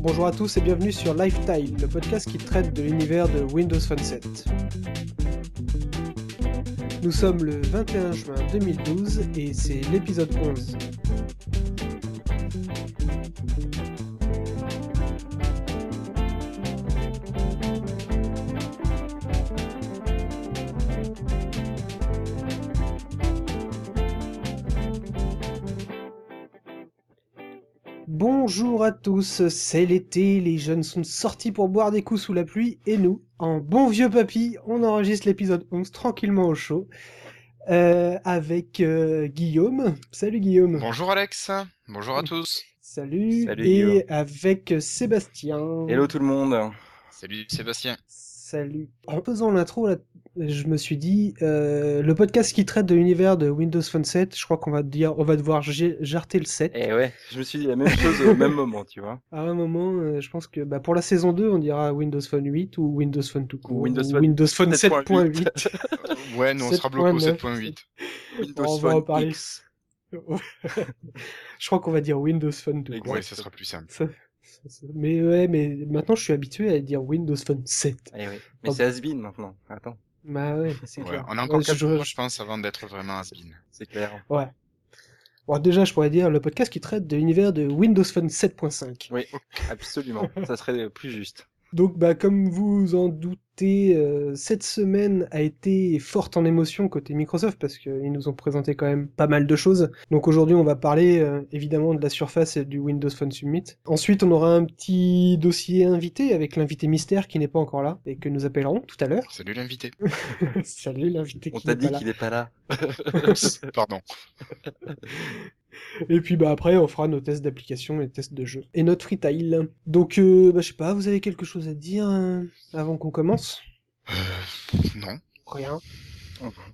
Bonjour à tous et bienvenue sur Lifetime, le podcast qui traite de l'univers de Windows Phone 7. Nous sommes le 21 juin 2012 et c'est l'épisode 11. Bonjour à tous, c'est l'été, les jeunes sont sortis pour boire des coups sous la pluie et nous, en bon vieux papy, on enregistre l'épisode 11 tranquillement au chaud euh, avec euh, Guillaume. Salut Guillaume. Bonjour Alex, bonjour à tous. Salut, Salut, et Guillaume. avec Sébastien. Hello tout le monde. Salut Sébastien. Salut. En faisant l'intro, là, je me suis dit, euh, le podcast qui traite de l'univers de Windows Phone 7, je crois qu'on va dire, on va devoir jarter le 7. Et ouais, je me suis dit la même chose au même moment, tu vois. À un moment, euh, je pense que bah, pour la saison 2, on dira Windows Phone 8 ou Windows Phone tout court. Ou Windows ou Phone Windows Phone 7.8. Euh, ouais, nous on sera bloqué au 7.9. 7.8. Windows on va en Phone parler. X. je crois qu'on va dire Windows Phone tout court. Ouais, ça sera plus simple. Ça- Mais ouais, mais maintenant je suis habitué à dire Windows Phone 7. Eh ouais. Mais c'est has maintenant. Attends, Bah ouais, c'est Ouais, clair. on a encore Ouais, je- 4 je- mois, je pense, avant d'être vraiment has-been. c'est clair. Ouais. Bon, déjà, je pourrais dire le podcast qui traite de l'univers de Windows Phone 7.5. Oui, absolument. ça serait plus juste. Donc, bah, comme vous en doutez, euh, cette semaine a été forte en émotion côté Microsoft parce qu'ils nous ont présenté quand même pas mal de choses. Donc aujourd'hui, on va parler euh, évidemment de la surface et du Windows Phone Summit. Ensuite, on aura un petit dossier invité avec l'invité mystère qui n'est pas encore là et que nous appellerons tout à l'heure. Salut l'invité. Salut l'invité On qui t'a n'est dit qu'il est pas là. Pardon. Et puis bah après, on fera nos tests d'application et tests de jeu. Et notre freetail. Donc, euh, bah, je sais pas, vous avez quelque chose à dire euh, avant qu'on commence? Euh, non. Rien.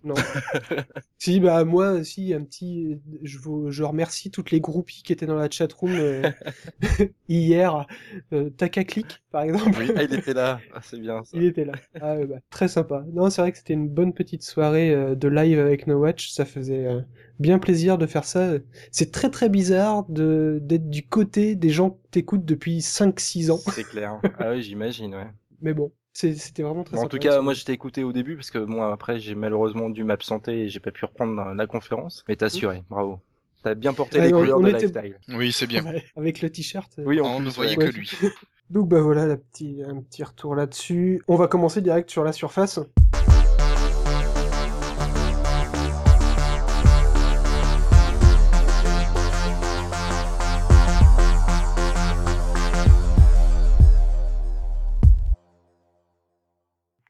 Non. si, bah moi, si, un petit... Je, vous... je remercie toutes les groupies qui étaient dans la chatroom euh, hier. Euh, par exemple. Oui, ah, il était là. Ah, c'est bien ça. Il était là. Ah, ouais, bah, très sympa. Non, c'est vrai que c'était une bonne petite soirée euh, de live avec No Watch. Ça faisait euh, bien plaisir de faire ça. C'est très très bizarre de d'être du côté des gens que t'écoutes depuis 5-6 ans. C'est clair. Ah oui, j'imagine, ouais. Mais bon, c'était vraiment très Bon, en tout cas, moi, je t'ai écouté au début parce que moi, après, j'ai malheureusement dû m'absenter et j'ai pas pu reprendre la- conférence. Mais t'as assuré, bravo. T'as bien porté Ouais, les on- couleurs on de était- Lifestyle. Oui, c'est bien. Ouais, avec le t-shirt. euh. Oui, On ne voyait ouais. que lui. Donc bah voilà, la petit, un petit retour là-dessus. On va commencer direct sur la surface.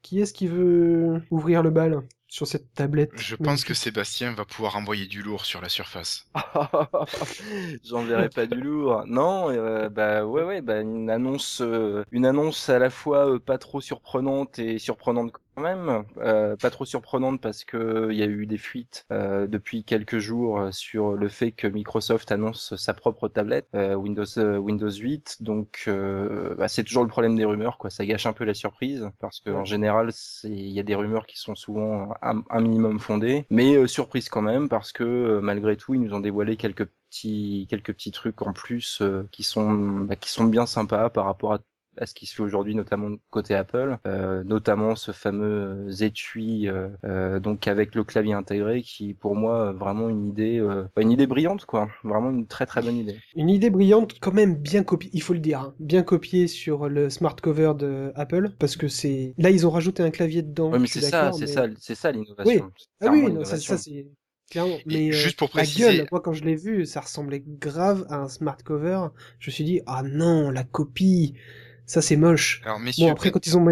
Qui est-ce qui veut ouvrir le bal sur cette tablette Je pense que Sébastien va pouvoir envoyer du lourd sur la surface. J'enverrai pas du lourd. Non, euh, bah ouais, ouais, bah une annonce, euh, une annonce à la fois euh, pas trop surprenante et surprenante quand même. Euh, pas trop surprenante parce que il y a eu des fuites euh, depuis quelques jours euh, sur le fait que Microsoft annonce sa propre tablette euh, Windows euh, Windows 8. Donc euh, bah, c'est toujours le problème des rumeurs, quoi. Ça gâche un peu la surprise parce que en général, il y a des rumeurs qui sont souvent un, un minimum fondées, mais euh, surprise quand même parce que euh, malgré tout, ils nous ont dévoilé quelques petits quelques petits trucs en plus euh, qui sont bah, qui sont bien sympas par rapport à à ce qui se fait aujourd'hui, notamment côté Apple, euh, notamment ce fameux étui, euh, euh, donc avec le clavier intégré, qui pour moi vraiment une idée, euh, une idée brillante quoi, vraiment une très très bonne idée. Une idée brillante, quand même bien copiée, il faut le dire, hein, bien copiée sur le smart cover de Apple, parce que c'est là ils ont rajouté un clavier dedans. Ouais, mais c'est ça, c'est mais- ça, c'est ça l'innovation. C'est Ah oui, non, ça, c'est clairement. Mais juste pour la préciser- gueule, moi quand je l'ai vu, ça ressemblait grave à un smart cover. Je me suis dit ah non, la copie, ça c'est moche. Alors messieurs, Bon après quand ils ont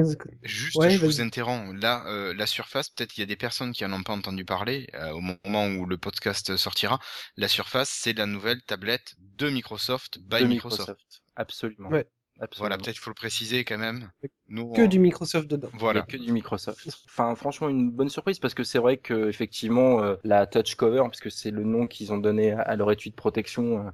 Juste, Ouais, je vous interromps. Là, euh, la surface, peut-être qu'il y a des personnes qui en ont pas entendu parler euh, au moment où le podcast sortira. La surface, c'est la nouvelle tablette de Microsoft by de Microsoft. Microsoft. Absolument. Ouais. Absolument. Voilà, peut-être il faut le préciser quand même. Nous, que on- du Microsoft dedans. Voilà. que du Microsoft. Enfin, franchement, une bonne surprise parce que c'est vrai que effectivement, euh, la touch cover, puisque c'est le nom qu'ils ont donné à, leur étui de protection, euh,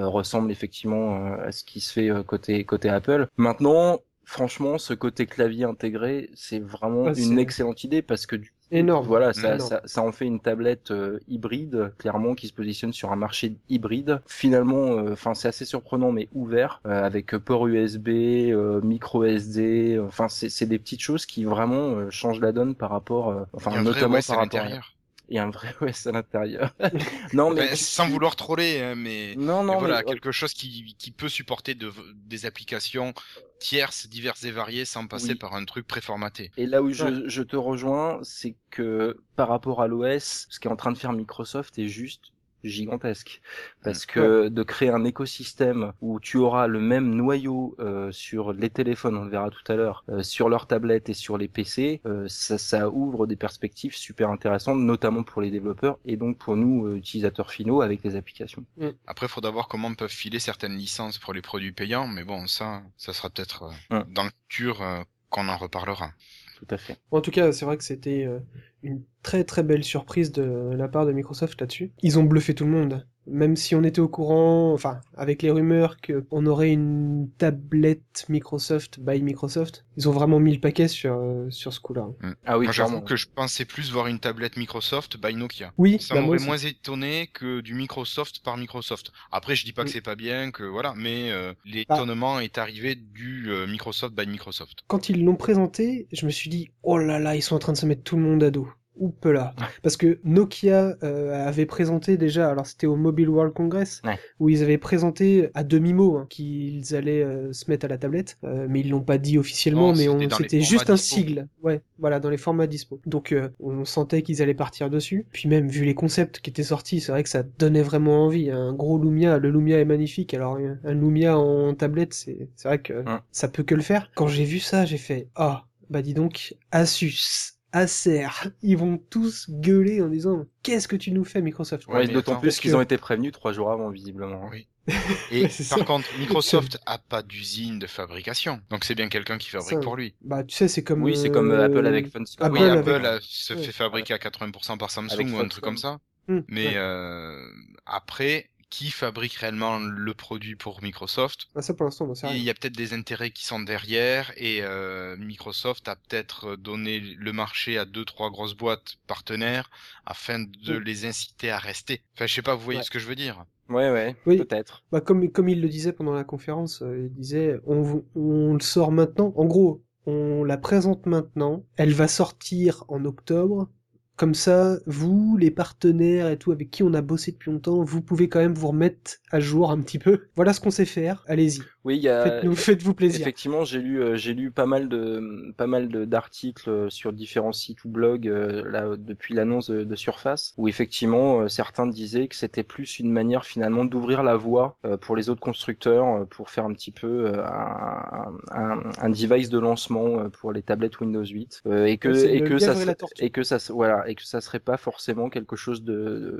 euh, ressemble effectivement euh, à ce qui se fait euh, côté côté Apple. Maintenant, franchement, ce côté clavier intégré, c'est vraiment Ah, une excellente idée parce que du énorme. Voilà, ça, Énorme. ça, ça en fait une tablette euh, hybride, clairement, qui se positionne sur un marché hybride. Finalement, euh, enfin, c'est assez surprenant, mais ouvert, euh, avec port USB, euh, micro SD. Enfin, c'est c'est des petites choses qui vraiment euh, changent la donne par rapport, euh, enfin, un vrai notamment OS par à rapport à... Et un vrai OS à l'intérieur. non, mais Ben, sans vouloir troller, hein, mais, non, mais non, voilà, mais- quelque chose qui, qui peut supporter de, des applications tierces, diverses et variées, sans passer Oui. par un truc préformaté. Et là où je, je te rejoins, c'est que par rapport à l'OS, ce qu'est en train de faire Microsoft est juste gigantesque parce que de créer un écosystème où tu auras le même noyau euh, sur les téléphones, on le verra tout à l'heure, euh, sur leurs tablettes et sur les PC, euh, ça, ça ouvre des perspectives super intéressantes, notamment pour les développeurs et donc pour nous euh, utilisateurs finaux avec les applications. Après, il faudra voir comment peuvent filer certaines licences pour les produits payants, mais bon, ça, ça sera peut-être euh, Hum. dans le futur euh, qu'on en reparlera. En tout cas, c'est vrai que c'était euh, une très très belle surprise de la part de Microsoft là-dessus. Ils ont bluffé tout le monde. Même si on était au courant, enfin, avec les rumeurs qu'on aurait une tablette Microsoft by Microsoft, ils ont vraiment mis le paquet sur, euh, sur ce coup-là. Ah oui, Moi, j'avoue clairement. que je pensais plus voir une tablette Microsoft by Nokia. Oui, Ça bah, m'aurait moins étonné que du Microsoft par Microsoft. Après, je dis pas que Mm. c'est pas bien, que voilà, mais euh, l'étonnement est arrivé du euh, Microsoft by Microsoft. Quand ils l'ont présenté, je me suis dit, oh là là, ils sont en train de se mettre tout le monde à dos. Oupe là. Parce que Nokia euh, avait présenté déjà, alors c'était au Mobile World Congress, Ouais. où ils avaient présenté à demi-mot hein, qu'ils allaient euh, se mettre à la tablette, euh, mais ils l'ont pas dit officiellement, Non, mais c'était on- c'était juste un dispo. sigle. Ouais, voilà, dans les formats dispo. Donc euh, on sentait qu'ils allaient partir dessus. Puis même vu les concepts qui étaient sortis, c'est vrai que ça donnait vraiment envie. Un gros Lumia, le Lumia est magnifique. Alors un Lumia en tablette, c'est c'est vrai que Hum. ça peut que le faire. Quand j'ai vu ça, j'ai fait ah bah dis donc Asus. Acer, ils vont tous gueuler en disant qu'est-ce que tu nous fais Microsoft? Ouais, d'autant plus qu'ils que- ont été prévenus trois jours avant, visiblement. Oui. Et par ça. contre, Microsoft a pas d'usine de fabrication, donc c'est bien quelqu'un qui fabrique Ça, pour lui. Bah tu sais c'est comme Oui, c'est comme euh, euh, Apple avec FunSpot. Apple oui, avec- Apple se ouais. fait fabriquer à 80% par Samsung Avec ou un truc comme ça. Hmm, Mais ouais. euh, après, qui fabrique réellement le produit pour Microsoft Ah, ça pour l'instant on sait Il y a peut-être des intérêts qui sont derrière et euh, Microsoft a peut-être donné le marché à deux trois grosses boîtes partenaires afin de les inciter à rester. Enfin, je sais pas, vous voyez Ouais. ce que je veux dire Ouais, ouais, Oui. peut-être. Bah, comme, comme il le disait pendant la conférence, euh, il disait on, vous- on le sort maintenant. En gros, on la présente maintenant. Elle va sortir en octobre. Comme ça, vous, les partenaires et tout avec qui on a bossé depuis longtemps, vous pouvez quand même vous remettre à jour un petit peu. Voilà ce qu'on sait faire. Allez-y. Oui, il y a. Faites-nous, faites-vous plaisir. Effectivement, j'ai lu, euh, j'ai lu pas mal de, pas mal de d'articles euh, sur différents sites ou blogs euh, là depuis l'annonce de, de Surface, où effectivement euh, certains disaient que c'était plus une manière finalement d'ouvrir la voie pour les autres constructeurs pour faire un petit peu un, un, un device de lancement pour les tablettes Windows 8 euh, et que c'est et que ça et que ça voilà et que ça serait pas forcément quelque chose de,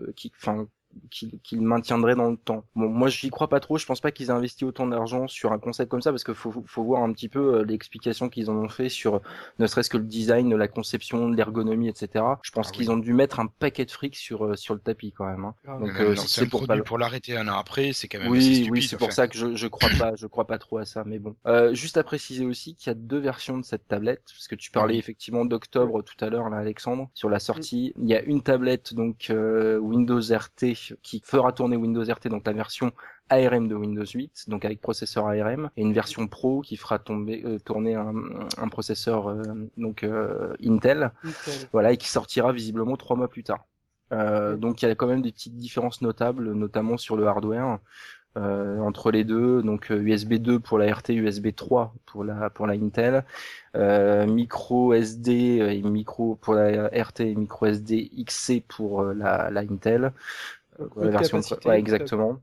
de- qui enfin qu'il qu'il maintiendrait dans le temps. Bon, moi j'y crois pas trop, je pense pas qu'ils aient investi autant d'argent sur un concept comme ça parce qu'il faut, faut voir un petit peu euh, l'explication qu'ils en ont fait sur ne serait-ce que le design, la conception, l'ergonomie, etc. Je pense Ah oui. qu'ils ont dû mettre un paquet de fric sur, euh, sur le tapis quand même. hein. Grave. Donc, euh, c'est pour pas- pour l'arrêter un an après, c'est quand même assez Oui, stupide. oui, c'est pour ça que je, je crois pas, je crois pas trop à ça, mais bon. Euh, juste à préciser aussi qu'il y a deux versions de cette tablette, parce que tu parlais Oui. effectivement d'octobre tout à l'heure, là, Alexandre, sur la sortie. Il y a une tablette donc euh, Windows RT qui fera tourner Windows RT, donc la version ARM de Windows 8, donc avec processeur ARM, et une version Pro qui fera tomber, euh, tourner un, un processeur euh, donc euh, Intel voilà, et qui sortira visiblement trois mois plus tard. Donc il y a quand même des petites différences notables, notamment sur le hardware euh, entre les deux. Donc USB 2 pour la RT, USB 3 pour la pour la Intel, euh, micro SD et micro pour la RT et micro SD XC pour la, la Intel. Donc, la version ouais, exactement.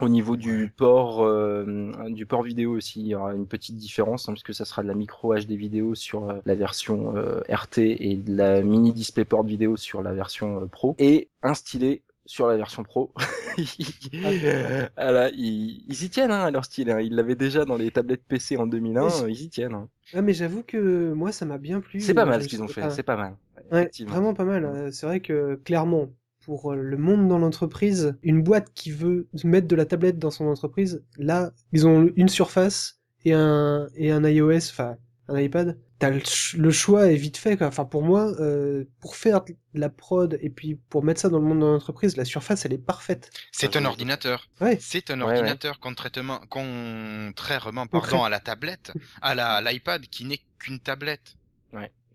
Au niveau du port euh, du port vidéo aussi, il y aura une petite différence hein, puisque ça sera de la micro HD vidéo sur euh, la version euh, RT et de la mini DisplayPort vidéo sur la version euh, Pro et un stylet sur la version Pro. voilà, ils, ils y tiennent hein, à leur stylet. hein. Ils l'avaient déjà dans les tablettes PC en 2001, Oui. euh, ils y tiennent. hein. Ah, mais j'avoue que moi, ça m'a bien plu. C'est pas Euh, mal ce qu'ils ont fait, c'est pas mal. Ouais, vraiment pas mal. Euh, C'est vrai que clairement, pour euh, le monde dans l'entreprise, une boîte qui veut mettre de la tablette dans son entreprise, là, ils ont une surface et un, et un iOS, enfin un iPad. t'as le, ch- le choix est vite fait. Quoi. Enfin, pour moi, euh, pour faire de la prod et puis pour mettre ça dans le monde de l'entreprise, la surface, elle est parfaite. C'est un ordinateur. Ouais. C'est un Ouais, ouais. ordinateur contrairement, contrairement pardon, à la tablette, à la- à l'iPad qui n'est qu'une tablette.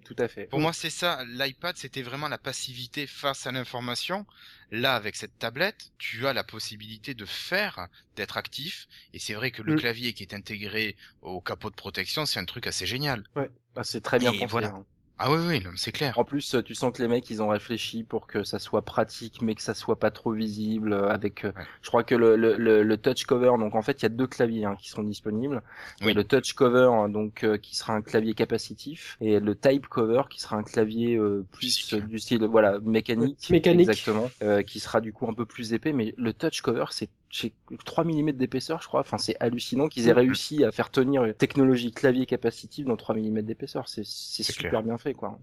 Tout à fait. Pour moi, c'est ça. L'iPad, c'était vraiment la passivité face à l'information. Là, avec cette tablette, tu as la possibilité de faire, d'être actif. Et c'est vrai que le Mm. clavier qui est intégré au capot de protection, c'est un truc assez génial. Ah, c'est très bien Et pensé. voilà. hein. Ah oui, oui, c'est clair. En plus, euh, tu sens que les mecs, ils ont réfléchi pour que ça soit pratique, mais que ça soit pas trop visible. euh, Avec, euh, Ouais. je crois que le, le, le, le touch cover, donc en fait, il y a deux claviers hein, qui sont disponibles. Oui. le touch cover, hein, donc euh, qui sera un clavier capacitif, et le type cover qui sera un clavier euh, plus du style voilà mécanique, Mécanique. exactement, euh, qui sera du coup un peu plus épais. Mais le touch cover, c'est j'ai 3 mm d'épaisseur, je crois. Enfin, c'est hallucinant qu'ils aient réussi à faire tenir une technologie clavier capacitif dans 3 mm d'épaisseur. C'est super clair. bien fait, quoi.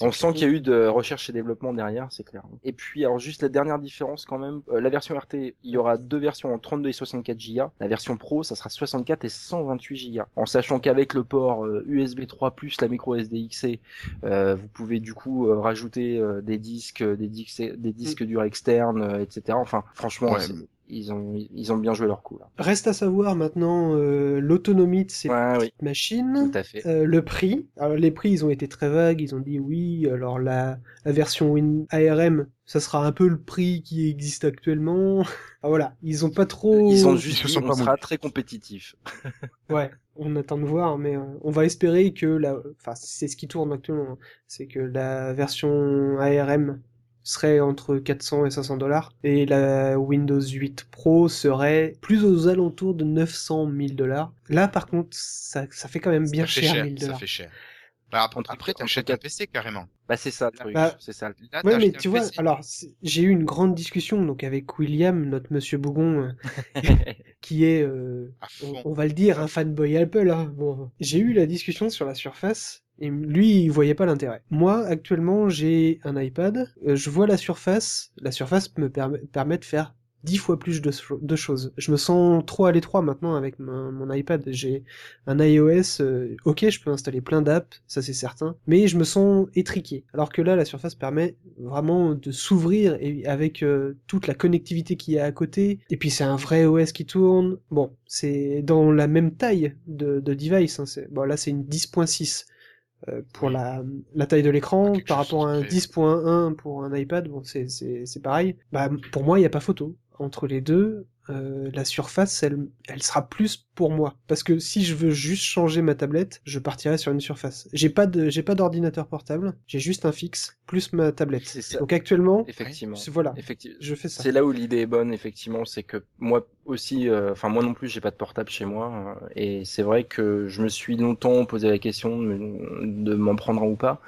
On sent qu'il y a eu de recherche et développement derrière, c'est clair. Et puis, alors juste la dernière différence quand même, euh, la version RT, il y aura deux versions en 32 et 64 Go. La version Pro, ça sera 64 et 128 Go. En sachant qu'avec le port euh, USB 3 plus la micro SD XC, euh, vous pouvez du coup euh, rajouter euh, des disques, euh, des disques, des disques durs externes, euh, etc. Enfin, franchement, Ouais. Ils ont, ils ont bien joué leur coup là. Reste à savoir maintenant euh, l'autonomie de ces Ouais, oui, machines. tout à fait. Euh, le prix, alors les prix ils ont été très vagues, ils ont dit oui, alors la, la version Win ARM, ça sera un peu le prix qui existe actuellement. Ah, voilà, ils ont pas trop... Ils ont juste dit, sont on pas sera mouillés. très compétitif. Ouais, on attend de voir, mais euh, on va espérer que la... Enfin, c'est ce qui tourne actuellement, hein. c'est que la version ARM serait entre 400 et 500 dollars, et la Windows 8 Pro serait plus aux alentours de 900 000 dollars. Là, par contre, ça, ça fait quand même bien cher, cher, 1000 ça fait cher. Bah, après, t'achètes un PC carrément. Bah c'est ça le truc, Bah, c'est ça. Là, Ouais, mais tu vois, PC. alors j'ai eu une grande discussion donc avec William, notre monsieur Bougon, euh, qui est, euh, on va le dire, un fanboy Apple. Hein. Bon, j'ai eu la discussion sur la Surface et lui, il voyait pas l'intérêt. Moi, actuellement, j'ai un iPad, euh, je vois la Surface, la Surface me permet, de faire dix fois plus de, cho- de choses. Je me sens trop à l'étroit maintenant avec mon, iPad. J'ai un iOS, euh, ok, je peux installer plein d'apps, ça c'est certain, mais je me sens étriqué. Alors que là, la Surface permet vraiment de s'ouvrir et avec euh, toute la connectivité qu'il y a à côté. Et puis c'est un vrai OS qui tourne. Bon, c'est dans la même taille de, de device. Hein. Bon, là c'est une 10.6 euh, pour Oui. la, la taille de l'écran Quelque par rapport à un qui fait- 10.1 pour un iPad. Bon, c'est c'est c'est pareil. Bah pour moi, il n'y a pas photo entre les deux. Euh, la surface, elle, elle sera plus pour moi. Parce que si je veux juste changer ma tablette, je partirai sur une surface. J'ai pas de, j'ai pas d'ordinateur portable, j'ai juste un fixe plus ma tablette. Donc actuellement, Effectivement. c'est- voilà, Effectivement. je fais ça. C'est là où l'idée est bonne, effectivement, c'est que moi aussi, euh, enfin moi non plus, j'ai pas de portable chez moi, euh, et c'est vrai que je me suis longtemps posé la question de m'en prendre un ou pas.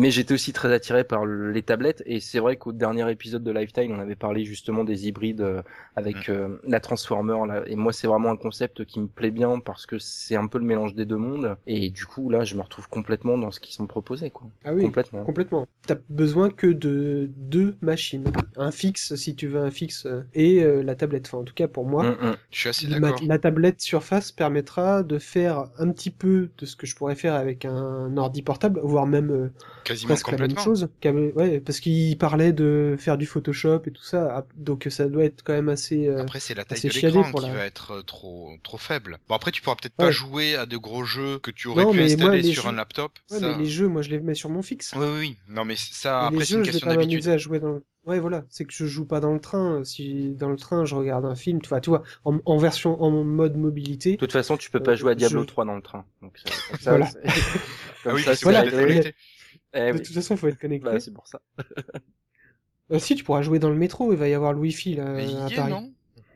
Mais j'étais aussi très attiré par le- les tablettes, et c'est vrai qu'au dernier épisode de Lifetime, on avait parlé justement des hybrides euh, avec euh, la Transformer, là, et moi c'est vraiment un concept qui me plaît bien parce que c'est un peu le mélange des deux mondes, et du coup là, je me retrouve complètement dans ce qu'ils sont proposés, quoi. Ah oui, Complètement. complètement. T'as besoin que de deux machines. Un fixe, si tu veux un fixe, euh, et euh, la tablette. Enfin, en tout cas, pour moi, Hum, hum. Je suis assez d'accord. la tablette Surface permettra de faire un petit peu de ce que je pourrais faire avec un ordi portable, voire même euh, Quasiment presque la même complètement. chose. Ouais, parce qu'il parlait de faire du Photoshop et tout ça, ah, donc ça doit être quand même assez. euh, Après, c'est la taille assez de l'écran pour qui la- va être euh, trop, trop faible. Bon, après, tu pourras peut-être pas Ouais. jouer à de gros jeux que tu aurais Non, pu mais moi, installer les sur jeux- un laptop. Ouais, ça... mais les jeux, moi, je les mets sur mon fixe. Oui, oui, oui. Non, mais ça, Et après, les c'est une jeux, je vais question pas d'habitude. m'amuser à jouer dans. Ouais, voilà, c'est que je joue pas dans le train. Si dans le train, je regarde un film, tu vois, tu vois en, en version, en mode mobilité. De toute façon, tu peux pas Euh, jouer à Diablo je- 3 dans le train. Donc, ça- comme ça, Voilà. c'est- Ah comme oui, ça, c'est voilà. Eh de oui. toute façon, il faut être connecté. Bah, c'est pour ça. Euh, si, tu pourras jouer dans le métro, il va y avoir le Wi-Fi là, Mais à y est, Paris. non?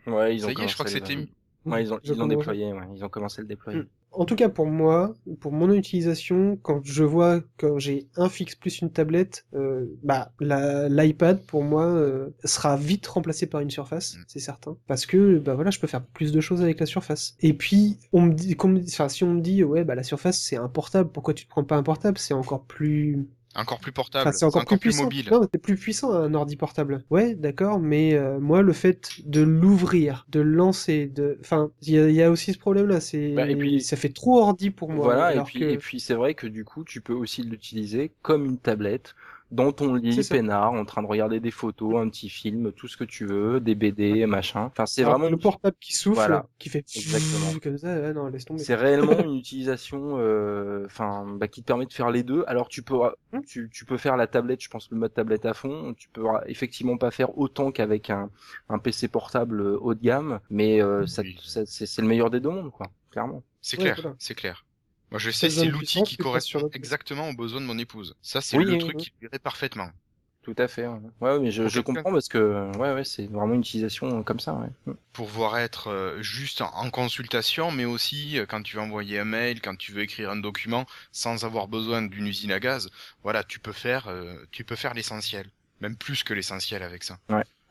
Ouais, ils Ça ont y est, je crois que commencé c'était. Ouais, ils ont, ils l'ont commence. déployé, ouais. Ils ont commencé à le déployer. Hmm. En tout cas, pour moi, pour mon utilisation, quand je vois quand j'ai un fixe plus une tablette, euh, bah l'iPad pour moi euh, sera vite remplacé par une Surface, Mm. c'est certain, parce que bah voilà, je peux faire plus de choses avec la Surface. Et puis on me dit, qu'on me dit- enfin si on me dit ouais bah la Surface c'est un portable, pourquoi tu te prends pas un portable? C'est encore plus Encore plus portable, Enfin, c'est encore, plus, puissant. mobile. Non, c'est plus puissant un ordi portable. Ouais, d'accord, mais euh, moi le fait de l'ouvrir, de le lancer, de, enfin, il y, a- il y a aussi ce problème-là. C'est, Bah, et puis- ça fait trop ordi pour moi. Voilà, et puis, que- et puis c'est vrai que du coup, tu peux aussi l'utiliser comme une tablette dans ton lit peinard, en train de regarder des photos, un petit film, tout ce que tu veux, des BD, machin. Enfin, c'est vraiment le portable qui souffle, Voilà. qui fait Exactement. comme ça. ouais, non, laisse tomber. C'est réellement une utilisation, euh, enfin, bah, qui te permet de faire les deux. Alors tu peux, Hmm. tu, tu peux faire la tablette, je pense le mode tablette à fond. Tu peux effectivement pas faire autant qu'avec un, un PC portable euh, haut de gamme, mais euh, ça, Oui. ça- c'est c'est le meilleur des deux mondes, quoi, clairement. C'est Ouais, clair, voilà. c'est clair. Moi, je sais, c'est l'outil qui correspond exactement aux besoins de mon épouse. Ça, c'est Oui, le oui, truc oui. qui irait parfaitement. Tout à fait. Ouais, ouais mais je, je comprends parce que, ouais, ouais, c'est vraiment une utilisation comme ça, ouais. Pour pouvoir être euh, juste en, consultation, mais aussi euh, quand tu veux envoyer un mail, quand tu veux écrire un document, sans avoir besoin d'une usine à gaz. Voilà, tu peux faire, euh, tu peux faire l'essentiel, même plus que l'essentiel avec ça.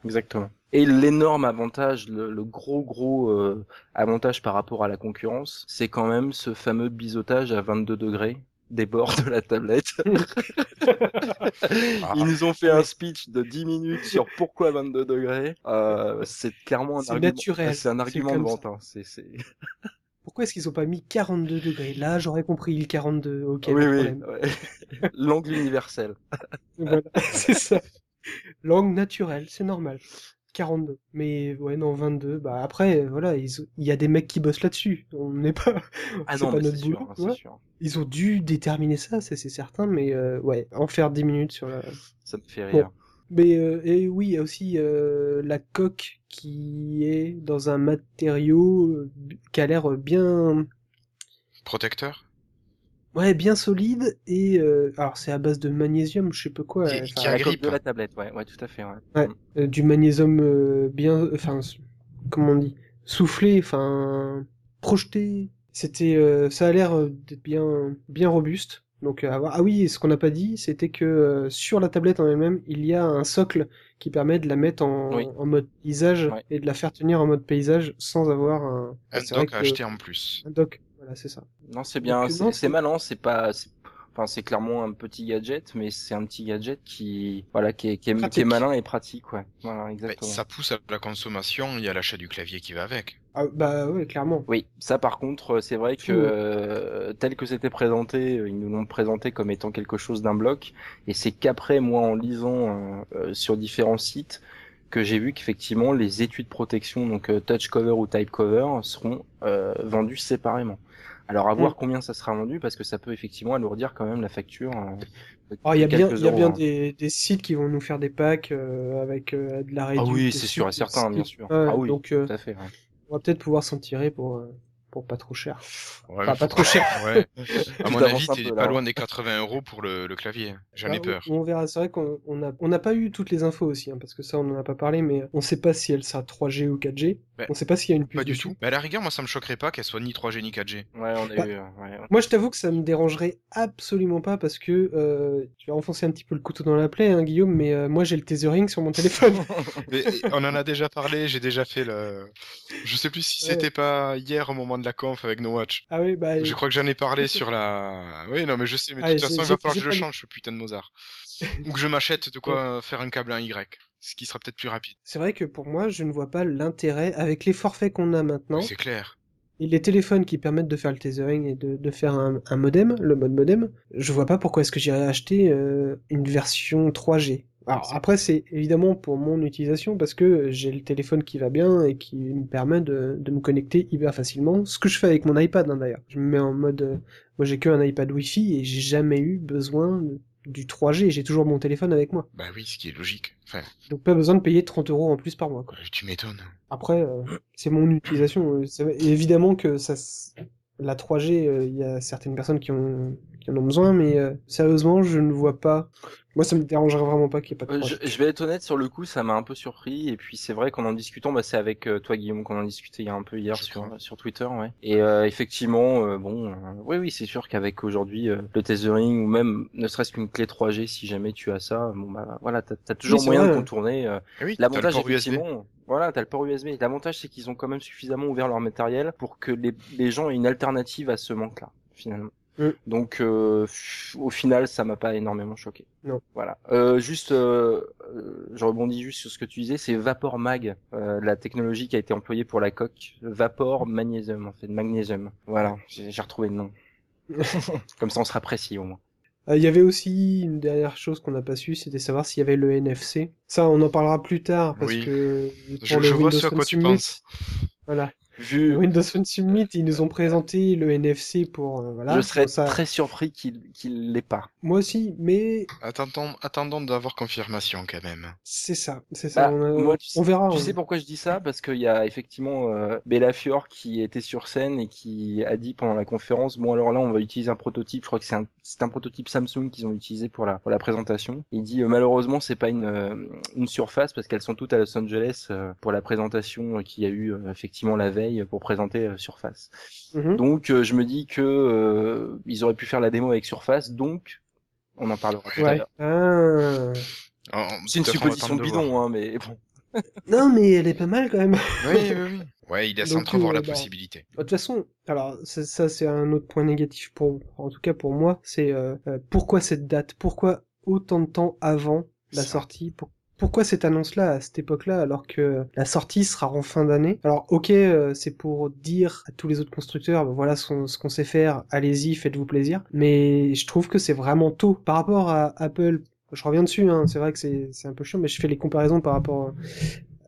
Exactement. Et l'énorme avantage, le, le gros gros euh, avantage par rapport à la concurrence, c'est quand même ce fameux biseautage à 22 degrés des bords de la tablette. Ils nous ont fait un speech de 10 minutes sur pourquoi 22 degrés. Euh, c'est clairement un C'est argument. naturel, C'est un argument de vente. hein. C'est, c'est... Pourquoi est-ce qu'ils ont pas mis 42 degrés? Là, j'aurais compris le 42. Ok, oui, oui. problème. ouais. L'angle universel. Voilà, c'est ça. Langue naturelle, c'est normal. 42. Mais ouais, non, 22. Bah après, voilà, ils ont- il y a des mecs qui bossent là-dessus. On n'est pas. Ah c'est non, pas mais notre c'est boulot. c'est sûr. Ils ont dû déterminer ça, ça, c'est certain, mais euh, ouais, en faire 10 minutes sur la. Ça me fait Bon. rire. Mais euh, et oui, il y a aussi euh, la coque qui est dans un matériau euh, qui a l'air bien, Protecteur? Ouais, bien solide et euh, alors c'est à base de magnésium, je sais pas quoi. Qui- enfin, qui la agrippe. de la tablette, ouais, ouais, tout à fait. Ouais. Ouais. Mm. euh, du magnésium euh, bien, enfin, comment on dit, soufflé, enfin, projeté. C'était, euh, ça a l'air euh, d'être bien, bien robuste. Donc, euh, à voir. ah oui, ce qu'on n'a pas dit, c'était que euh, sur la tablette en elle-même, il y a un socle qui permet de la mettre en, Oui. en mode paysage Ouais. et de la faire tenir en mode paysage sans avoir un, Un dock à que- acheter en plus. un dock. Voilà, c'est ça. Non, c'est bien, Donc, c'est malin, c'est pas, c'est- enfin, c'est clairement un petit gadget, mais c'est un petit gadget qui, voilà, qui est, qui est, qui est Pratique. malin et pratique, ouais. Voilà, Mais exactement. ça pousse à la consommation, il y a l'achat du clavier qui va avec. Ah, bah ouais, clairement. Oui, ça par contre, euh, c'est vrai que euh, tel que c'était présenté, euh, ils nous l'ont présenté comme étant quelque chose d'un bloc, et c'est qu'après, moi, en lisant euh, euh, sur différents sites, que j'ai vu qu'effectivement les étuis de protection, donc euh, touch cover ou type cover, seront euh, vendus séparément. Alors à voir Mm. combien ça sera vendu, parce que ça peut effectivement alourdir quand même la facture. de Oh, il y a bien, y a bien hein. des, des sites qui vont nous faire des packs euh, avec euh, de la Ah réduction. oui, c'est sûr et certain, bien sûr. Ah oui, donc tout à fait. ouais. on va peut-être pouvoir s'en tirer pour, pour pas trop cher. Ouais, Enfin, mais pas trop cher. Ouais. À mon avis, t'es pas là. loin des 80 euros pour le, le clavier. J'en ai Ah, peur. On, on verra, c'est vrai qu'on on n'a on n'a pas eu toutes les infos aussi, hein, parce que ça on en a pas parlé, mais on sait pas si elle sera 3G ou 4G. Ouais. On sait pas s'il y a une puce Pas du dessus. tout. Mais à la rigueur, moi, ça me choquerait pas qu'elle soit ni 3G ni 4G. Ouais, on a Bah, eu. euh, ouais. Moi je t'avoue que ça me dérangerait absolument pas parce que euh, tu vas enfoncer un petit peu le couteau dans la plaie, hein, Guillaume, mais euh, moi j'ai le tethering sur mon téléphone. Mais, on en a déjà parlé, j'ai déjà fait le. Je sais plus si Ouais. c'était pas hier au moment de la conf avec No Watch. ah oui, bah. Je crois que j'en ai parlé sur la. Oui, non, mais je sais, mais de Ah, toute façon, il va falloir que je le change, ce putain de Mozart. Ou que je m'achète de quoi faire un câble à un Y. Ce qui sera peut-être plus rapide. C'est vrai que pour moi, je ne vois pas l'intérêt avec les forfaits qu'on a maintenant C'est clair. et les téléphones qui permettent de faire le tethering et de, de faire un, un modem, le mode modem. Je vois pas pourquoi est-ce que j'irais acheter euh, une version 3G. Alors après, c'est évidemment pour mon utilisation parce que j'ai le téléphone qui va bien et qui me permet de, de me connecter hyper facilement. Ce que je fais avec mon iPad hein, d'ailleurs. Je me mets en mode, euh, moi j'ai que un iPad Wi-Fi et j'ai jamais eu besoin de- du 3G. J'ai toujours mon téléphone avec moi, Bah oui, ce qui est logique. Enfin, donc pas besoin de payer 30 euros en plus par mois. Quoi. tu m'étonnes. Après, euh, c'est mon utilisation. euh, et évidemment que ça, la 3G, euh, il y a certaines personnes qui, ont, qui en ont besoin, mais euh, sérieusement, je ne vois pas. Moi, ça me dérangerait vraiment pas qu'il n'y ait pas de Euh, 3G. je, je vais être honnête, sur le coup, ça m'a un peu surpris. Et puis c'est vrai qu'en en discutant, bah, c'est avec euh, toi Guillaume qu'on en discutait il y a un peu hier sur, Twitter. Ouais. Et euh, effectivement, euh, bon, euh, oui, oui, c'est sûr qu'avec aujourd'hui euh, le tethering ou même ne serait-ce qu'une clé 3G, si jamais tu as ça, bon bah voilà, t'as as toujours moyen vrai, de contourner. euh, Eh oui, t'as le L'avantage port USB. effectivement, voilà, t'as le port USB. L'avantage c'est qu'ils ont quand même suffisamment ouvert leur matériel pour que les, les gens aient une alternative à ce manque-là, finalement. Mm. Donc euh, au final, ça m'a pas énormément choqué. Non. Voilà. Euh, juste, euh, je rebondis juste sur ce que tu disais, c'est Vapor Mag, euh, la technologie qui a été employée pour la coque. Vapor Magnésium, en fait, magnésium. Voilà, j'ai retrouvé le nom. Comme ça, on sera précis au moins. Euh, Il y avait aussi une dernière chose qu'on n'a pas su, c'était savoir s'il y avait le NFC. Ça, on en parlera plus tard parce Oui. que Je, pour le je vois Windows ce à quoi tu penses. Voilà. Vu, Windows Phone Summit, ils nous ont présenté le NFC pour euh, voilà. je serais ça- très surpris qu'il qu'il l'ait pas. Moi aussi, mais Attendons, attendons d'avoir confirmation quand même. c'est ça, c'est ça. Bah, on, a- moi, tu sais- on verra. Tu sais pourquoi je dis ça? Parce qu'il y a effectivement euh, Bella Fior qui était sur scène et qui a dit pendant la conférence bon alors là on va utiliser un prototype. Je crois que c'est un c'est un prototype Samsung qu'ils ont utilisé pour la pour la présentation. Il dit euh, malheureusement c'est pas une euh, une surface parce qu'elles sont toutes à Los Angeles euh, pour la présentation euh, qu'il y a eu euh, effectivement la veille pour présenter euh, Surface. Mhm. Donc euh, je me dis que euh, ils auraient pu faire la démo avec Surface donc on en parlera tout à Ouais. l'heure. Ah. Oh, C'est une supposition bidon hein mais bon. Non, mais elle est pas mal quand même. Oui, oui, oui. Ouais, il laisse Donc, entrevoir euh, la bah, possibilité. De toute façon, alors ça, ça, c'est un autre point négatif pour, en tout cas pour moi, c'est euh, euh, pourquoi cette date, pourquoi autant de temps avant la Ça. sortie, pour- pourquoi cette annonce-là à cette époque-là alors que la sortie sera en fin d'année? Alors ok, euh, c'est pour dire à tous les autres constructeurs, bah, voilà ce qu'on sait faire, allez-y, faites-vous plaisir. Mais je trouve que c'est vraiment tôt par rapport à Apple. Je reviens dessus, hein, c'est vrai que c'est un peu chiant, mais je fais les comparaisons par rapport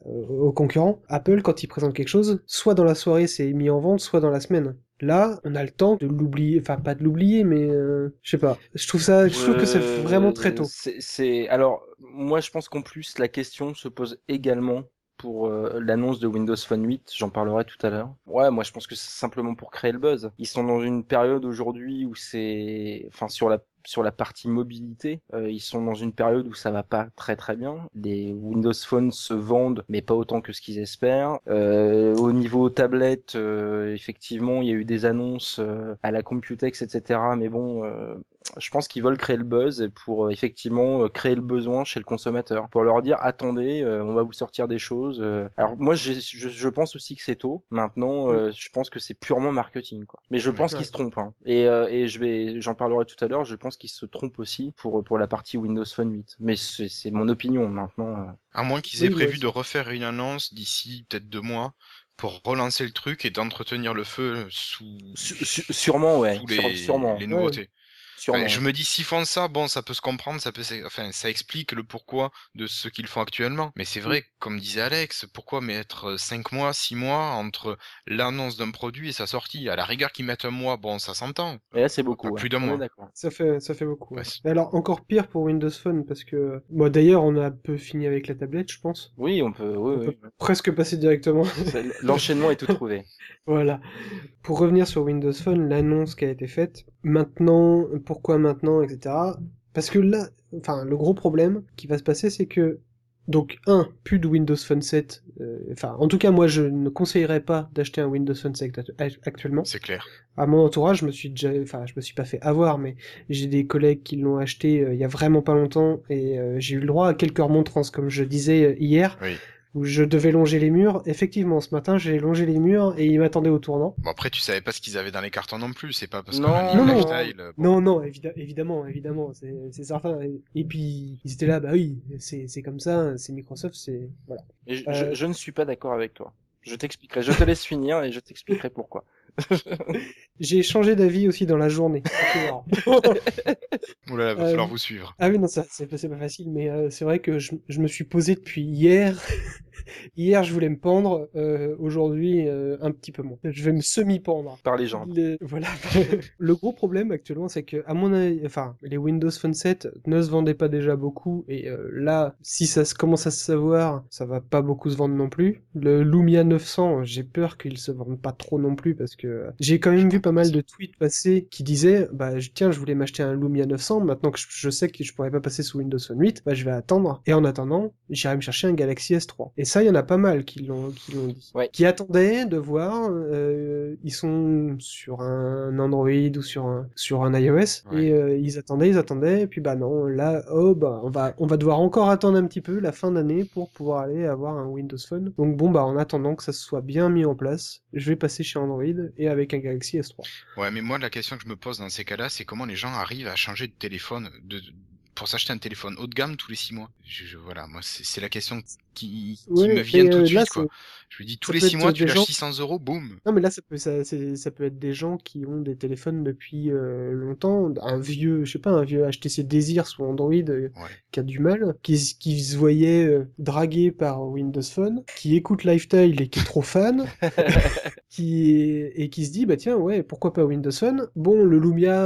euh, aux concurrents. Apple, quand ils présentent quelque chose, soit dans la soirée c'est mis en vente, soit dans la semaine. Là, on a le temps de l'oublier, enfin pas de l'oublier, mais euh, je sais pas. Je trouve ça, je trouve que c'est vraiment très tôt. C'est- alors moi je pense qu'en plus la question se pose également pour euh, l'annonce de Windows Phone 8, j'en parlerai tout à l'heure. Ouais, moi je pense que c'est simplement pour créer le buzz. Ils sont dans une période aujourd'hui où c'est, enfin sur la sur la partie mobilité, euh, ils sont dans une période où ça va pas très très bien. Les Windows Phone se vendent, mais pas autant que ce qu'ils espèrent. Euh, au niveau tablette, euh, effectivement, il y a eu des annonces à la Computex, etc. Mais bon, je pense qu'ils veulent créer le buzz pour euh, effectivement euh, créer le besoin chez le consommateur, pour leur dire attendez, euh, on va vous sortir des choses. euh. Alors moi, je, je pense aussi que c'est tôt. Maintenant, euh, je pense que c'est purement marketing, quoi. Mais je pense Ouais. qu'ils se trompent. Hein. Et, euh, et je vais, j'en parlerai tout à l'heure. Je pense qu'ils se trompent aussi pour pour la partie Windows Phone 8. Mais c'est c'est mon opinion maintenant. euh. À moins qu'ils aient prévu de refaire une annonce d'ici peut-être deux mois pour relancer le truc et d'entretenir le feu sous, su- sûrement, ouais. sous Sûre- les, sûrement. les nouveautés. Sûrement. Je me dis s'ils font ça, bon, ça peut se comprendre, ça peut, enfin, ça explique le pourquoi de ce qu'ils font actuellement. Mais c'est vrai, comme disait Alex, pourquoi mettre euh, cinq mois, six mois entre l'annonce d'un produit et sa sortie? À la rigueur qu'ils mettent un mois, bon, ça s'entend. Et là, c'est beaucoup. Plus d'un mois. d'accord. Ça fait, ça fait beaucoup. Ouais, ouais. Alors encore pire pour Windows Phone parce que, bon d'ailleurs on a un peu fini avec la tablette, je pense. Oui, on peut. Oui, On oui. peut presque passer directement. L'enchaînement est tout trouvé. Voilà. Pour revenir sur Windows Phone, l'annonce qui a été faite, maintenant, pourquoi maintenant, etc. Parce que là, enfin, le gros problème qui va se passer, c'est que, donc, un, plus de Windows Phone 7, euh, enfin, en tout cas, moi, je ne conseillerais pas d'acheter un Windows Phone 7 actu- actuellement. C'est clair. À mon entourage, je me suis déjà, enfin, je me suis pas fait avoir, mais j'ai des collègues qui l'ont acheté euh, il y a vraiment pas longtemps, et euh, j'ai eu le droit à quelques remontrances, comme je disais hier, Oui. Où je devais longer les murs. Effectivement, ce matin, j'ai longé les murs, et ils m'attendaient au tournant. Bon, après, tu savais pas ce qu'ils avaient dans les cartons non plus. C'est pas parce Non, qu'on a mis non, le non. lifestyle, euh, bon. Non, non, évid- évidemment, évidemment, c'est c'est certain. Et, puis, ils étaient là, bah oui, c'est c'est comme ça, c'est Microsoft, c'est... Voilà. Et je, Euh, je- je ne suis pas d'accord avec toi. Je t'expliquerai. Je te laisse finir et je t'expliquerai pourquoi. J'ai changé d'avis aussi dans la journée. Oula, va Euh, falloir vous suivre. ah oui, non, ça, c'est pas facile, mais euh, c'est vrai que je, je me suis posé depuis hier. hier, je voulais me pendre, euh, aujourd'hui, euh, un petit peu moins. Je vais me semi-pendre. Par les gens. Les- Voilà. le gros problème actuellement, c'est que, à mon avis, enfin, les Windows Phone 7 ne se vendaient pas déjà beaucoup, et euh, là, si ça se commence à se savoir, ça va pas beaucoup se vendre non plus. Le Lumia 900, j'ai peur qu'il se vende pas trop non plus, parce que euh, j'ai quand même vu pas mal de tweets passer qui disaient, bah, tiens, je voulais m'acheter un Lumia 900, maintenant que je, sais que je pourrais pas passer sous Windows Phone 8, bah, je vais attendre, et en attendant, j'irai me chercher un Galaxy S3. Et Et ça, il y en a pas mal qui l'ont qui l'ont dit. Ouais. Qui attendaient de voir. euh, ils sont sur un Android ou sur un sur un iOS Ouais. et euh, ils attendaient, ils attendaient. Et puis bah non, là, oh bah on va on va devoir encore attendre un petit peu la fin d'année pour pouvoir aller avoir un Windows Phone. Donc bon bah en attendant que ça soit bien mis en place, je vais passer chez Android et avec un Galaxy S3. Ouais, mais moi, la question que je me pose dans ces cas-là, c'est comment les gens arrivent à changer de téléphone, de, pour s'acheter un téléphone haut de gamme tous les six mois? Je, je- voilà, moi, c'est c'est la question qui, qui Ouais, me vient et, tout de euh, suite, là, quoi. Je me dis, tous les peut six être mois, tu lâches gens- 600 euros, boum. Non, mais là, ça peut, ça, peut être des gens qui ont des téléphones depuis euh, longtemps, un vieux, je sais pas, un vieux HTC Desir sous Android euh, Ouais. qui a du mal, qui, se voyait euh, dragué par Windows Phone, qui écoute Lifestyle et qui est trop fan, qui est- et qui se dit bah tiens ouais pourquoi pas Windows Phone? Bon le Lumia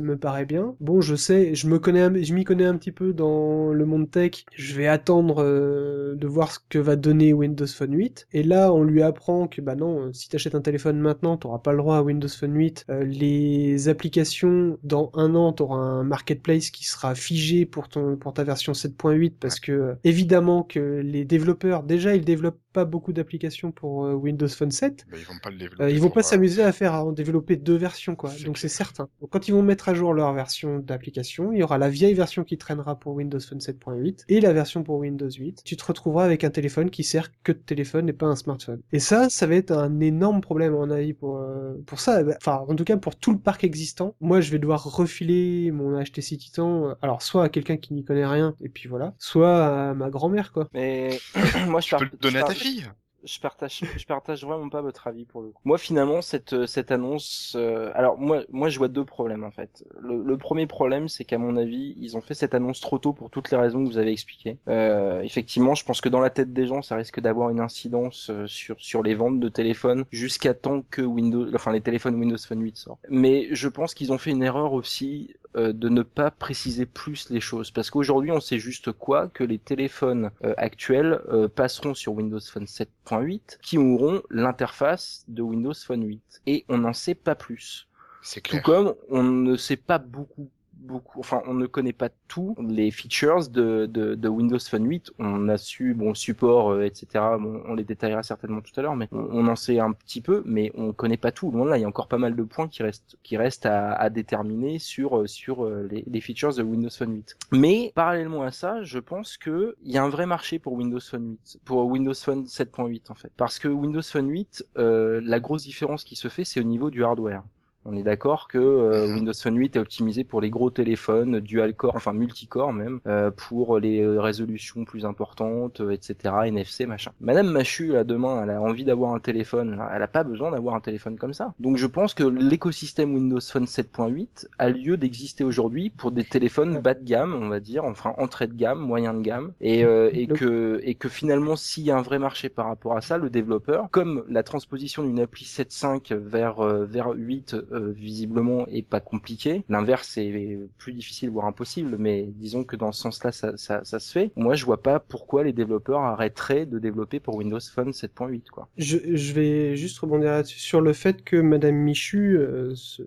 me paraît bien. Bon je sais, je me connais, je m'y connais un petit peu dans le monde tech. Je vais attendre de voir ce que va donner Windows Phone 8. Et là on lui apprend que bah non si t'achètes un téléphone maintenant t'auras pas le droit à Windows Phone 8. Euh, les applications dans un an t'auras un marketplace qui sera figé pour ton pour ta version 7.8 parce que évidemment que les développeurs déjà ils développent pas beaucoup d'applications pour euh, Windows Phone 7. Bah, ils vont pas le développer. Euh, ils vont pas euh, s'amuser à faire à en développer deux versions quoi. Donc c'est certain. Donc quand ils vont mettre à jour leur version d'application, il y aura la vieille version qui traînera pour Windows Phone 7.8 et la version pour Windows 8. Tu te retrouveras avec un téléphone qui sert que de téléphone et pas un smartphone. Et ça, ça va être un énorme problème à mon avis pour euh, pour ça. Enfin, en tout cas pour tout le parc existant. Moi, je vais devoir refiler mon HTC Titan. Alors soit à quelqu'un qui n'y connaît rien et puis voilà, soit à ma grand-mère quoi. Mais moi, je, Tu peux le donner à ta je partage partage vraiment pas votre avis pour le coup. Moi finalement cette euh, cette annonce euh, alors moi moi je vois deux problèmes en fait. Le, premier problème c'est qu'à mon avis, ils ont fait cette annonce trop tôt pour toutes les raisons que vous avez expliquées. Euh, effectivement, je pense que dans la tête des gens, ça risque d'avoir une incidence sur sur les ventes de téléphones jusqu'à temps que Windows enfin les téléphones Windows Phone 8 sortent. Mais je pense qu'ils ont fait une erreur aussi euh, de ne pas préciser plus les choses. Parce qu'aujourd'hui on sait juste quoi que les téléphones euh, actuels euh, passeront sur Windows Phone 7.8 qui auront l'interface de Windows Phone 8 et on n'en sait pas plus. C'est tout clair. comme on ne sait pas beaucoup enfin on ne connaît pas tous les features de, Windows Phone 8 on a su bon support euh, etc bon, on les détaillera certainement tout à l'heure mais on, en sait un petit peu mais on connaît pas tout. De là il y a encore pas mal de points qui restent qui restent à, déterminer sur euh, euh, les, features de Windows Phone 8 mais parallèlement à ça je pense que il y a un vrai marché pour Windows Phone 8 pour Windows Phone 7.8 en fait. Parce que Windows Phone 8 euh, la grosse différence qui se fait c'est au niveau du hardware on est d'accord que euh, Mhm. Windows Phone 8 est optimisé pour les gros téléphones, dual core, enfin multicore même, euh, pour les euh, résolutions plus importantes, euh, etc., NFC, machin. Madame Machu, là, demain, elle a envie d'avoir un téléphone, elle a pas besoin d'avoir un téléphone comme ça. Donc je pense que l'écosystème Windows Phone 7.8 a lieu d'exister aujourd'hui pour des téléphones bas de gamme, on va dire, enfin entrée de gamme, moyen de gamme, et, euh, et que et que finalement, s'il y a un vrai marché par rapport à ça, le développeur, comme la transposition d'une appli 7.5 vers vers 8 euh, visiblement est pas compliqué. L'inverse est plus difficile voire impossible, mais disons que dans ce sens-là, ça, ça, ça se fait. Moi, je vois pas pourquoi les développeurs arrêteraient de développer pour Windows Phone 7.8 quoi. Je, je vais juste rebondir là-dessus sur le fait que Madame Michu euh, se...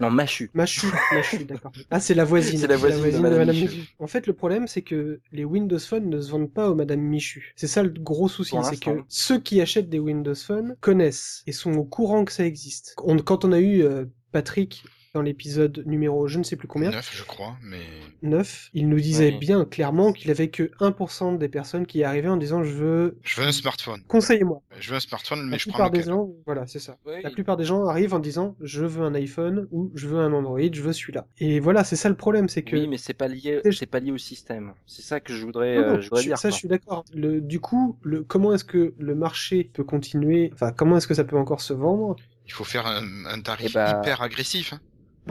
Non, Machu. Machu, Machu, d'accord. Ah, c'est la voisine. C'est la voisine de Madame Michu. En fait, le problème, c'est que les Windows Phone ne se vendent pas aux Madame Michu. C'est ça le gros souci, c'est que ceux qui achètent des Windows Phone connaissent et sont au courant que ça existe. On- quand on a eu euh, Patrick dans l'épisode numéro je ne sais plus combien, 9, je crois, mais 9, il nous disait Oui. bien clairement qu'il avait que 1% des personnes qui arrivaient en disant je veux... je veux un smartphone. Conseillez-moi. Je veux un smartphone, La mais je prends plupart des gens, voilà, c'est ça. Oui. La plupart des gens arrivent en disant je veux un iPhone ou je veux un Android, je veux celui-là. Et voilà, c'est ça le problème, c'est que Oui, mais c'est pas lié, C'est- pas lié au système. C'est ça que je voudrais, Non, non, euh, je voudrais je- dire. ça, quoi. je suis d'accord. Le, du coup, le, comment est-ce que le marché peut continuer Enfin, comment est-ce que ça peut encore se vendre? Il faut faire un, un tarif Eh bah, hyper agressif. hein.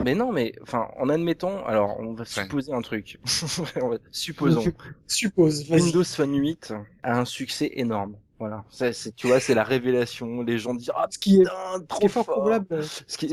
Mais non, mais enfin, en admettant, alors on va Enfin. supposer un truc. On va- Supposons. Suppose. Vas-y. Windows Phone 8 a un succès énorme. Voilà, c'est, c'est- tu vois, c'est la révélation. Les gens disent ah Ce qui est, trop fort probable, Ce qui, peut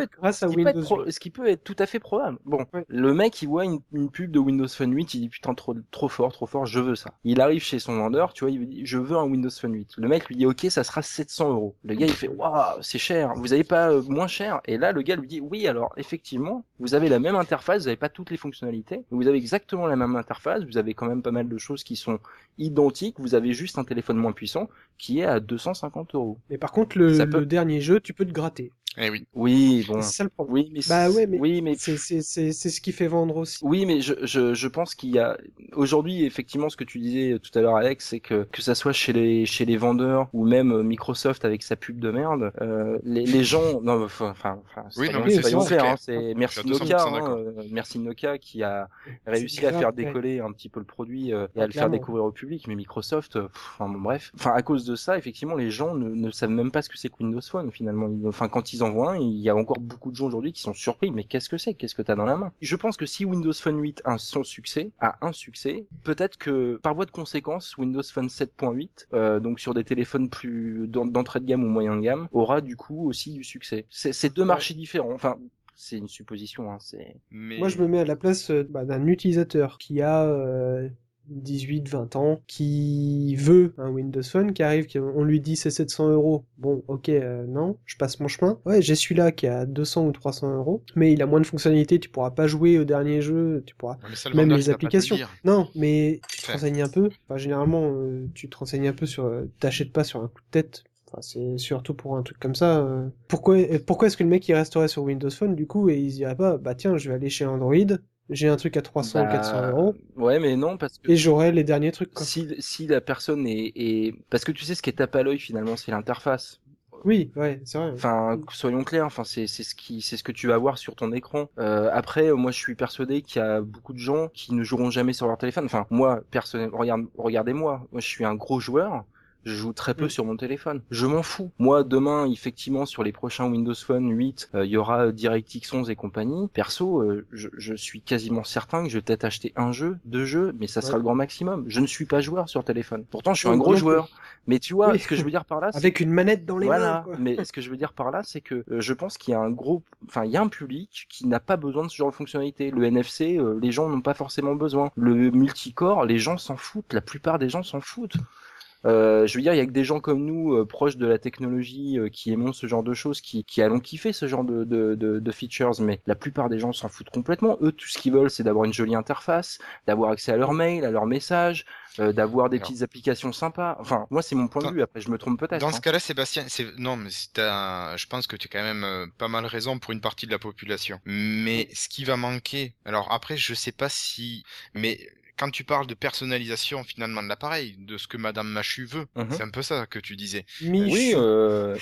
être grâce à ce qui, peut être Windows pro- ce qui peut être tout à fait probable. Bon, Ouais. le mec, il voit une, une pub de Windows Phone 8, il dit putain trop, trop fort, trop fort, je veux ça. Il arrive chez son vendeur, tu vois, il lui dit je veux un Windows Phone 8. Le mec lui dit ok, ça sera 700 euros. Le gars il fait waouh, c'est cher, vous avez pas euh, moins cher? Et là le gars lui dit oui, alors effectivement, vous avez la même interface, vous avez pas toutes les fonctionnalités, vous avez exactement la même interface, vous avez quand même pas mal de choses qui sont identiques, vous avez juste un téléphone moins puissant qui est à 250 euros. Mais par contre, le, Ça peut- le dernier jeu, tu peux te gratter. Eh oui. Oui, bon. C'est ça le problème. Oui, mais Bah c'est- ouais, mais oui, mais c'est c'est- c'est- c'est ce qui fait vendre aussi. Oui, mais je, je, je pense qu'il y a aujourd'hui effectivement ce que tu disais tout à l'heure, Alex, c'est que que ça soit chez les chez les vendeurs ou même euh, Microsoft avec sa pub de merde, euh, les, les gens non, enfin, enfin, Oui, non, c'est hein, c'est merci suis à 200% Nokia, hein, euh, merci Nokia qui a réussi à grave, faire ouais. décoller un petit peu le produit euh, et Ah, à le faire découvrir au public, mais Microsoft, pff, enfin bon, bref, enfin à cause de ça, effectivement, les gens ne, ne savent même pas ce que c'est que Windows Phone finalement. Enfin, quand ils en voient un, il y a encore beaucoup de gens aujourd'hui qui sont surpris. Mais qu'est-ce que c'est? Qu'est-ce que t'as dans la main? Je pense que si Windows Phone 8 a son succès, a un succès, peut-être que par voie de conséquence, Windows Phone 7.8, euh, donc sur des téléphones plus d'en- d'entrée de gamme ou moyen de gamme, aura du coup aussi du succès. C'est deux marchés différents. Enfin, c'est une supposition. Hein, c'est Mais Moi, je me mets à la place euh, bah, d'un utilisateur qui a euh, 18-20 ans, qui veut un Windows Phone, qui arrive, qui- on lui dit c'est 700 euros. Bon, ok, euh, non, je passe mon chemin. Ouais, j'ai celui-là qui a 200 ou 300 euros, mais il a moins de fonctionnalités, tu pourras pas jouer au dernier jeu, tu pourras... Ouais, le Même les applications. Non, mais tu te renseignes un peu. Enfin, généralement, euh, tu te renseignes un peu sur... euh, T'achètes pas sur un coup de tête. Enfin, c'est surtout pour un truc comme ça. Pourquoi, pourquoi est-ce que le mec il resterait sur Windows Phone du coup et il se dirait pas, bah tiens, je vais aller chez Android, j'ai un truc à 300 ou Bah, 400 euros Ouais, mais non, parce que et j'aurai les derniers trucs. Quoi. si, si la personne est, est... Parce que tu sais, ce qui est tape à l'œil, finalement, c'est l'interface. Oui, ouais, c'est vrai. Enfin, soyons clairs, enfin, c'est c'est ce qui, c'est ce que tu vas voir sur ton écran. Euh, après, moi, je suis persuadé qu'il y a beaucoup de gens qui ne joueront jamais sur leur téléphone. Enfin, moi, personnellement, regarde, regardez-moi. Moi, je suis un gros joueur. Je joue très peu Mm. sur mon téléphone. Je m'en fous. Moi, demain, effectivement, sur les prochains Windows Phone 8, euh, il y aura DirectX 11 et compagnie. Perso, euh, je, je suis quasiment certain que je vais peut-être acheter un jeu, deux jeux, mais ça sera Ouais. le grand maximum. Je ne suis pas joueur sur téléphone. Pourtant, je suis un gros joueur. Mais tu vois, Oui. ce que je veux dire par là, c'est Avec une manette dans les voilà, mains. Quoi. mais ce que je veux dire par là, c'est que euh, je pense qu'il y a un gros, enfin, il y a un public qui n'a pas besoin de ce genre de fonctionnalité. Le NFC, euh, les gens n'ont pas forcément besoin. Le multicore, les gens s'en foutent. La plupart des gens s'en foutent. Euh, je veux dire, il y a que des gens comme nous, euh, proches de la technologie, euh, qui aimons ce genre de choses, qui, qui allons kiffer ce genre de, de, de, de features, mais la plupart des gens s'en foutent complètement. Eux, tout ce qu'ils veulent, c'est d'avoir une jolie interface, d'avoir accès à leurs mails, à leurs messages, euh, d'avoir des Alors. petites applications sympas. Enfin, moi, c'est mon point de vue. Après, je me trompe peut-être. Dans hein. ce cas-là, Sébastien, c'est non, mais c'est un- je pense que tu as quand même euh, pas mal raison pour une partie de la population. Mais ce qui va manquer, alors après, je sais pas si, mais quand tu parles de personnalisation finalement de l'appareil, de ce que Madame Machu veut, Mhm. c'est un peu ça que tu disais. Michu. Oui, euh...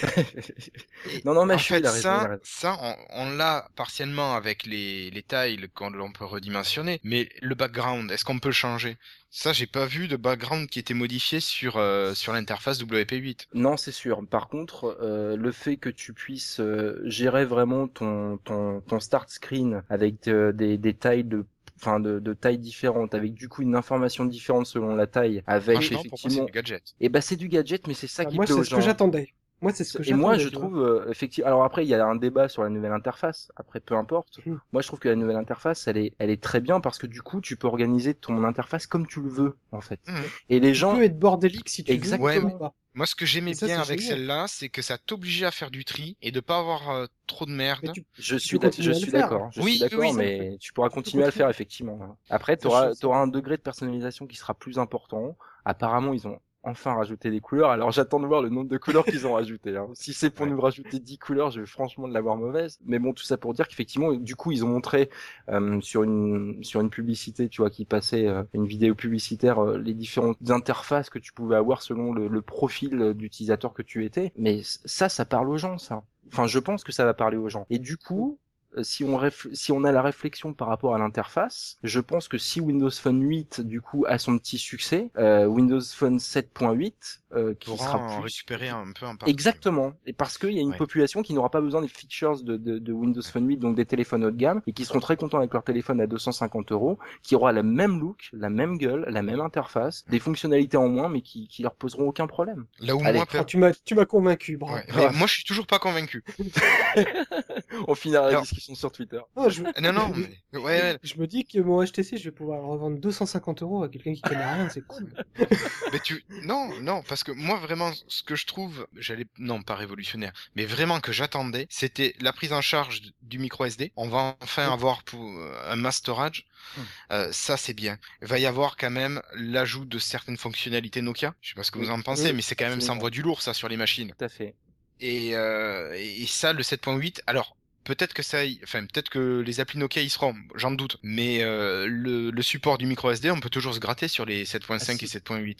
Et non, non, en Machu, fait, il a ça, ça, on, on l'a partiellement avec les, les tiles qu'on l'on peut redimensionner, mais le background, est-ce qu'on peut le changer? Ça, j'ai pas vu de background qui était modifié sur euh, sur l'interface WP8. Non, c'est sûr. Par contre, euh, le fait que tu puisses euh, gérer vraiment ton, ton, ton start screen avec euh, des, des tailles de enfin de, de tailles différentes avec du coup une information différente selon la taille avec pour moi, c'est effectivement du gadget. et ben c'est du gadget mais c'est ça Bah, qui moi, plaît aux c'est ce gens que j'attendais. Moi, c'est ce que et moi, je tu trouve euh, effectivement. Alors après, il y a un débat sur la nouvelle interface. Après, peu importe. Hmm. Moi, je trouve que la nouvelle interface, elle est, elle est très bien parce que du coup, tu peux organiser ton interface comme tu le veux, en fait. Mhm. Et les Tu gens, peux être bordélique si tu Exactement. veux. pas. Moi, ce que j'aimais bien avec celle-là, c'est que ça t'obligeait à faire du tri et de pas avoir euh, trop de merde. Tu- je tu suis, je suis d'accord. Je Oui, suis d'accord, oui, ça, mais tu pourras continuer à le faire effectivement. Après, tu auras, je- un degré de personnalisation qui sera plus important. Apparemment, ils ont enfin rajouté des couleurs. Alors, j'attends de voir le nombre de couleurs qu'ils ont rajouté. hein. Si c'est pour Ouais. nous rajouter 10 couleurs, je vais franchement de l'avoir mauvaise. Mais bon, tout ça pour dire qu'effectivement, du coup, ils ont montré euh, sur une sur une publicité, tu vois, qui passait euh, une vidéo publicitaire, euh, les différentes interfaces que tu pouvais avoir selon le, le profil euh, d'utilisateur que tu étais. Mais ça, ça parle aux gens, ça. Enfin, je pense que ça va parler aux gens. Et du coup, si on réf- si on a la réflexion par rapport à l'interface, je pense que si Windows Phone 8 du coup a son petit succès, euh, Windows Phone 7.8 euh, qui Pourra sera en plus récupérer un peu en partie. Exactement. Et parce qu'il y a une Ouais. population qui n'aura pas besoin des features de, de, de Windows Phone 8, donc des téléphones haut de gamme, et qui seront très contents avec leur téléphone à 250 euros, qui aura la même look, la même gueule, la même interface, des fonctionnalités en moins, mais qui, qui leur poseront aucun problème. Là où Allez. moi, Ah, tu m'as, tu m'as convaincu. Ouais, mais moi je suis toujours pas convaincu. On finira la Alors- discussion sur Twitter. Ah, je... Non, non, mais... Ouais, ouais, je me dis que mon HTC, je vais pouvoir le revendre 250 euros à quelqu'un qui connaît rien, c'est cool. mais tu... Non, non, parce que moi vraiment, ce que je trouve, j'allais... Non, pas révolutionnaire, mais vraiment que j'attendais, c'était la prise en charge du micro SD. On va enfin avoir pour euh, un mass storage. Mm. Euh, ça, c'est bien. Il va y avoir quand même l'ajout de certaines fonctionnalités Nokia. Je sais pas ce que vous en pensez, Oui, mais c'est quand même, ça envoie du lourd, ça, sur les machines. Tout à fait. Et, euh, et ça, le 7.8, alors peut-être que ça, enfin peut-être que les applis Nokia y seront, j'en doute. Mais euh, le, le support du micro SD, on peut toujours se gratter sur les 7.5 Ah, si. et 7.8.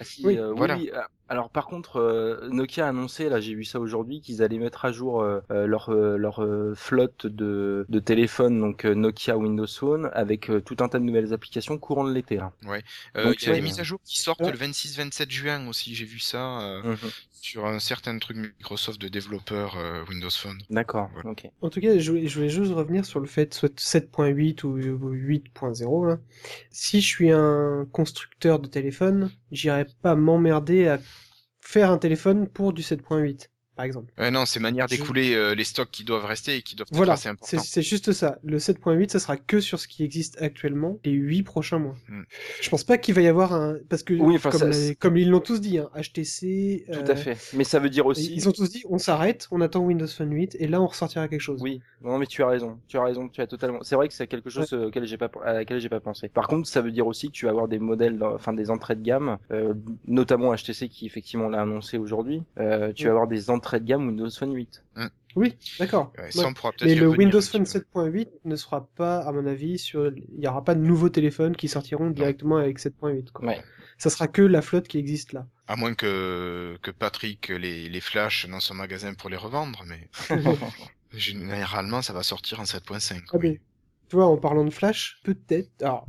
Ah, si, Oui, euh, voilà. oui. Alors par contre, euh, Nokia a annoncé, là j'ai vu ça aujourd'hui, qu'ils allaient mettre à jour euh, euh, leur, euh, leur flotte de, de téléphones, donc euh, Nokia Windows Phone, avec euh, tout un tas de nouvelles applications courant de l'été. Euh, Donc, il y a des euh, mises à jour qui sortent Ouais. le 26-27 juin aussi. J'ai vu ça euh, Mhm. sur un certain truc Microsoft de développeurs euh, Windows Phone. D'accord, Ouais. ok. En tout cas, je voulais, je voulais juste revenir sur le fait, soit 7.8 ou ou 8.0, là. Si je suis un constructeur de téléphone, j'irai pas m'emmerder à faire un téléphone pour du 7.8, par exemple. Euh, non, c'est manière Je- d'écouler euh, les stocks qui doivent rester et qui doivent Voilà, être assez c'est juste ça. Le 7.8, ça sera que sur ce qui existe actuellement les 8 prochains mois. Hmm. Je pense pas qu'il va y avoir un... Parce que, Oui, enfin, comme, ça- la- comme ils l'ont tous dit, hein, HTC... Tout euh, à fait. Mais ça veut dire aussi... Ils ont tous dit, on s'arrête, on attend Windows Phone 8, et là on ressortira quelque chose. Oui, non mais tu as raison, tu as raison, tu as totalement. C'est vrai que c'est quelque chose euh, auquel pas à laquelle j'ai pas pensé. Par contre, ça veut dire aussi que tu vas avoir des modèles, dans- enfin des entrées de gamme, euh, notamment HTC qui effectivement l'a annoncé aujourd'hui. euh, tu vas avoir des entrées de gamme Windows Phone 8. Oui, d'accord. Ouais, Ouais. Mais le Windows Phone peu. 7.8 ne sera pas, à mon avis, sur. Il n'y aura pas de nouveaux téléphones qui sortiront directement avec 7.8. quoi. Ouais. Ça sera que la flotte qui existe là. À moins que, que Patrick les, les flash dans son magasin pour les revendre, mais généralement ça va sortir en 7.5. Ah, oui. tu vois, en parlant de Flash, peut-être. Alors,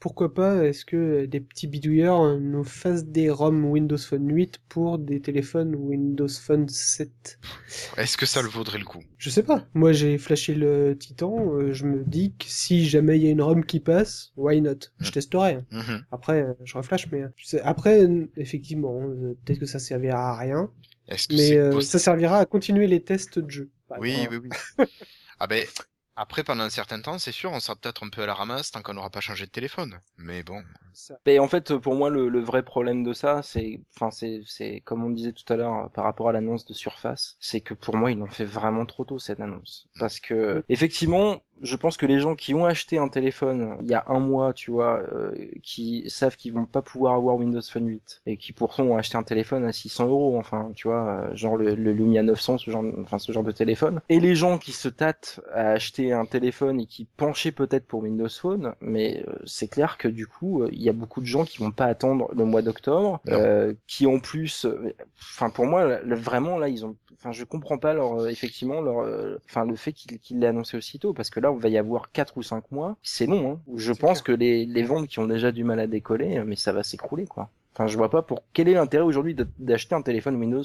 pourquoi pas est-ce que des petits bidouilleurs euh, nous fassent des ROM Windows Phone 8 pour des téléphones Windows Phone 7 Est-ce que ça le vaudrait le coup? Je sais pas. Moi, j'ai flashé le Titan. euh, je me dis que si jamais il y a une ROM qui passe, why not? Je Mm. testerai. hein. Mhm. Après, euh, je reflash, mais euh, après, euh, effectivement, euh, peut-être que ça servira à rien, que mais euh, ça servira à continuer les tests de jeu. Oui, exemple. oui, oui. ah ben, après, pendant un certain temps, c'est sûr, on sera peut-être un peu à la ramasse tant qu'on n'aura pas changé de téléphone. Mais bon. Mais en fait, pour moi, le, le vrai problème de ça, c'est, enfin, c'est, c'est comme on disait tout à l'heure euh, par rapport à l'annonce de Surface, c'est que pour moi, ils l'ont fait vraiment trop tôt cette annonce. Parce que effectivement, je pense que les gens qui ont acheté un téléphone il y a un mois, tu vois, euh, qui savent qu'ils vont pas pouvoir avoir Windows Phone 8 et qui pourtant ont acheté un téléphone à 600 euros, enfin, tu vois, euh, genre le, le Lumia 900, ce genre, enfin, ce genre de téléphone. Et les gens qui se tâtent à acheter un téléphone et qui penchaient peut-être pour Windows Phone, mais euh, c'est clair que du coup, euh, il y a beaucoup de gens qui vont pas attendre le mois d'octobre, Non. euh, qui en plus, euh, enfin pour moi, vraiment là, ils ont, enfin je comprends pas leur, euh, effectivement leur, euh, enfin le fait qu'ils qu'ils l'aient annoncé aussitôt, parce que là, on va y avoir quatre ou cinq mois, c'est long. Hein, je pense que les, les ventes qui ont déjà du mal à décoller, euh, mais ça va s'écrouler quoi. Enfin, je vois pas pour quel est l'intérêt aujourd'hui d'acheter un téléphone Windows?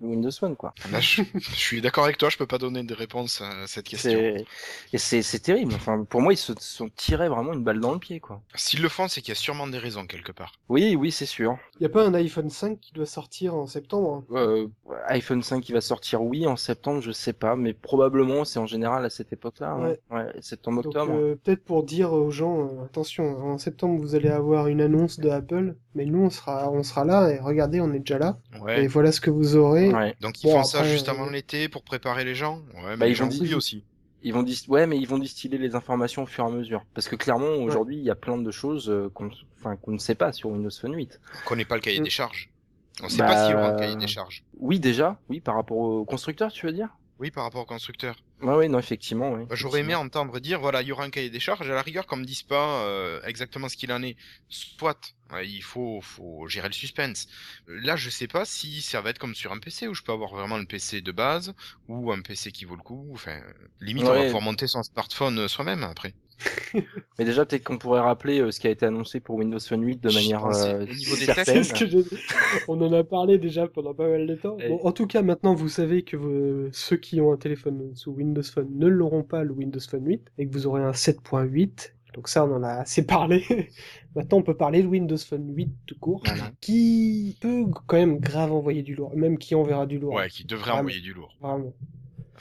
Windows Phone quoi. Là, je, je suis d'accord avec toi, je peux pas donner de réponse à cette question. C'est et c'est c'est terrible. Enfin, pour moi, ils se sont tirés vraiment une balle dans le pied quoi. S'ils le font, c'est qu'il y a sûrement des raisons quelque part. Oui, oui, c'est sûr. Y a pas un iPhone 5 qui doit sortir en septembre hein? Euh, iPhone 5 qui va sortir, oui, en septembre, je sais pas, mais probablement c'est en général à cette époque-là. hein. Ouais. Ouais, septembre, Donc octobre. euh, peut-être pour dire aux gens, euh, attention, en septembre vous allez avoir une annonce de Apple, mais nous on sera, on sera là et regardez, on est déjà là. Et voilà ce que vous aurez. Ouais. Donc ils Bon, font ça juste euh, avant l'été pour préparer les gens. Ouais, mais Bah, les ils gens ont dit- oublient aussi. Ils vont dis- ouais, mais ils vont distiller les informations au fur et à mesure. Parce que clairement, aujourd'hui, il y a plein de choses euh, qu'on, enfin, qu'on ne sait pas sur Windows Phone 8. On connaît pas le cahier Mm. des charges. On sait Bah, pas s'il y aura un cahier des charges. Oui, déjà, oui, par rapport au constructeur, tu veux dire? Oui, par rapport au constructeur. Ouais, oui, non, effectivement. Ouais, Bah, J'aurais aimé entendre dire, voilà, il y aura un cahier des charges, à la rigueur, qu'on me dise pas euh, exactement ce qu'il en est. Soit, ouais, il faut, faut gérer le suspense. Là, je sais pas si ça va être comme sur un PC, où je peux avoir vraiment le PC de base, ou un PC qui vaut le coup. Enfin, limite, on va Ouais. pouvoir monter son smartphone euh, soi-même après. Mais déjà, peut-être qu'on pourrait rappeler euh, ce qui a été annoncé pour Windows Phone 8 de manière euh, certaine. On en a parlé déjà pendant pas mal de temps. Et- Bon, en tout cas, maintenant, vous savez que vous- ceux qui ont un téléphone sous Windows Phone ne l'auront pas le Windows Phone 8 et que vous aurez un 7.8. Donc ça, on en a assez parlé. maintenant, on peut parler de Windows Phone 8 tout court, Voilà. qui peut quand même grave envoyer du lourd, même qui enverra du lourd. Ouais, qui devrait Vraiment. envoyer du lourd. Vraiment.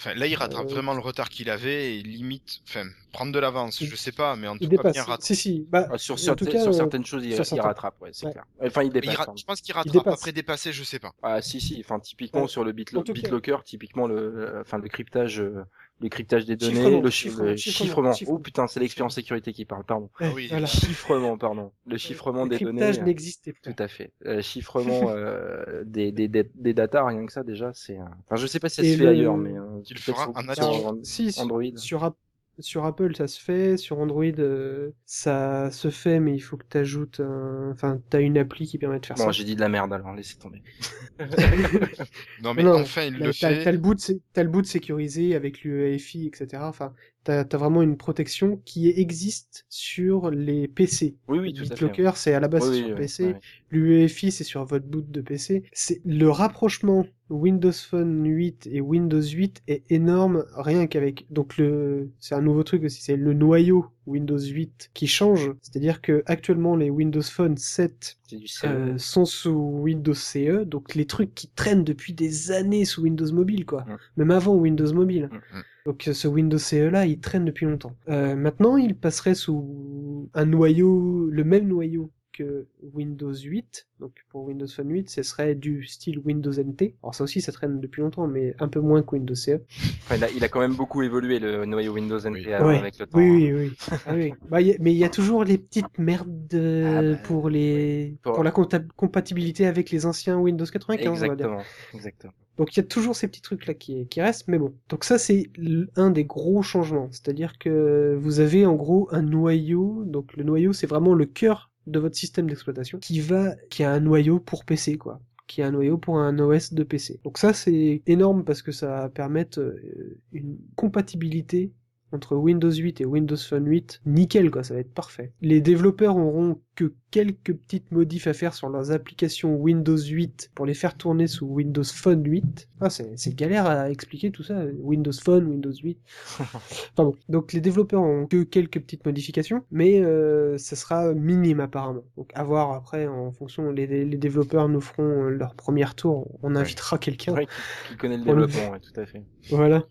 Enfin, là, il rattrape Euh, vraiment le retard qu'il avait et limite, enfin, prendre de l'avance, je sais pas, mais en Il tout cas, bien rattraper. Si, si. Bah, Ah, sur, en certaines, tout cas, sur euh, certaines choses, il, sur il certains. rattrape, ouais, c'est Ouais. clair. Enfin, il Il dépasse. ra- pardon. Je pense qu'il rattrape. dépasse. Après dépasser, je sais pas. Ah, si, si. Enfin, typiquement Ouais. sur le BitLocker, typiquement le, enfin, le cryptage, euh, le cryptage des données, Chiffrement, le, chi- chiffrement, le chiffrement. Oh putain, c'est l'expérience sécurité qui parle, pardon. Ah oui, voilà. Chiffrement, pardon. Le chiffrement Le des données. cryptage euh, n'existait pas. Tout à fait. Euh, chiffrement euh, des, des, des, des datas, rien que ça déjà, c'est. Enfin, je sais pas si ça Et se fait le- ailleurs, mais. Euh, Tu le feras sur-. Android. Si, sur- Android. Sur, App- sur Apple, ça se fait. Sur Android, euh, ça se fait, mais il faut que tu ajoutes un... Enfin, tu as une appli qui permet de faire Bon, ça. j'ai dit de la merde alors, laissez tomber. Non, mais Non, enfin, il le T'as fait. t'as le boot, sé- t'as le boot sécurisé avec l'UEFI, etc. Enfin, t'as as vraiment une protection qui existe sur les PC. Oui, oui, tout. BitLocker, c'est à la base Oui, oui, sur PC. L'UEFI, c'est sur votre boot de PC. C'est le rapprochement Windows Phone 8 et Windows 8 est énorme, rien qu'avec. Donc le, c'est un nouveau truc aussi, c'est le noyau Windows 8 qui change. C'est-à-dire que actuellement les Windows Phone 7 C'est du CE. euh, sont sous Windows CE, donc les trucs qui traînent depuis des années sous Windows Mobile, quoi. Mm. Même avant Windows Mobile. Mm, mm. Donc euh, ce Windows CE là, il traîne depuis longtemps. Euh, maintenant, il passerait sous un noyau, le même noyau que Windows 8. Donc pour Windows Phone 8, ce serait du style Windows NT. Alors ça aussi, ça traîne depuis longtemps, mais un peu moins que Windows CE. Enfin, il, a, il a quand même beaucoup évolué le noyau Windows NT Oui. euh, Ouais. avec le temps. Oui, hein. oui, oui. Ah oui. Bah, y a- mais il y a toujours les petites merdes Ah bah, pour les Pour- pour la compatibilité avec les anciens Windows 95. on va dire. Exactement. Donc il y a toujours ces petits trucs là qui, restent, mais bon. Donc ça c'est un des gros changements, c'est-à-dire que vous avez en gros un noyau, donc le noyau c'est vraiment le cœur de votre système d'exploitation qui va, qui a un noyau pour PC quoi, qui a un noyau pour un OS de PC. Donc ça c'est énorme parce que ça va permettre euh, une compatibilité entre Windows 8 et Windows Phone 8, nickel quoi, ça va être parfait. Les développeurs auront que quelques petites modifs à faire sur leurs applications Windows 8 pour les faire tourner sous Windows Phone 8. Ah, c'est galère à expliquer tout ça, Windows Phone, Windows 8. Pardon. Donc les développeurs ont que quelques petites modifications, mais euh, ça sera minime apparemment. Donc à voir après en fonction, les, les développeurs nous feront euh, leur premier tour, on invitera quelqu'un. Ouais, qui, qui connaît le développement, ouais, tout à fait. Voilà.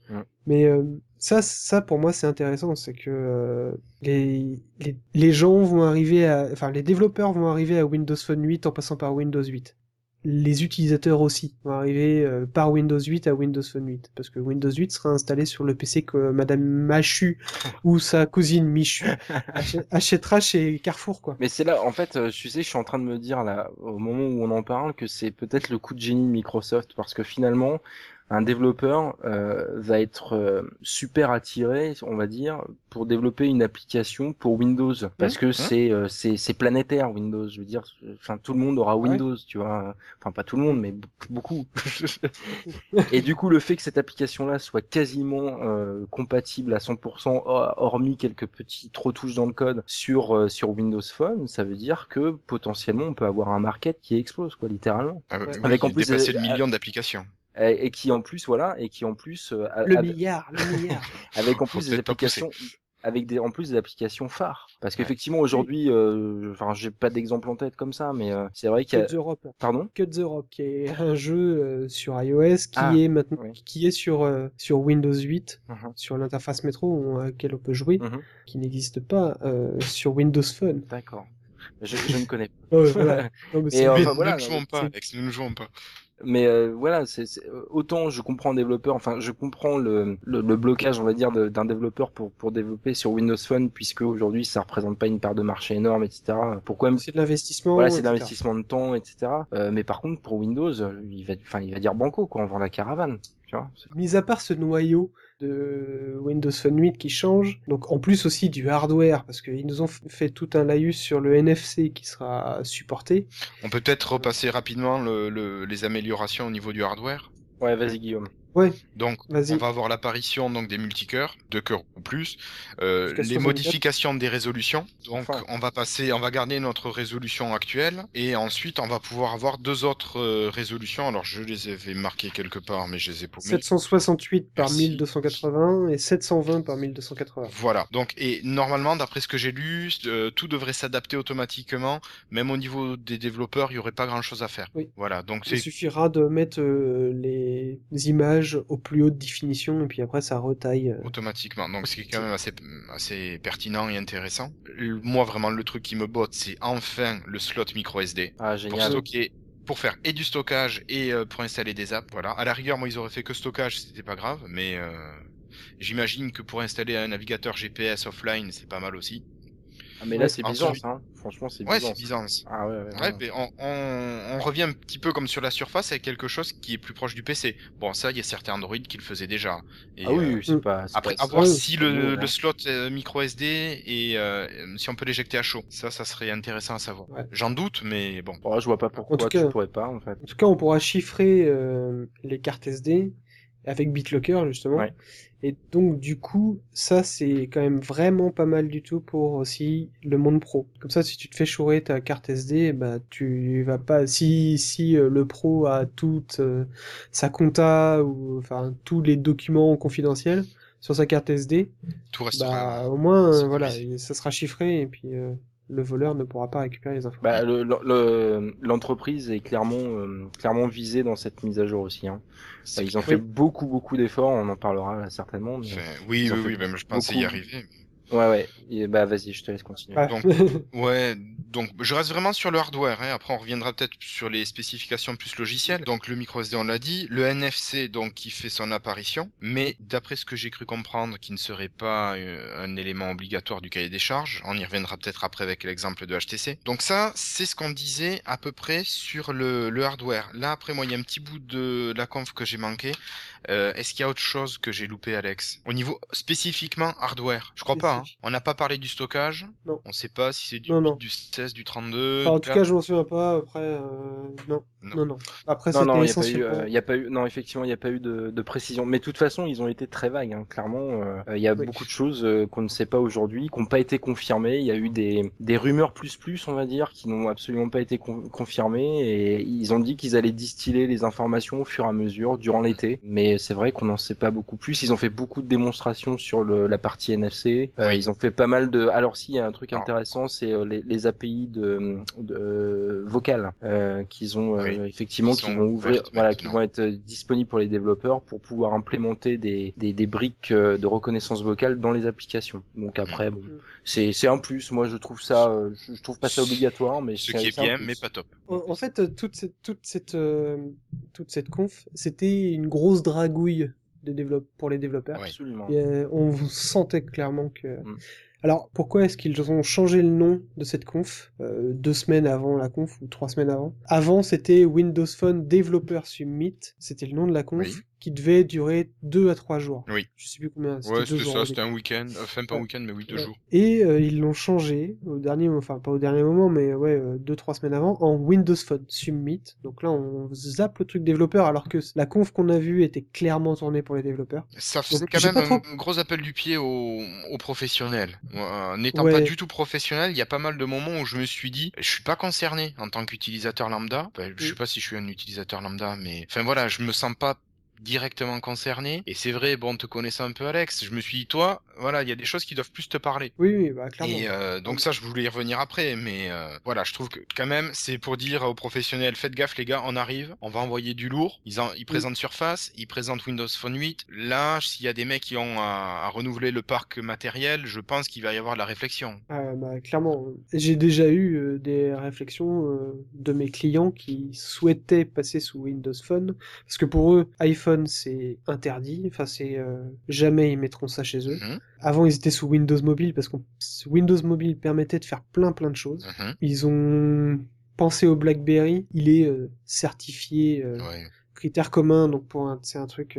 Mais euh, ça, ça pour moi c'est intéressant, c'est que euh, les, les, les gens vont arriver à, enfin les développeurs vont arriver à Windows Phone 8 en passant par Windows 8. Les utilisateurs aussi vont arriver euh, par Windows 8 à Windows Phone 8, parce que Windows 8 sera installé sur le PC que Madame Machu ou sa cousine Michu achè- achètera chez Carrefour quoi. Mais c'est là, en fait, euh, tu sais, je suis en train de me dire là, au moment où on en parle, que c'est peut-être le coup de génie de Microsoft, parce que finalement, un développeur euh, va être euh, super attiré, on va dire, pour développer une application pour Windows, parce que c'est euh, c'est c'est planétaire Windows. Je veux dire, enfin tout le monde aura Ouais. Windows, tu vois. Enfin pas tout le monde, mais be- beaucoup. Et du coup, le fait que cette application-là soit quasiment euh, compatible à 100%, hor- hormis quelques petites retouches dans le code sur euh, sur Windows Phone, ça veut dire que potentiellement on peut avoir un market qui explose, quoi, littéralement. Ah, Ouais. Avec en plus, dépassait euh, le million d'applications. Et, et qui en plus, voilà, et qui en plus euh, Le avec- milliard, le milliard. avec en plus des applications avec des en plus des applications phares parce Ouais. qu'effectivement aujourd'hui euh, enfin j'ai pas d'exemple en tête comme ça mais euh, c'est vrai qu'il y a Cut the Rope. pardon? Cut the Rope, qui est un jeu euh, sur iOS qui Ah, est maintenant oui. qui est sur euh, sur Windows 8 Mhm. sur l'interface métro laquelle on peut jouer Mhm. qui n'existe pas euh, sur Windows Phone. d'accord je, je ne connais pas Ouais, voilà. Non, mais Et, euh, enfin, ne voilà, le jouons c'est- pas, Alex, ne jouons pas. Mais euh, voilà c'est autant je comprends un développeur enfin je comprends le, le, le blocage on va dire d'un développeur pour pour développer sur Windows Phone puisque aujourd'hui ça représente pas une part de marché énorme etc pourquoi c'est de l'investissement. voilà c'est de l'investissement de temps etc Euh, mais par contre pour Windows il va enfin il va dire banco quoi on vend la caravane Tu vois Mis à part ce noyau de Windows Phone 8 qui change, donc en plus aussi du hardware, parce qu'ils nous ont fait tout un laïus sur le NFC qui sera supporté. On peut peut-être repasser rapidement le, le, les améliorations au niveau du hardware? Ouais, vas-y Guillaume. Donc, on va avoir l'apparition donc des multicœurs, deux cœurs ou plus, euh, les 64. modifications des résolutions. Donc, Enfin. on va passer, on va garder notre résolution actuelle, et ensuite, on va pouvoir avoir deux autres euh, résolutions. Alors, je les avais marquées quelque part, mais je les ai paumées. 768 par Merci. 1280 et 720 par 1280. Voilà. Donc, et normalement, d'après ce que j'ai lu, euh, tout devrait s'adapter automatiquement. Même au niveau des développeurs, il y aurait pas grand chose à faire. Oui. Voilà. Donc, Il suffira de mettre les images au plus haute définition et puis après ça retaille. euh. automatiquement. Donc c'est quand même assez, assez pertinent et intéressant. Le- Moi vraiment le truc qui me botte c'est enfin le slot micro SD Ah, pour génial. stocker pour faire et du stockage et euh, pour installer des apps. Voilà. À la rigueur moi ils auraient fait que stockage c'était pas grave mais euh, j'imagine que pour installer un navigateur GPS offline c'est pas mal aussi. Ah, mais là, c'est Byzance, hein. Franchement, c'est Ouais c'est Byzance. Byzance. Ah ouais, ouais. Ouais, mais on, on, on revient un petit peu comme sur la surface avec quelque chose qui est plus proche du PC. Bon, ça, il y a certains Android qui le faisaient déjà. Et, Ah oui, euh, c'est pas. c'est Après, pas- à voir si le, le hein. slot euh, micro SD et euh, si on peut l'éjecter à chaud. Ça, ça serait intéressant à savoir. Ouais. J'en doute, mais bon. Ouais, je vois pas pourquoi tout tu cas- pourrais pas, en fait. En tout cas, on pourra chiffrer euh, les cartes SD avec BitLocker justement. Et donc du coup, ça c'est quand même vraiment pas mal du tout pour aussi le monde pro. Comme ça, si tu te fais chourer ta carte SD, bah tu vas pas. Si si euh, le pro a toute euh, sa compta ou enfin tous les documents confidentiels sur sa carte SD, Tout restera. bah au moins euh, voilà, ça sera chiffré et puis euh, le voleur ne pourra pas récupérer les infos. Bah, le- le- le- l'entreprise est clairement, euh, clairement visée dans cette mise à jour aussi. Hein. C'est Ils ont fait beaucoup, beaucoup d'efforts. On en parlera là, certainement. mais- Enfin, oui, oui, oui, même je pensais y arriver. Ouais, ouais. Et bah, vas-y, je te laisse continuer. Ah. donc, Ouais, donc je reste vraiment sur le hardware. Hein. Après, on reviendra peut-être sur les spécifications plus logicielles. Donc le micro SD, on l'a dit. Le NFC, donc qui fait son apparition, mais d'après ce que j'ai cru comprendre, qui ne serait pas euh, un élément obligatoire du cahier des charges. On y reviendra peut-être après avec l'exemple de HTC. Donc ça, c'est ce qu'on disait à peu près sur le, le hardware. Là, après, moi, il y a un petit bout de la conf que j'ai manqué. Euh, Est-ce qu'il y a autre chose que j'ai loupé, Alex? Au niveau spécifiquement hardware, je crois pas. On n'a pas parlé du stockage. Non. On sait pas si c'est du, Non, non. du 16, du 32. Enfin, en tout cas, je m'en souviens pas. Après, euh, non. Non. non, non. Après, Non, non, il n'y a pas eu, essentiellement. euh, a pas eu, non, effectivement, il n'y a pas eu de, de précision. Mais de toute façon, ils ont été très vagues, hein. clairement. euh, Il y a Oui. beaucoup de choses euh, qu'on ne sait pas aujourd'hui, qui n'ont pas été confirmées. Il y a eu des, des rumeurs plus plus, on va dire, qui n'ont absolument pas été con- confirmées. Et ils ont dit qu'ils allaient distiller les informations au fur et à mesure durant l'été. Mais c'est vrai qu'on n'en sait pas beaucoup plus. Ils ont fait beaucoup de démonstrations sur le, la partie NFC. Euh, Oui. Ils ont fait pas mal de. Alors, si, il y a un truc Alors. intéressant, c'est euh, les, les API de, de vocales euh, qu'ils ont euh, Oui. effectivement, Qui vont ouvrir, voilà, qui vont être euh, disponibles pour les développeurs pour pouvoir implémenter des, des, des briques euh, de reconnaissance vocale dans les applications. Donc après, bon, Mm. c'est c'est un plus. Moi, je trouve ça, euh, je, je trouve pas ça obligatoire, mais Ce c'est- qui est bien, mais pas top. En, en fait, euh, toute cette, toute cette, euh, toute cette conf, c'était une grosse dragouille de développe pour les développeurs. Absolument. Et, euh, on sentait clairement que. Mm. Alors, pourquoi est-ce qu'ils ont changé le nom de cette conf euh, deux semaines avant la conf ou trois semaines avant? Avant, c'était Windows Phone Developer Summit. C'était le nom de la conf. Qui devait durer deux à trois jours. Oui. Je sais plus combien. Ouais, c'était ça, au c'était un week-end. Enfin, pas un week-end, mais oui, deux Ouais. jours. Et euh, ils l'ont changé au dernier, enfin pas au dernier moment, mais ouais, euh, deux trois semaines avant, en Windows Phone Summit. Donc là, on zappe le truc développeur, alors que la conf qu'on a vue était clairement tournée pour les développeurs. Ça Donc, quand même un, trop- un gros appel du pied aux, aux professionnels. Euh, N'étant Ouais. pas du tout professionnel, il y a pas mal de moments où je me suis dit, je suis pas concerné en tant qu'utilisateur lambda. Enfin, je sais Mm. pas si je suis un utilisateur lambda, mais enfin voilà, je me sens pas directement concerné. Et c'est vrai, bon, te connaissant un peu Alex, je me suis dit, toi, voilà, il y a des choses qui doivent plus te parler. Oui, oui, bah clairement. Et euh, donc ça, je voulais y revenir après, mais euh, voilà, je trouve que quand même, c'est pour dire aux professionnels, faites gaffe les gars, on arrive, on va envoyer du lourd. Ils, en, ils présentent Surface, ils présentent Windows Phone 8. Là, s'il y a des mecs qui ont à, à renouveler le parc matériel, je pense qu'il va y avoir de la réflexion. Ah, bah, clairement. J'ai déjà eu euh, des réflexions euh, de mes clients qui souhaitaient passer sous Windows Phone, parce que pour eux, iPhone c'est interdit, enfin c'est euh, jamais ils mettront ça chez eux. Mhm, Avant ils étaient sous Windows Mobile parce que Windows Mobile permettait de faire plein plein de choses. mhm, Ils ont pensé au BlackBerry, il est euh, certifié euh, ouais. critère commun, donc pour c'est un truc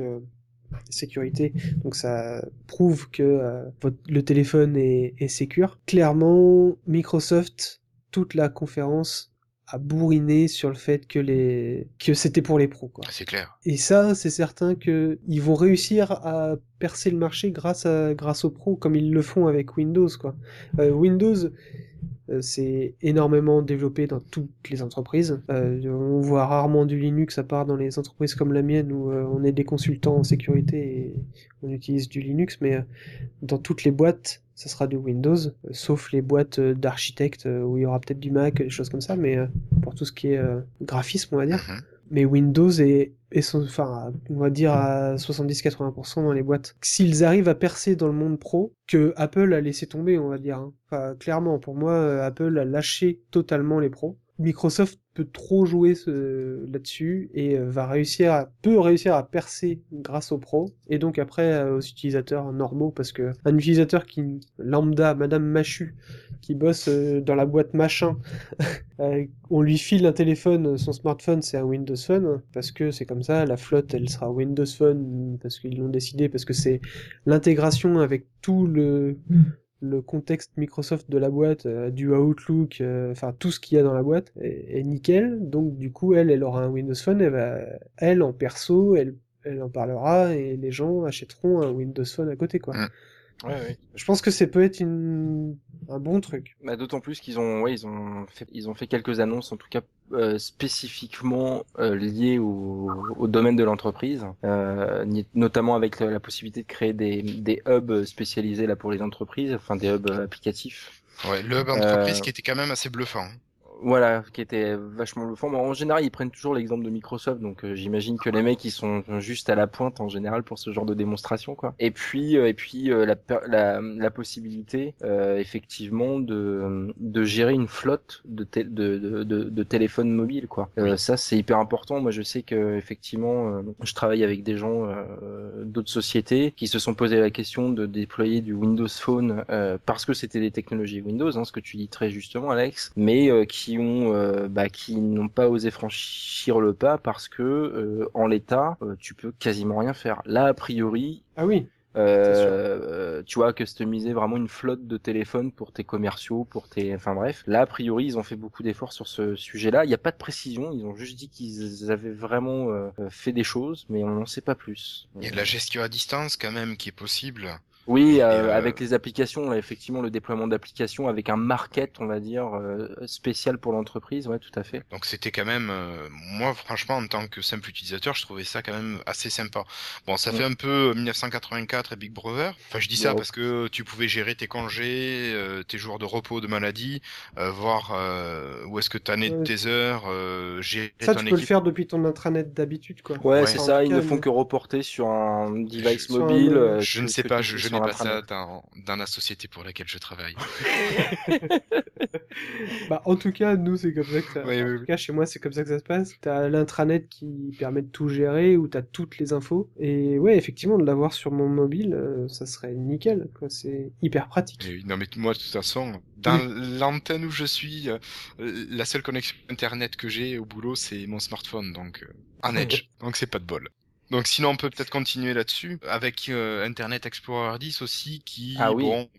sécurité, donc ça prouve que votre, le téléphone est, est sécure. Clairement, Microsoft, toute la conférence a bourriné sur le fait que les que c'était pour les pros quoi. C'est clair. Et ça, c'est certain que ils vont réussir à percer le marché grâce à grâce aux pros comme ils le font avec Windows quoi. Euh, Windows c'est énormément développé dans toutes les entreprises. Euh, on voit rarement du Linux à part dans les entreprises comme la mienne où euh, on est des consultants en sécurité et on utilise du Linux, mais euh, dans toutes les boîtes, ça sera du Windows, euh, sauf les boîtes euh, d'architectes euh, où il y aura peut-être du Mac, des choses comme ça, mais euh, pour tout ce qui est euh, graphisme, on va dire. Mhm. Mais Windows est, enfin, on va dire à 70-80% dans les boîtes. S'ils arrivent à percer dans le monde pro, que Apple a laissé tomber, on va dire. hein. Enfin, clairement, pour moi, euh, Apple a lâché totalement les pros. Microsoft peut trop jouer là-dessus et euh, va réussir à, peut réussir à percer grâce aux pros et donc après euh, aux utilisateurs normaux parce que un utilisateur qui lambda, Madame Machu, qui bosse euh, dans la boîte machin, euh, on lui file un téléphone, son smartphone c'est un Windows Phone parce que c'est comme ça, la flotte elle sera Windows Phone parce qu'ils l'ont décidé parce que c'est l'intégration avec tout le contexte Microsoft de la boîte, euh, du Outlook, euh, enfin tout ce qu'il y a dans la boîte est, est nickel. Donc du coup, elle, elle aura un Windows Phone, elle, va, elle en perso, elle, elle en parlera et les gens achèteront un Windows Phone à côté, quoi. Ouais, ouais. Je pense que ça peut être une... un bon truc. Bah, d'autant plus qu'ils ont, ouais, ils ont fait, ils ont fait quelques annonces, en tout cas euh, spécifiquement euh, liées au, au domaine de l'entreprise, euh, notamment avec la, la possibilité de créer des, des hubs spécialisés là pour les entreprises, enfin des hubs euh, applicatifs. Ouais, le hub entreprise Euh, qui était quand même assez bluffant. Voilà, qui était vachement le fond. En général, ils prennent toujours l'exemple de Microsoft, donc euh, j'imagine que les mecs ils sont juste à la pointe en général pour ce genre de démonstration, quoi. Et puis, euh, et puis euh, la, la, la possibilité, euh, effectivement, de, de gérer une flotte de, de, de, de, de téléphones mobiles, quoi. Euh, ça, c'est hyper important. Moi, je sais que effectivement, euh, je travaille avec des gens euh, d'autres sociétés qui se sont posé la question de déployer du Windows Phone euh, parce que c'était des technologies Windows, hein, ce que tu dis très justement, Alex, mais euh, qui ont, euh, bah, qui n'ont pas osé franchir le pas parce que euh, en l'état, euh, tu peux quasiment rien faire. Là, a priori, Ah oui, euh, tu vois, customiser vraiment une flotte de téléphones pour tes commerciaux, pour tes, enfin bref. Là, a priori, ils ont fait beaucoup d'efforts sur ce sujet-là. Il n'y a pas de précision. Ils ont juste dit qu'ils avaient vraiment euh, fait des choses, mais on n'en sait pas plus. Il y a de la gestion à distance quand même qui est possible. Oui, euh, euh, avec les applications, effectivement, le déploiement d'applications avec un market, on va dire, euh, spécial pour l'entreprise, ouais, tout à fait. Donc c'était quand même, euh, moi franchement en tant que simple utilisateur, je trouvais ça quand même assez sympa. Bon, ça Ouais. fait un peu 1984 et Big Brother. Enfin, je dis ça Ouais. parce que tu pouvais gérer tes congés, euh, tes jours de repos, de maladie, euh, voir euh, où est-ce que tu en es de Ouais. tes heures, euh, gérer ça ton tu peux le faire depuis ton intranet d'habitude, quoi. Ouais, Ouais. c'est ça, ils cas, ne font que reporter sur un device un- mobile. euh, Je ne sais pas, je, je sur pas ça dans la société pour laquelle je travaille. Bah, en tout cas, nous, c'est comme ça que ça... Oui, en oui, tout oui. cas, chez moi, c'est comme ça que ça se passe. T'as l'intranet qui permet de tout gérer, où t'as toutes les infos. Et ouais, effectivement, de l'avoir sur mon mobile, euh, ça serait nickel, quoi. C'est hyper pratique. Et non mais moi de toute façon, dans l'antenne où je suis, euh, la seule connexion internet que j'ai au boulot c'est mon smartphone, donc euh, en Edge, donc c'est pas de bol. Donc sinon on peut peut-être continuer là-dessus avec euh, Internet Explorer 10 aussi qui Ah oui. bon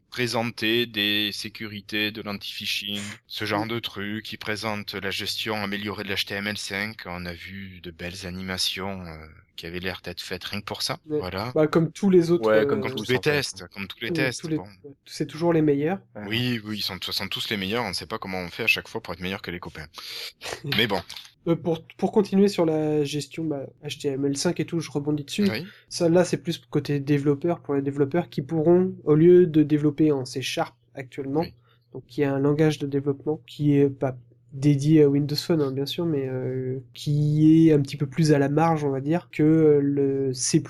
des sécurités de l'anti-phishing, ce genre de trucs, qui présente la gestion améliorée de l'HTML5. On a vu de belles animations euh, qui avaient l'air d'être faites rien que pour ça. Ouais. Voilà. Bah, comme tous les autres. Ouais, euh, comme Comme tous les en fait. tests, comme tous les tous- tests. tous les- bon. C'est toujours les meilleurs. Oui, oui, ils sont tous les meilleurs. On ne sait pas comment on fait à chaque fois pour être meilleur que les copains. Mais bon, Euh, pour, pour continuer sur la gestion bah, HTML5 et tout, je rebondis dessus. oui. Ça, là, c'est plus côté développeur, pour les développeurs qui pourront, au lieu de développer en C Sharp actuellement, Oui. donc qui est un langage de développement qui est pas dédié à Windows Phone, hein, bien sûr, mais euh, qui est un petit peu plus à la marge, on va dire, que le C++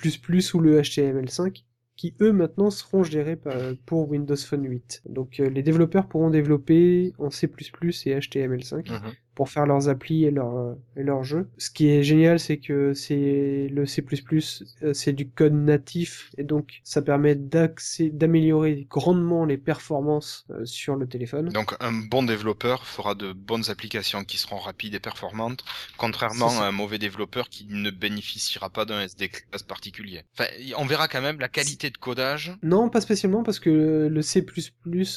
ou le HTML5, qui eux maintenant seront gérés par- pour Windows Phone 8. Donc euh, les développeurs pourront développer en C++ et HTML5 Mhm. Pour faire leurs applis et leurs et leurs jeux. Ce qui est génial, c'est que c'est le C++, euh, c'est du code natif et donc ça permet d'améliorer grandement les performances euh, sur le téléphone. Donc un bon développeur fera de bonnes applications qui seront rapides et performantes, contrairement à un mauvais développeur qui ne bénéficiera pas d'un SD class particulier. Enfin, on verra quand même la qualité de codage. Non, pas spécialement parce que le C++,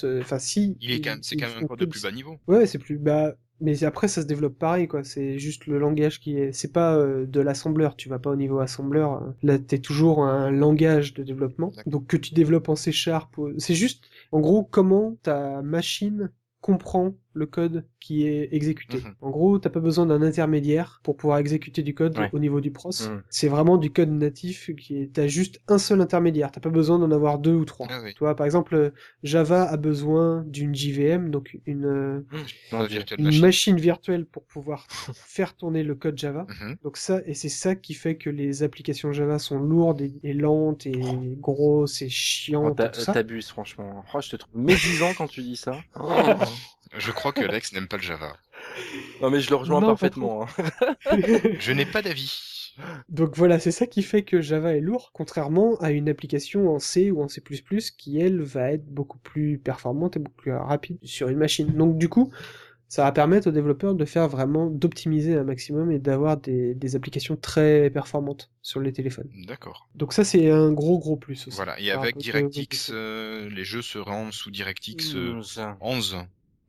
euh, enfin si. Il est quand même, c'est quand même un code de plus bas niveau. Ouais, c'est plus bas. Mais après, ça se développe pareil, quoi. C'est juste le langage qui est. C'est pas euh, de l'assembleur. Tu vas pas au niveau assembleur. euh. Là, t'es toujours un langage de développement. Donc que tu développes en C Sharp. C'est juste, en gros, comment ta machine comprend le code qui est exécuté. Mhm. En gros, t'as pas besoin d'un intermédiaire pour pouvoir exécuter du code Ouais. au niveau du pros. Mhm. C'est vraiment du code natif qui est. T'as juste un seul intermédiaire. T'as pas besoin d'en avoir deux ou trois. Ah oui. Vois, par exemple, euh, Java a besoin d'une JVM, donc une, euh, virtual une machine. machine virtuelle pour pouvoir faire tourner le code Java. Mhm. Donc ça, et c'est ça qui fait que les applications Java sont lourdes et, et lentes et grosses et Oh, chiantes ça. T'abuses, franchement. Oh, je te trouve médisant quand tu dis ça. Je crois que Lex n'aime pas le Java. Non, mais je le rejoins Non, parfaitement. hein. Je n'ai pas d'avis. Donc voilà, c'est ça qui fait que Java est lourd, contrairement à une application en C ou en C++ qui, elle, va être beaucoup plus performante et beaucoup plus rapide sur une machine. Donc du coup, ça va permettre aux développeurs de faire vraiment, d'optimiser un maximum et d'avoir des, des applications très performantes sur les téléphones. D'accord. Donc ça, c'est un gros gros plus aussi. Voilà. Et avec DirectX, euh, les jeux seront sous DirectX euh, 11.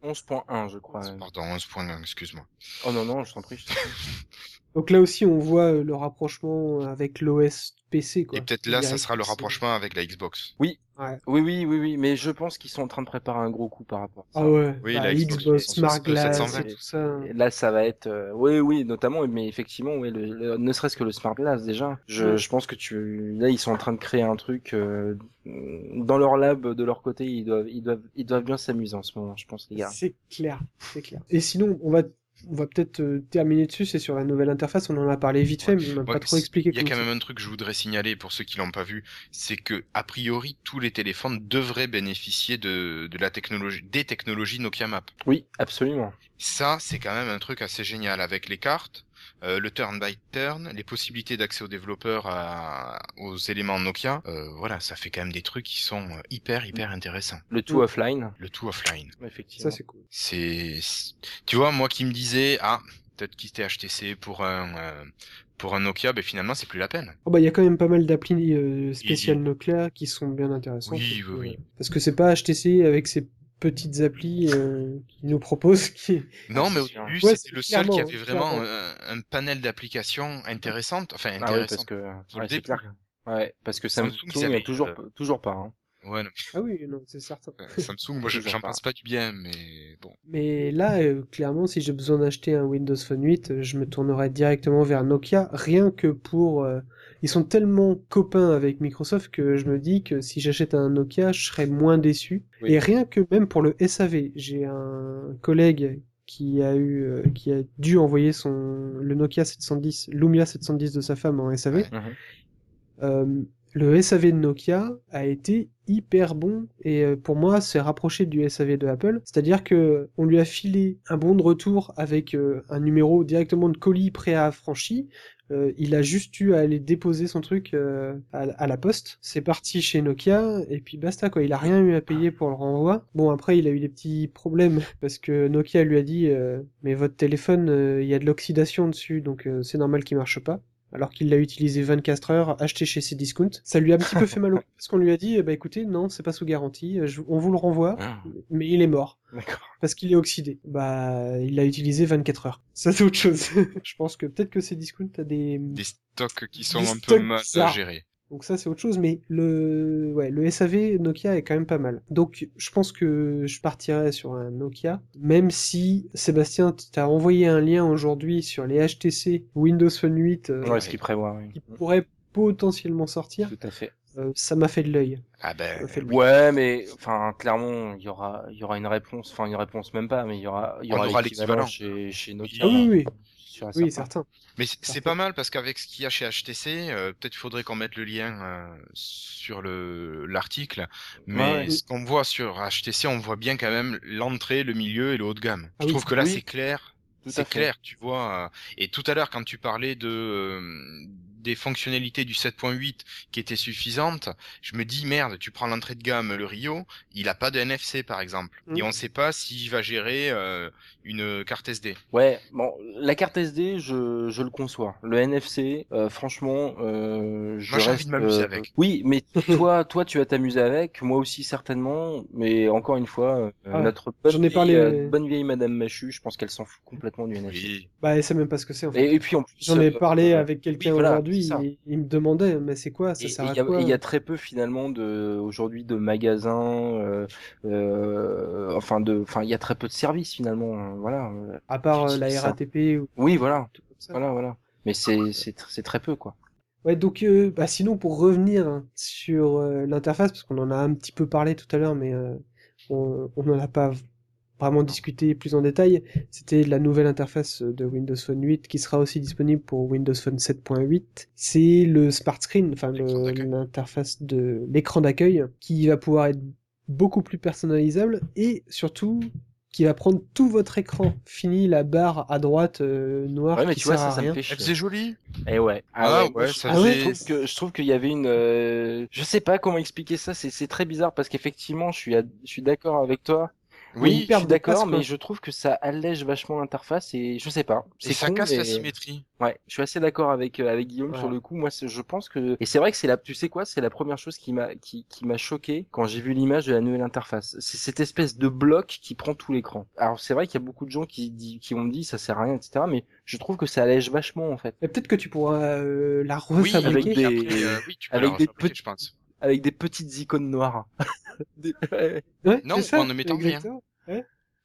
11. 11.1, je crois. Pardon, 11.1, excuse-moi. Oh non, non, je t'en prie. je t'en prie. Donc là aussi, on voit euh, le rapprochement avec l'OS PC, quoi. Et peut-être là, ça sera le euh, rapprochement avec la Xbox. Ouais. Oui, oui, oui, oui, mais je pense qu'ils sont en train de préparer un gros coup par rapport à ça. Ah ouais, Oui, bah, la Xbox Xbox, 360, Smart Glass 720. et tout ça. Et Là, ça va être, euh, oui, oui, notamment, mais effectivement, oui, le, le- ne serait-ce que le Smart Glass déjà. Je, Ouais. je pense que tu, là, ils sont en train de créer un truc euh, dans leur lab, de leur côté, ils doivent, ils doivent, ils doivent bien s'amuser en ce moment, je pense, les gars. C'est clair, c'est clair. Et sinon, on va, on va peut-être euh, terminer dessus, c'est sur la nouvelle interface, on en a parlé vite fait, mais on n'a Ouais, pas trop expliqué Il y a quand même un truc que je voudrais signaler pour ceux qui l'ont pas vu, c'est que a priori tous les téléphones devraient bénéficier de, de la technologie, des technologies Nokia Map. Oui, absolument. Ça, c'est quand même un truc assez génial avec les cartes, euh, le turn by turn, les possibilités d'accès aux développeurs à- aux éléments Nokia. Euh, voilà, ça fait quand même des trucs qui sont euh, hyper hyper intéressants. Le tout Mm. offline, Le tout offline. effectivement. Ça, c'est cool. C'est, tu vois, moi qui me disais ah peut-être quitter HTC pour un euh, pour un Nokia, ben finalement c'est plus la peine. Oh bah, il y a quand même pas mal d'applis euh, spéciales Nokia qui sont bien intéressantes. Oui, oui, oui. Parce que c'est pas HTC avec ses petites applis euh, qui nous proposent qui... Non, Ah, mais au début, Ouais, c'était c'est le seul qui clairement, avait vraiment clairement. un, un panel d'applications intéressantes, enfin Ah oui, intéressantes. parce que, ouais, c'est clair. Ouais, parce que Samsung, Samsung, ça il y a avait, toujours, euh, toujours pas. Hein. Ouais, non, Ah oui, non, c'est certain. euh, Samsung, moi j'en pense pas du bien, mais bon. Mais là, euh, clairement, si j'ai besoin d'acheter un Windows Phone 8, euh, je me tournerai directement vers Nokia, rien que pour... euh, Ils sont tellement copains avec Microsoft que je me dis que si j'achète un Nokia, je serais moins déçu. Oui. Et rien que même pour le SAV, j'ai un collègue qui a eu, euh, qui a dû envoyer son le Nokia 710, Lumia 710 de sa femme en SAV. Ouais. Mhm. Euh, le SAV de Nokia a été hyper bon et euh, pour moi c'est rapproché du SAV de Apple. C'est-à-dire que on lui a filé un bon de retour avec euh, un numéro directement de colis prêt à affranchi. Euh, il a juste eu à aller déposer son truc euh, à, la poste. C'est parti chez Nokia et puis basta quoi. Il a rien eu à payer pour le renvoi. Bon après il a eu des petits problèmes parce que Nokia lui a dit euh, mais votre téléphone il y a de l'oxydation dessus donc c'est normal qu'il marche pas alors qu'il l'a utilisé 24 heures, acheté chez Cdiscount. Ça lui a un petit peu fait mal au parce qu'on lui a dit, eh ben, écoutez, non, c'est pas sous garantie, euh, je- on vous le renvoie, Ah, mais il est mort, D'accord. parce qu'il est oxydé. Bah, il l'a utilisé 24 heures. Ça, c'est autre chose. je pense que peut-être que Cdiscount a des... Des stocks qui sont Des un peu mal gérés. Donc ça, c'est autre chose, mais le, ouais, le SAV Nokia est quand même pas mal. Donc, je pense que je partirais sur un Nokia, même si, Sébastien, t'as envoyé un lien aujourd'hui sur les HTC Windows Phone 8, euh, Ouais, ce qu'il prévoit, oui. qui pourrait potentiellement sortir, Tout à fait. euh, ça m'a fait de l'œil. Ah ben, Ouais, mais enfin clairement, il y aura, il y aura une réponse. Enfin, une réponse même pas, mais il y aura, il y aura aura l'équivalent l'équivalent. chez chez Nokia. Ah oui, oui, sûr et oui, certain. certain. mais c'est- pas mal parce qu'avec ce qu'il y a chez HTC, euh, peut-être faudrait qu'on mette le lien euh, sur le l'article. Mais Ouais. ce qu'on voit sur HTC, on voit bien quand même l'entrée, le milieu et le haut de gamme. Ah Je oui, trouve que là oui. c'est clair. C'est clair, tu vois. Et tout à l'heure, quand tu parlais de des fonctionnalités du 7.8 qui étaient suffisantes, je me dis merde, tu prends l'entrée de gamme le Rio, il a pas de NFC par exemple, et mm. on sait pas s'il va gérer euh, une carte SD. Ouais, bon, la carte SD, je, je le conçois. Le NFC, euh, franchement, euh, je moi j'ai envie de m'amuser euh, avec. Oui, mais toi, toi, tu vas t'amuser avec, moi aussi certainement, mais encore une fois, ah, notre bonne, vieille, parlé... bonne vieille Madame Machu, je pense qu'elle s'en fout complètement du NFC. Oui. Bah, elle sait même pas ce que c'est. En fait. et, puis en plus, j'en ai parlé avec quelqu'un aujourd'hui il, me demandait, mais c'est quoi Ça sert à quoi Il y a très peu finalement de aujourd'hui de magasins, euh, euh, enfin de, enfin il y a très peu de services finalement, hein, voilà. À part euh, la RATP. Oui, voilà, voilà, voilà. Mais c'est c'est très peu quoi. Ouais, donc bah, sinon pour revenir sur l'interface, parce qu'on en a un petit peu parlé tout à l'heure, mais on n'en a pas vraiment discuter plus en détail, c'était la nouvelle interface de Windows Phone 8 qui sera aussi disponible pour Windows Phone 7.8. C'est le Smart Screen, enfin l'interface de l'écran d'accueil, qui va pouvoir être beaucoup plus personnalisable et surtout qui va prendre tout votre écran. Fini la barre à droite euh, noire ouais, mais qui tu vois, ça, me fait C'est joli. Et eh ouais. Ah, ah ouais, ça ah je, trouve que, je trouve qu'il y avait une. Euh, je sais pas comment expliquer ça. C'est très bizarre parce qu'effectivement, je suis, je suis d'accord avec toi. Oui, je suis d'accord, mais je trouve que ça allège vachement l'interface et je sais pas. C'est ça casse la symétrie. Ouais, je suis assez d'accord avec euh, avec Guillaume sur le coup. Moi, je pense que et c'est vrai que c'est la, tu sais quoi, c'est la première chose qui m'a qui, qui m'a choqué quand j'ai vu l'image de la nouvelle interface. C'est cette espèce de bloc qui prend tout l'écran. Alors c'est vrai qu'il y a beaucoup de gens qui qui ont dit ça sert à rien, etc. Mais je trouve que ça allège vachement en fait. Peut-être que tu pourras euh, la refabriquer avec des, euh, avec des petits, avec des petites icônes noires. non, en ne mettant rien.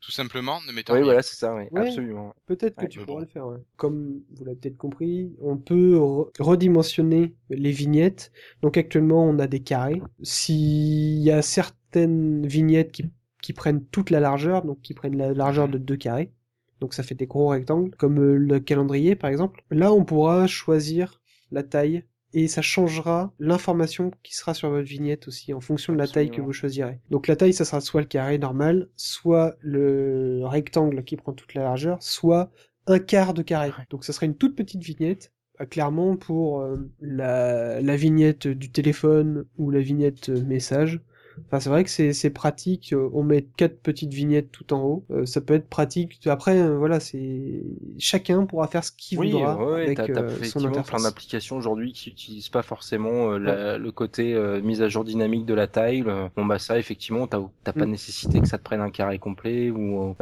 Tout simplement, ne mettant oui, rien. voilà, c'est ça, oui, absolument. Peut-être que tu pourras le faire. Comme vous l'avez peut-être compris, on peut redimensionner les vignettes. Donc actuellement, on a des carrés. S'il y a certaines vignettes qui, qui prennent toute la largeur, donc qui prennent la largeur mhm. de deux carrés, donc ça fait des gros rectangles, comme euh, le calendrier par exemple, là on pourra choisir la taille et ça changera l'information qui sera sur votre vignette aussi en fonction de la taille que vous choisirez. Donc la taille, ça sera soit le carré normal, soit le rectangle qui prend toute la largeur, soit un quart de carré. Donc ça sera une toute petite vignette euh, clairement pour euh, la, la, vignette du téléphone ou la vignette message. Enfin, c'est vrai que c'est pratique. Euh, on met quatre petites vignettes tout en haut. Euh, ça peut être pratique. Après, euh, voilà, c'est chacun pourra faire ce qu'il voudra avec t'as, t'as plein d'applications aujourd'hui qui n'utilisent pas forcément le côté mise à jour dynamique de la taille. Bon bah ça, effectivement, t'as, t'as pas mm. nécessité que ça te prenne un carré complet ou.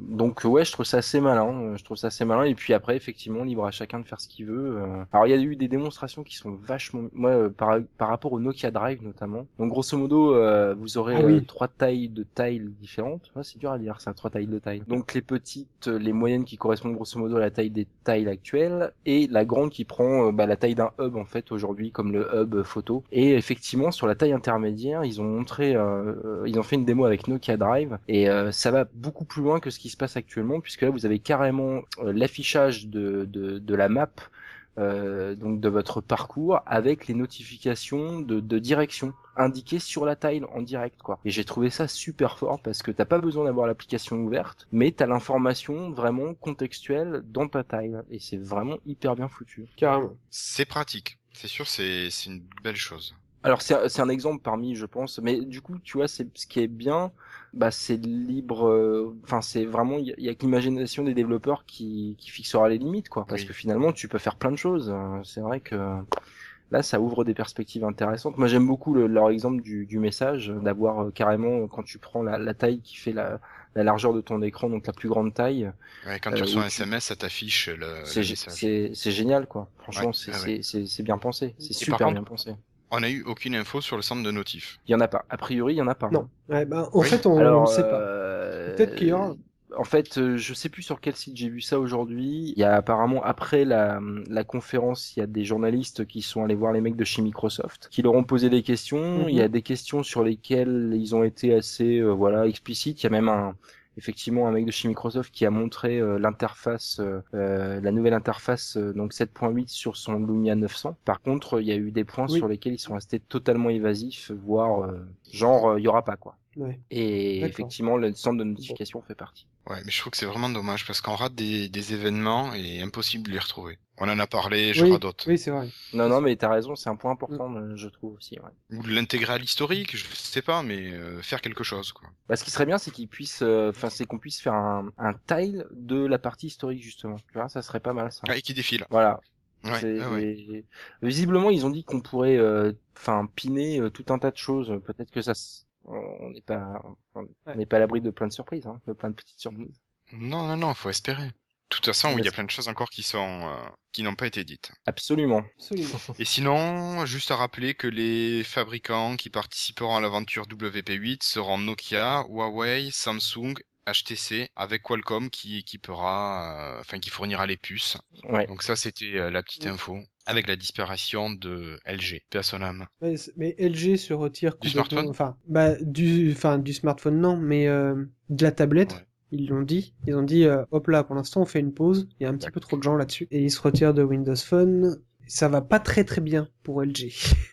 donc ouais, je trouve ça assez malin. Je trouve ça assez malin. Et puis après, effectivement, libre à chacun de faire ce qu'il veut. Alors il y a eu des démonstrations qui sont vachement, moi par, par rapport au Nokia Drive notamment. Donc grosso modo euh, vous aurez ah euh, trois tailles de tiles différentes. c'est dur à dire, ça, trois tailles de tiles. Donc les petites, euh, les moyennes qui correspondent grosso modo à la taille des tiles actuelles, et la grande qui prend bah, la taille d'un hub en fait aujourd'hui, comme le hub photo. Et effectivement, sur la taille intermédiaire, ils ont montré, ils ont fait une démo avec Nokia Drive, et ça va beaucoup plus loin que ce qui se passe actuellement, puisque là vous avez carrément l'affichage de, de, de la map euh, donc de votre parcours avec les notifications de, de, direction indiquées sur la tile en direct quoi. Et j'ai trouvé ça super fort parce que t'as pas besoin d'avoir l'application ouverte, mais t'as l'information vraiment contextuelle dans ta tile et c'est vraiment hyper bien foutu. Carrément. C'est pratique. C'est sûr, c'est une belle chose. Alors c'est un exemple parmi, je pense, mais du coup, tu vois, c'est ce qui est bien, bah c'est libre. Euh, enfin, c'est vraiment, il y, a, que l'imagination des développeurs qui, qui fixera les limites, quoi. Parce que finalement, tu peux faire plein de choses. Hein. C'est vrai que là, ça ouvre des perspectives intéressantes. Moi, j'aime beaucoup leur exemple du, du message, d'avoir euh, carrément quand tu prends la, la taille qui fait la, la largeur de ton écran, donc la plus grande taille. Ouais, quand tu euh, reçois un SMS, ça t'affiche le, le C'est génial, quoi. Franchement, c'est bien pensé. C'est super bien pensé on n'a eu aucune info sur le centre de notif. Il y en a pas. A priori, il y en a pas. Non. Ouais, bah, en fait, on ne sait pas. Euh, Peut-être qu'il y aura. En fait, euh, je sais plus sur quel site j'ai vu ça aujourd'hui. Il y a apparemment après la, la conférence, il y a des journalistes qui sont allés voir les mecs de chez Microsoft, qui leur ont posé des questions. Il y a mhm. des questions sur lesquelles ils ont été assez euh, voilà explicites. Il y a même un effectivement un mec de chez Microsoft qui a montré euh, l'interface, euh, euh, la nouvelle interface donc 7.8 sur son Lumia 900. Par contre, il y a eu des points sur lesquels ils sont restés totalement évasifs, voire genre il y aura pas quoi. Ouais. Et effectivement, le centre de notification fait partie. Ouais, mais je trouve que c'est vraiment dommage parce qu'on rate des, des événements et impossible de les retrouver. On en a parlé, je oui, radote. oui, c'est vrai. Non, non, mais t'as raison, c'est un point important, euh, je trouve aussi. Ouais. Ou de l'intégrer à l'historique, je sais pas, mais euh, faire quelque chose, quoi. Bah, ce qui serait bien, c'est qu'ils puissent, euh, enfin, c'est qu'on puisse faire un, un tile de la partie historique justement. Tu vois, ça serait pas mal ça. Ah, et qui défile. Voilà. Ouais, ah Visiblement, ils ont dit qu'on pourrait, euh, enfin, piner euh, tout un tas de choses. Peut-être que ça, on n'est pas, on Ouais. n'est pas à l'abri de plein de surprises, hein, de plein de petites surprises. Non, non, non, faut espérer. De toute façon, oui, il y a plein de choses encore qui sont euh, qui n'ont pas été dites. Absolument. Absolument. Et sinon, juste à rappeler que les fabricants qui participeront à l'aventure WP8 seront Nokia, Huawei, Samsung, HTC, avec Qualcomm qui équipera, euh, enfin qui fournira les puces. Ouais. Donc ça, c'était euh, la petite info avec la disparition de LG, personne c'est- mais LG se retire Du smartphone? Enfin, bah, du, enfin, du smartphone, non, mais euh, de la tablette. Ouais. Ils l'ont dit. Ils ont dit, euh, hop là, pour l'instant, on fait une pause. Il y a un petit peu trop de gens là-dessus. Et ils se retirent de Windows Phone. Ça va pas très très bien pour LG.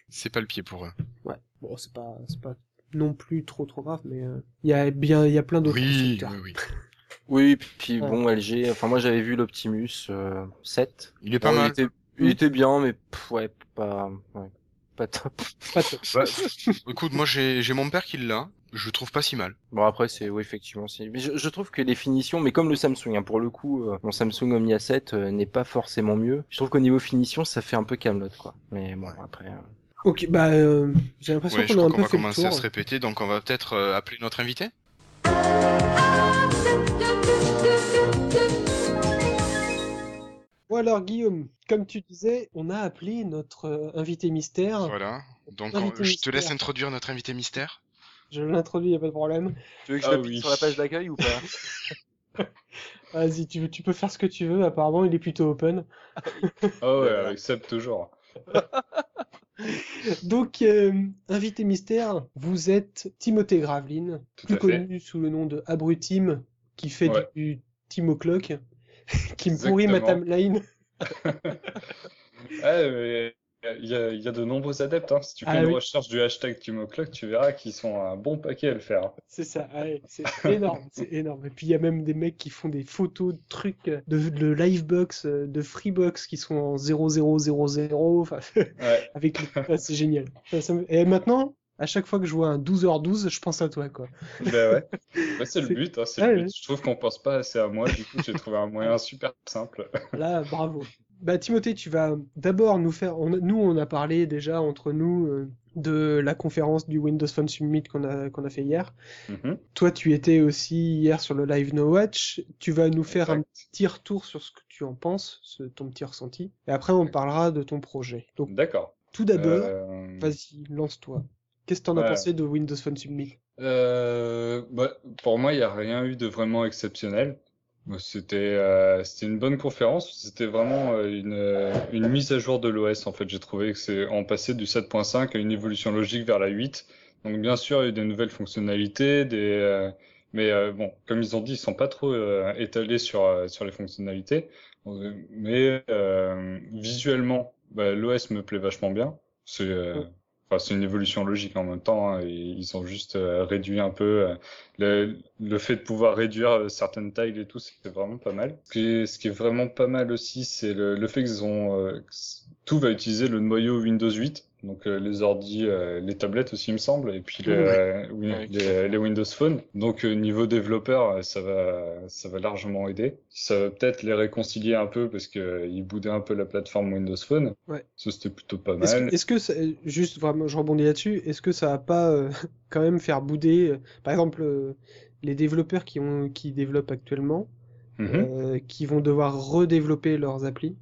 C'est pas le pied pour eux. Ouais. Bon, c'est pas, c'est pas non plus trop trop grave, mais euh, il y a bien, il y a plein d'autres Oui, oui, oui. Oui, puis Ouais. bon, LG. Enfin, moi, j'avais vu l'Optimus euh, 7. Il est pas mal. Il était, il Mm. était bien, mais pff, ouais, pas, ouais, pas top. Pas top. Bah, écoute, moi j'ai j'ai mon père qui l'a. Je le trouve pas si mal. Bon après c'est oui effectivement c'est mais je, je trouve que les finitions mais comme le Samsung hein, pour le coup euh, mon Samsung Omnia 7 euh, n'est pas forcément mieux. Je trouve qu'au niveau finition ça fait un peu camelote quoi. Mais bon après euh, Ok, bah, euh, j'ai l'impression Ouais, je qu'on a un peu va fait le commencer à se répéter, donc on va peut-être euh, appeler notre invité. Bon alors Guillaume, comme tu disais, on a appelé notre euh, invité mystère. Voilà. Donc on- je te laisse introduire notre invité mystère. Je l'introduis, y a pas de problème. tu veux que je Ah oui. sur la page d'accueil ou pas? Vas-y, tu, tu peux faire ce que tu veux. Apparemment, il est plutôt open. Ah ouais, Seb toujours. Donc, euh, invité mystère, vous êtes Timothée Graveline, Tout plus connu sous le nom de Abrutim, qui fait Ouais. du Timo Clock, qui me pourrit ma timeline. Ah, mais il y a, il y a de nombreux adeptes. Hein. Si tu fais Ah une oui. recherche du hashtag TimoClock, tu verras qu'ils sont un bon paquet à le faire. C'est ça, ouais, c'est énorme, c'est énorme. Et puis il y a même des mecs qui font des photos de trucs de, de Livebox, de Freebox qui sont en 0000, enfin, Ouais. avec c'est génial. Et maintenant, à chaque fois que je vois un 12h12, je pense à toi, quoi. Ben ouais. C'est le but. Hein, c'est le but. Je trouve qu'on pense pas assez à moi. Du coup, j'ai trouvé un moyen super simple. Là, bravo. Bah, Timothée, tu vas d'abord nous faire. on Nous, on a parlé déjà entre nous euh, de la conférence du Windows Phone Summit qu'on a, qu'on a fait hier. Mhm. Toi, tu étais aussi hier sur le Live No Watch. Tu vas nous faire un petit retour sur ce que tu en penses, ce- ton petit ressenti. Et après, on parlera de ton projet. Donc, D'accord. tout d'abord, Euh, vas-y, lance-toi. Qu'est-ce que t'en as Ouais. pensé de Windows Phone Summit? Euh, bah, pour moi, il n'y a rien eu de vraiment exceptionnel. C'était euh, c'était une bonne conférence. C'était vraiment euh, une, euh, une mise à jour de l'OS. En fait, j'ai trouvé que c'est en passé du 7.5 à une évolution logique vers la 8. Donc, bien sûr, il y a eu des nouvelles fonctionnalités, des, euh, mais euh, bon, comme ils ont dit, ils sont pas trop étalés sur sur les fonctionnalités. Mais visuellement, bah, l'OS me plaît vachement bien. C'est C'est une évolution logique en même temps. hein, ils ont juste euh, réduit un peu euh, le, fait de pouvoir réduire euh, certaines tailles et tout, c'est vraiment pas mal. Ce qui est, vraiment pas mal aussi, c'est le, le fait qu'ils ont tout va utiliser le noyau Windows 8. Donc euh, les ordi, euh, les tablettes aussi, il me semble, et puis les, euh, oui, les, les Windows Phone. Donc euh, niveau développeur, ça va, ça va largement aider. Ça va peut-être les réconcilier un peu parce que euh, ils boudaient un peu la plateforme Windows Phone. Ouais. Ça c'était plutôt pas Est-ce que, mal. est-ce que ça- juste vraiment, je rebondis là-dessus, est-ce que ça va pas euh, quand même faire bouder, euh, par exemple, euh, les développeurs qui ont, qui développent actuellement, Mhm. euh, qui vont devoir redévelopper leurs applis?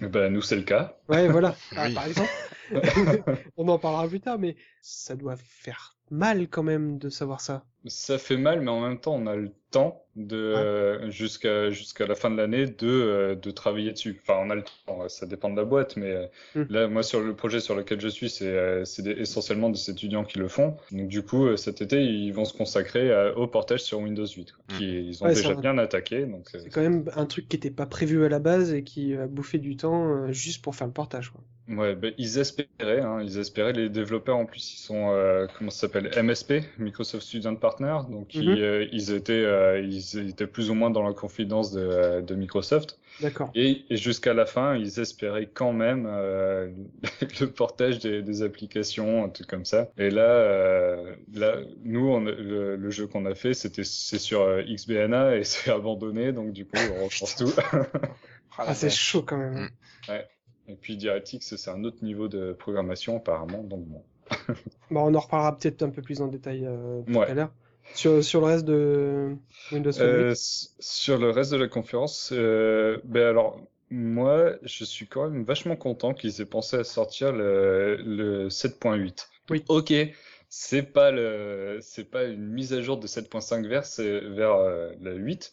Ben, nous, c'est le cas. Ouais, voilà, Ah, Oui. par exemple. On en parlera plus tard, mais ça doit faire mal quand même de savoir ça. Ça fait mal, mais en même temps, on a le temps de euh, jusqu'à jusqu'à la fin de l'année de euh, de travailler dessus. Enfin, on a le temps. Ça dépend de la boîte, mais euh, Hmm. là, moi, sur le projet sur lequel je suis, c'est euh, c'est essentiellement des étudiants qui le font. Donc, du coup, euh, cet été, ils vont se consacrer à- au portage sur Windows 8, quoi, Hmm. qui ils ont Ouais, déjà un- bien attaqué. Donc, euh, C'est quand même un truc qui était pas prévu à la base et qui a bouffé du temps euh, juste pour faire le portage, quoi. Ouais, ben, ils espéraient, hein, ils espéraient. Les développeurs en plus, ils sont euh, comment ça s'appelle MSP, Microsoft Student Partner. Donc Mhm. ils, euh, ils étaient, euh, ils étaient plus ou moins dans la confidence de, euh, de Microsoft. D'accord. Et, et jusqu'à la fin, ils espéraient quand même euh, le portage des, des applications, un truc comme ça. Et là, euh, là, nous, on a- le, le jeu qu'on a fait, c'était c'est sur euh, XBNA et c'est abandonné, donc du coup, on repense tout. Ah, c'est chaud quand même. Mm. Et puis DirectX, c'est un autre niveau de programmation apparemment, donc bon. Bon, on en reparlera peut-être un peu plus en détail euh, tout Ouais. à l'heure. Sur, sur le reste de Windows Phone 8. Euh, sur le reste de la conférence, euh, ben alors moi, je suis quand même vachement content qu'ils aient pensé à sortir le, le 7.8. Oui. Ok, c'est pas le, c'est pas une mise à jour de 7.5 vers vers euh, la 8,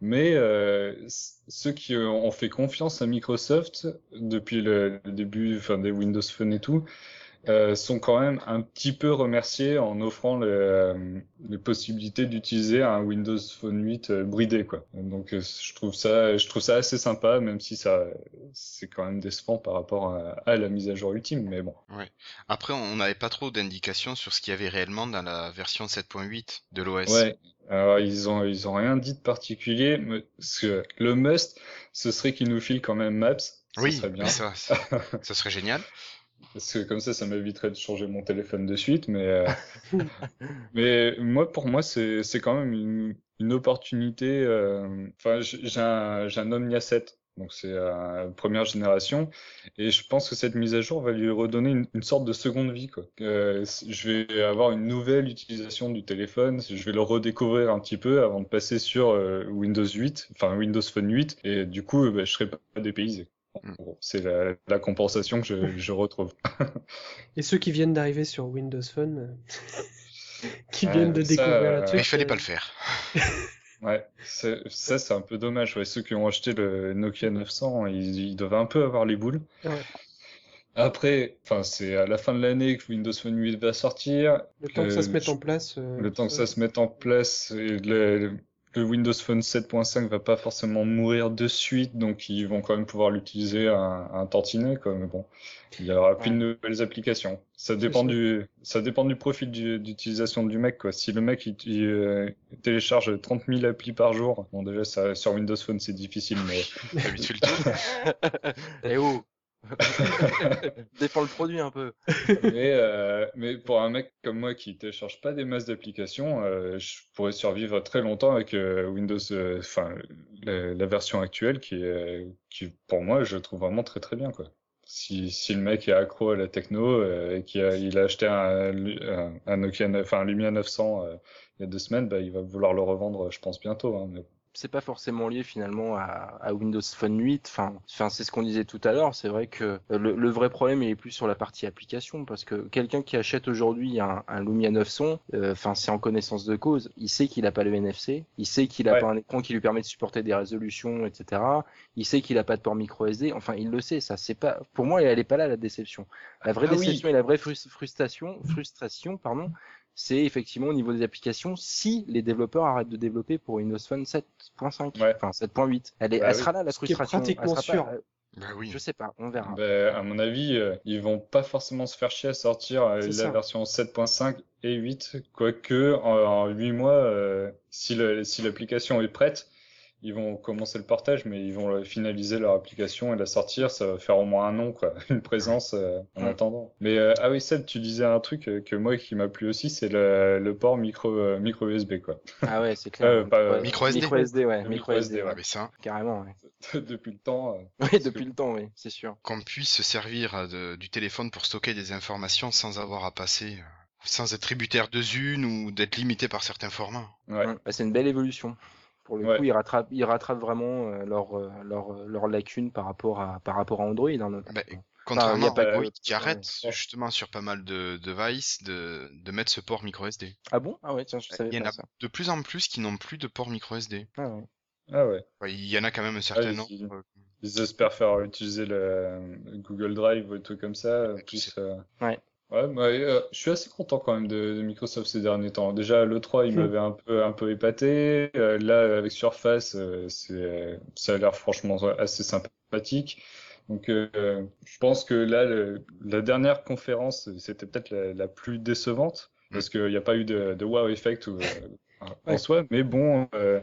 mais euh, ceux qui ont fait confiance à Microsoft depuis le, le début, enfin des Windows Phone et tout, euh, sont quand même un petit peu remerciés en offrant euh, les possibilités d'utiliser un Windows Phone 8 euh, bridé quoi. Donc je trouve ça je trouve ça assez sympa même si ça c'est quand même décevant par rapport à, à la mise à jour ultime mais bon. Après, on n'avait pas trop d'indications sur ce qu'il y avait réellement dans la version 7.8 de l'OS. Ouais. Alors ils ont ils ont rien dit de particulier mais que le must ce serait qu'ils nous filent quand même Maps. Ça Oui, serait bien. mais ça, ça, ça serait génial. Parce que comme ça, ça m'éviterait de changer mon téléphone de suite, mais euh, mais moi, pour moi, c'est c'est quand même une, une opportunité. euh, Enfin, j'ai un j'ai un Omnia 7, donc c'est euh, première génération, et je pense que cette mise à jour va lui redonner une, une sorte de seconde vie, quoi. Euh, je vais avoir une nouvelle utilisation du téléphone, je vais le redécouvrir un petit peu avant de passer sur euh, Windows 8, enfin Windows Phone 8, et du coup, bah, je serai pas dépaysé. Mm. C'est la, la compensation que je, je retrouve. Et ceux qui viennent d'arriver sur Windows Phone, euh, qui Ouais, viennent de ça, découvrir euh, le Mais truc. il fallait euh, pas le faire. Ouais, c'est- ça c'est un peu dommage. Ouais. Ceux qui ont acheté le Nokia 900, ils, ils doivent un peu avoir les boules. Ouais. Après, enfin, c'est à la fin de l'année que Windows Phone 8 va sortir. Le temps que ça se Euh, mette je- en place. euh, Le temps que ça se mette en place, et le, le Windows Phone 7.5 va pas forcément mourir de suite, donc ils vont quand même pouvoir l'utiliser à un, à un tantinet, quoi. Mais bon, il y aura plus de nouvelles applications. Ça dépend du, ça dépend du profil du- d'utilisation du mec, quoi. Si le mec il, il, euh, télécharge 30 000 applis par jour, bon déjà ça, sur Windows Phone c'est difficile, mais le Défends le produit un peu. mais, euh, mais pour un mec comme moi qui télécharge pas des masses d'applications, euh, je pourrais survivre très longtemps avec euh, Windows, enfin la, version actuelle qui est, qui pour moi je trouve vraiment très très bien quoi. Si, le mec est accro à la techno et qu'il a, acheté un, Nokia, un Lumia 900 euh, il y a deux semaines, bah, il va vouloir le revendre, je pense bientôt. Hein. C'est pas forcément lié finalement à, à Windows Phone 8. Enfin, enfin c'est ce qu'on disait tout à l'heure. C'est vrai que le, le vrai problème il est plus sur la partie application parce que quelqu'un qui achète aujourd'hui un, un Lumia 900, euh, enfin c'est en connaissance de cause. Il sait qu'il a pas le NFC, il sait qu'il a Ouais. pas un écran qui lui permet de supporter des résolutions, etc. Il sait qu'il a pas de port micro SD. Enfin, il le sait. Ça, c'est pas. Pour moi, elle est pas là la déception. La vraie Ah oui. déception et la vraie frus- frustration, frustration, pardon, c'est effectivement au niveau des applications si les développeurs arrêtent de développer pour Windows Phone 7.5, Ouais. enfin 7.8. Elle, est, Bah elle oui. sera là la Ce qui est frustration. Pratiquement euh, Bah oui. Je sais pas, on verra. Ben, à mon avis, euh, ils vont pas forcément se faire chier à sortir euh, la ça. version 7.5 et 8, quoique en, en 8 mois, euh, si l'application est prête, ils vont commencer le portage, mais ils vont finaliser leur application et la sortir, ça va faire au moins un an, quoi, une présence euh, en Ouais. attendant. Mais euh, ah oui, Seb, tu disais un truc euh, que moi qui m'a plu aussi, c'est le, le port micro euh, micro USB, quoi. Ah ouais, c'est clair. Euh, pas- Micro SD. Micro SD, ouais. Micro SD, ouais. Ah, mais ça, Carrément, ouais. Depuis le temps. euh, Oui, depuis que- le temps, oui, c'est sûr. qu'on puisse se servir de- du téléphone pour stocker des informations sans avoir à passer, sans être tributaire de Zune ou d'être limité par certains formats. ouais. Bah, c'est une belle évolution. Pour le Ouais. coup, ils rattrapent, ils rattrapent vraiment euh, leur, euh, leur, euh, leur lacune par rapport à, par rapport à Android. Hein. Bah, Contrairement y a pas à de- Android qui ouais. arrête justement sur pas mal de devices de, de mettre ce port micro SD. Ah bon? Ah ouais, tiens, je savais Il y en a ça. de plus en plus qui n'ont plus de port micro SD. Ah ouais. Ah ouais. Il y en a quand même un certain ils- nombre. euh, Ils espèrent faire utiliser le, le Google Drive ou des trucs comme ça. Plus, euh, Ouais. Ouais, bah, euh, je suis assez content quand même de, de Microsoft ces derniers temps. Déjà, l'E3, il Hmm. m'avait un peu, un peu épaté. Euh, là, avec Surface, euh, c'est, ça a l'air franchement assez sympathique. Donc, euh, je pense que là, le- la dernière conférence, c'était peut-être la, la plus décevante, parce qu'il n'y a pas eu de, de wow effect ou, euh, en Ouais. soi. Mais bon, euh,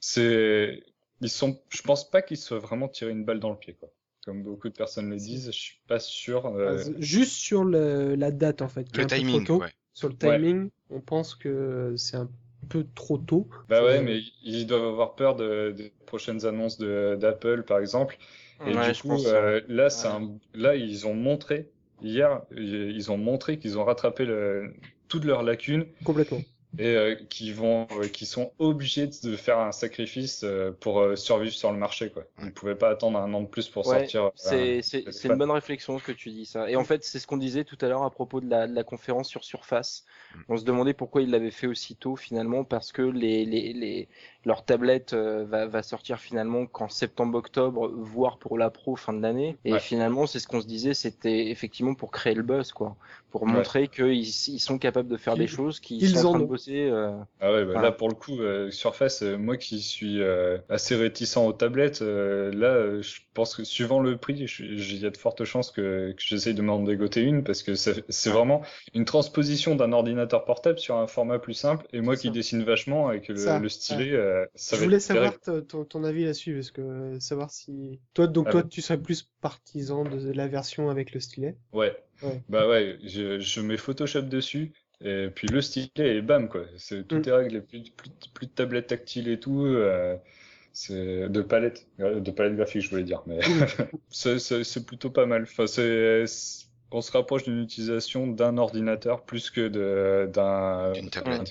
c'est, ils sont, je pense pas qu'ils soient vraiment tiré une balle dans le pied, quoi. Comme beaucoup de personnes le disent, je suis pas sûr. euh, Juste sur le, la date en fait, Le trop timing, tôt. ouais. Sur le Ouais. timing, on pense que c'est un peu trop tôt. Bah ouais, Euh, mais ils doivent avoir peur de, des prochaines annonces d'Apple, par exemple. Et Ouais, du je coup, pense, euh, là, c'est Ouais. un... là, ils ont montré hier, ils ont montré qu'ils ont rattrapé le... toutes leurs lacunes Complètement. Et euh, qu'ils vont, euh, qu'ils sont obligés de faire un sacrifice euh, pour euh, survivre sur le marché, quoi. Ils ne pouvaient pas attendre un an de plus pour Ouais, sortir. euh, C'est c'est- une bonne réflexion ce que tu dis ça. Et en fait, c'est ce qu'on disait tout à l'heure à propos de la, de la conférence sur Surface. On se demandait pourquoi ils l'avaient fait aussitôt finalement parce que les, les, les leur tablette euh, va, va sortir finalement qu'en septembre-octobre, voire pour la pro fin de l'année. Et Ouais. finalement, c'est ce qu'on se disait, c'était effectivement pour créer le buzz quoi, pour Ouais. montrer qu'ils ils sont capables de faire Ils- des choses, qu'ils ils sont en en train de bosser. euh, Ah ouais, bah Voilà. là pour le coup, euh, Surface, euh, moi qui suis assez réticent aux tablettes, là je pense que suivant le prix, il y a de fortes chances que, que j'essaye de m'en dégoter une parce que c'est vraiment une transposition d'un ordinateur portable sur un format plus simple. Et moi qui ça. dessine vachement avec le, Ça, le stylet, euh, ça Je va voulais être savoir ton, ton avis là-dessus, parce que euh, savoir si toi, donc Ah toi, ouais. tu serais plus partisan de la version avec le stylet. Ouais. Ouais. Bah ouais, je, je mets Photoshop dessus. Et puis le stylet et bam quoi, c'est tout Mm. est réglé, plus, de- plus, plus de tablette tactile et tout, euh, c'est de palette, de palette graphique je voulais dire, mais c'est- c'est plutôt pas mal. Enfin c'est c'est- on se rapproche d'une utilisation d'un ordinateur plus que de d'un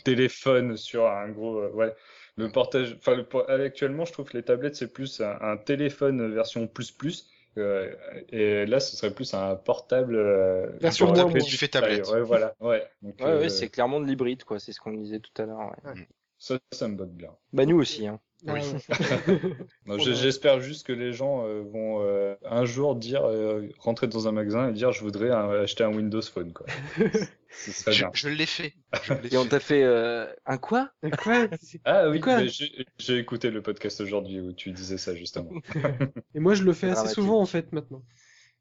téléphone sur un gros euh, ouais. Le portage, enfin le actuellement je trouve que les tablettes c'est plus un, un téléphone version plus plus. Euh, et là, ce serait plus un portable euh, Version moins tablette fait taille, tablette. Ouais, voilà. Ouais. Ouais, euh, ouais, c'est clairement de l'hybride quoi, c'est ce qu'on disait tout à l'heure. ouais. ça, ça me botte bien. Bah nous aussi. Hein. Ah Oui. J'espère juste que les gens euh, vont euh, un jour dire, euh, rentrer dans un magasin et dire, je voudrais un- acheter un Windows Phone, quoi. Ce serait Je, l'ai fait. Je Et on t'a fait euh, un quoi? Quoi? Ah oui, j'ai écouté le podcast aujourd'hui où tu disais ça justement. Et moi, je le fais assez souvent en fait maintenant.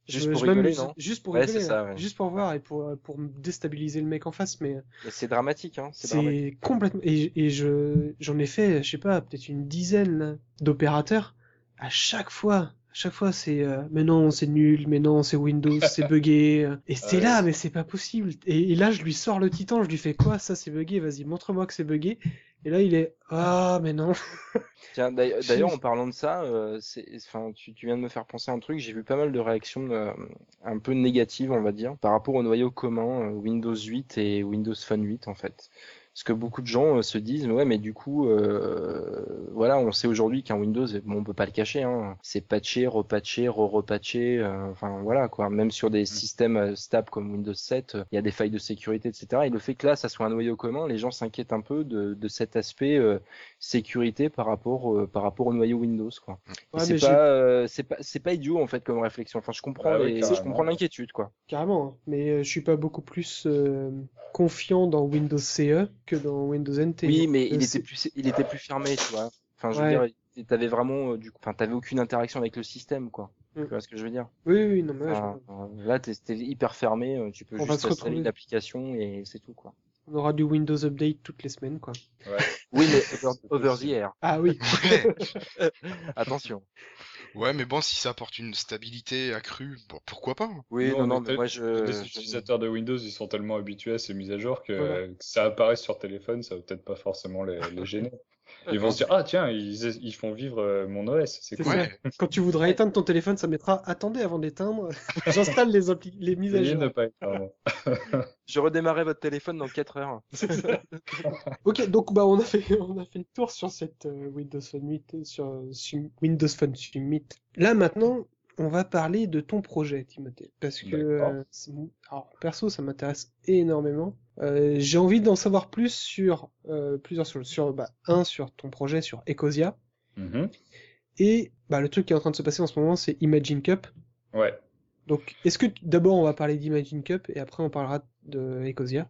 Juste Je- pour je rigoler, non? Juste pour Ouais, rigoler, c'est ça, ouais. ouais. juste pour voir et pour pour me déstabiliser le mec en face, mais Mais C'est dramatique, hein. C'est complètement. Et, et je j'en ai fait, je sais pas, peut-être une dizaine d'opérateurs. À chaque fois, chaque fois, c'est euh, mais non, c'est nul, mais non, c'est Windows, c'est buggé. euh. Et c'est Ouais. là, mais c'est pas possible. Et, et là, je lui sors le titan, je lui fais quoi Ça, c'est buggé. Vas-y, montre-moi que c'est buggé. Et là, il est ah, mais non. Tiens, d'ailleurs, en parlant de ça, euh, enfin, tu, tu viens de me faire penser à un truc. J'ai vu pas mal de réactions euh, un peu négatives, on va dire, par rapport au noyau commun Windows 8 et Windows Phone 8, en fait. Parce que beaucoup de gens euh, se disent, ouais, mais du coup, euh, voilà, on sait aujourd'hui qu'un Windows, bon, on peut pas le cacher, hein, c'est patché, repatché, re-repatché, euh, enfin voilà quoi. Même sur des systèmes euh, stables comme Windows 7, euh, il y a des failles de sécurité, etc. Et le fait que là, ça soit un noyau commun, les gens s'inquiètent un peu de, de cet aspect euh, sécurité par rapport euh, par rapport au noyau Windows quoi. Ouais, c'est pas euh, c'est pas c'est pas idiot en fait comme réflexion. Enfin je comprends Ah les- je comprends l'inquiétude quoi. Carrément, hein. mais euh, je suis pas beaucoup plus euh, confiant dans Windows CE que dans Windows NT. Oui, mais Euh, il était plus il était plus fermé, tu vois. Enfin je veux dire t'avais vraiment euh, du enfin t'avais aucune interaction avec le système quoi. Mm. Tu vois ce que je veux dire? Oui, oui, non, mais Enfin, euh, Là t'es t'es hyper fermé, tu peux On juste installer l'application et c'est tout quoi. on aura du Windows Update toutes les semaines, quoi. Oui mais over, over the air. Ah oui. Attention. Ouais, mais bon, si ça apporte une stabilité accrue, bon, pourquoi pas hein. Oui Non, non non mais mais moi Les je, je- utilisateurs de Windows, ils sont tellement habitués à ces mises à jour que, Voilà. que ça apparaisse sur téléphone, ça va peut-être pas forcément les, les gêner. Ils vont se dire, ah tiens, ils, ils font vivre euh, mon OS, c'est cool. ça. Quand tu voudras éteindre ton téléphone, ça mettra attendez avant d'éteindre. J'installe les, les mises à jour. ne pas être pardon. je redémarrerai votre téléphone dans 4 heures. Ok, donc bah on a fait on a fait le tour sur cette euh, Windows Phone 8 euh, sur, sur Windows Phone 8. Là maintenant, on va parler de ton projet, Timothée, parce que euh, alors perso ça m'intéresse énormément. Euh, J'ai envie d'en savoir plus sur euh, plusieurs choses. Sur bah, un sur ton projet sur Ecosia Mhm. et bah le truc qui est en train de se passer en ce moment c'est Imagine Cup. Ouais. Donc est-ce que d'abord on va parler d'Imagine Cup et après on parlera de Ecosia?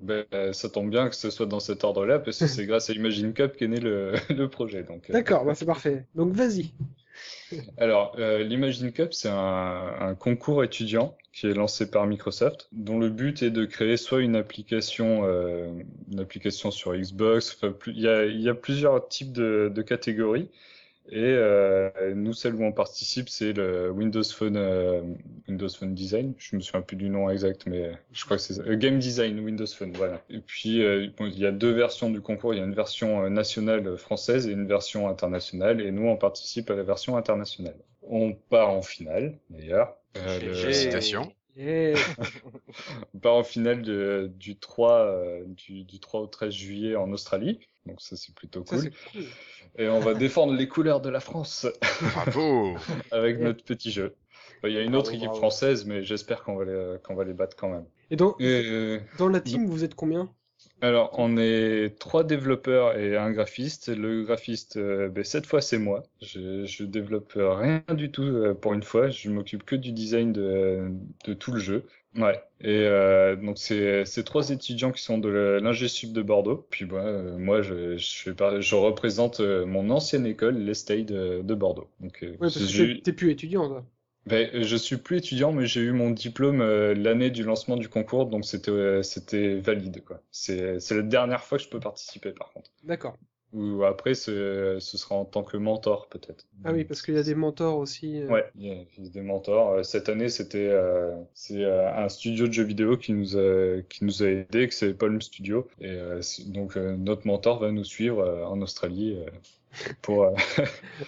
Ben, euh, ça tombe bien que ce soit dans cet ordre-là, parce que c'est grâce à Imagine Cup qu'est né le, le projet. Donc, D'accord, bah c'est parfait. Donc vas-y. Alors, euh, l'Imagine Cup, c'est un, concours étudiant qui est lancé par Microsoft, dont le but est de créer soit une application, euh, sur Xbox. Il y a, plusieurs types de catégories. Et euh, nous, celle où on participe, c'est le Windows Phone, euh, Windows Phone Design. Je me souviens plus du nom exact, mais je crois que c'est ça. Euh, Game Design Windows Phone, voilà. Et puis, euh, bon, il y a deux versions du concours. Il y a une version euh, nationale française et une version internationale. Et nous, on participe à la version internationale. On part en finale, d'ailleurs. Euh, le- Félicitations. Yeah. on part en finale de- du 3, euh, du, du 3 au 13 juillet en Australie. Donc ça, c'est plutôt Ça, cool. Et on va défendre les couleurs de la France Bravo. avec Ouais. notre petit jeu. Enfin, Il y a une Bravo, autre équipe bravo. française, mais j'espère qu'on va les, qu'on va les battre quand même. Et dans, Et, euh, dans la team, vous êtes combien? Alors, on est trois développeurs et un graphiste. Le graphiste, euh, ben, cette fois, c'est moi. Je, je développe rien du tout euh, pour une fois. Je m'occupe que du design de, de tout le jeu. Ouais. Et euh, donc, c'est c'est trois étudiants qui sont de l'Ingé Sud de Bordeaux. Puis bah, euh, moi, je, je, représente euh, mon ancienne école, l'Estade de, de Bordeaux. Donc, Ouais, parce que j'ai- t'es- plus étudiant, toi. ben, je suis plus étudiant, mais j'ai eu mon diplôme l'année du lancement du concours, donc c'était c'était valide quoi. C'est c'est la dernière fois que je peux participer par contre. D'accord. Ou après ce, ce sera en tant que mentor peut-être. Ah oui, parce qu'il y a des mentors aussi. euh. Ouais, il y a des mentors. Euh, Cette année, c'était euh, c'est euh, un studio de jeux vidéo qui nous a qui nous a aidé, que c'est Palm Studio. Et donc notre mentor va nous suivre en Australie pour euh,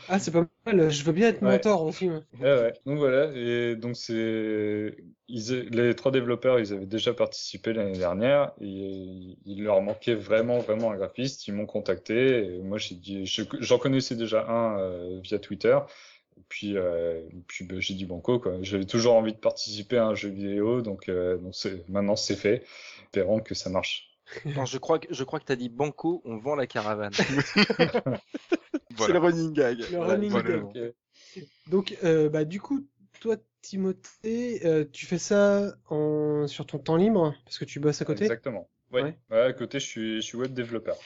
Ah, c'est pas mal. Je veux bien être Ouais. mentor ouais. Ouais, ouais. Donc voilà, et donc c'est ils les trois développeurs, ils avaient déjà participé l'année dernière et il leur manquait vraiment vraiment un graphiste. Ils m'ont contacté et moi j'ai dit je- j'en connaissais déjà un euh, via Twitter. Et puis euh, et puis ben, j'ai dit banco quoi. J'avais toujours envie de participer à un jeu vidéo donc donc maintenant c'est fait. Espérons que ça marche. Non, je crois que je crois que t'as dit Banco, on vend la caravane. C'est le running gag. Le Voilà, running Voilà. gag. Donc, euh, bah, du coup, toi, Timothée, euh, tu fais ça en... sur ton temps libre parce que tu bosses à côté? Exactement. Ouais. Ouais. Ouais, à côté je suis je suis web développeur.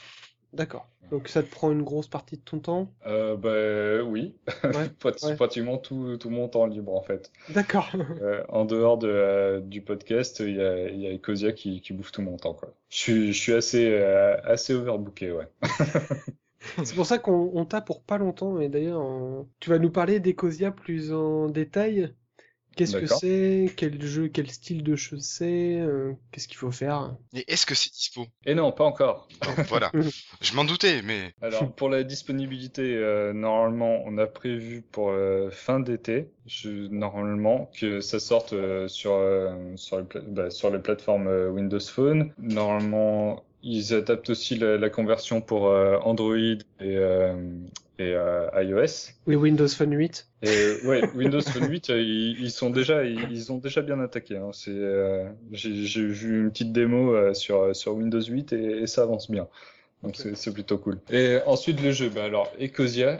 D'accord. Donc, ça te prend une grosse partie de ton temps? Euh, bah oui, Ouais, Prat- ouais. pratiquement tout tout mon temps libre en fait? D'accord. Euh, en dehors de, euh, du podcast, il y a, il y a Ecosia qui, qui bouffe tout mon temps, quoi. Je suis, je suis assez, euh, assez overbooké, ouais. C'est pour ça qu'on on t'a pour pas longtemps. Et d'ailleurs, on- tu vas nous parler d'Ecosia plus en détail? Qu'est-ce que c'est? Quel jeu, quel style de jeu c'est? euh, Qu'est-ce qu'il faut faire? Et est-ce que c'est dispo? Et non, pas encore. Non, Voilà. Je m'en doutais, mais Alors, pour la disponibilité, euh, normalement, on a prévu pour euh, fin d'été, je- normalement, que ça sorte euh, sur, euh, sur, les bah, sur les plateformes euh, Windows Phone. Normalement, ils adaptent aussi la, la conversion pour euh, Android et, euh, et euh, iOS. Oui, Windows Phone 8. Et ouais, Windows Phone 8, euh, ils, ils sont déjà, ils, ils ont déjà bien attaqué. Hein. C'est, j'ai, vu une petite démo sur sur Windows 8 et, et ça avance bien. Donc c'est, plutôt cool. Et ensuite le jeu, bah alors Ecosia,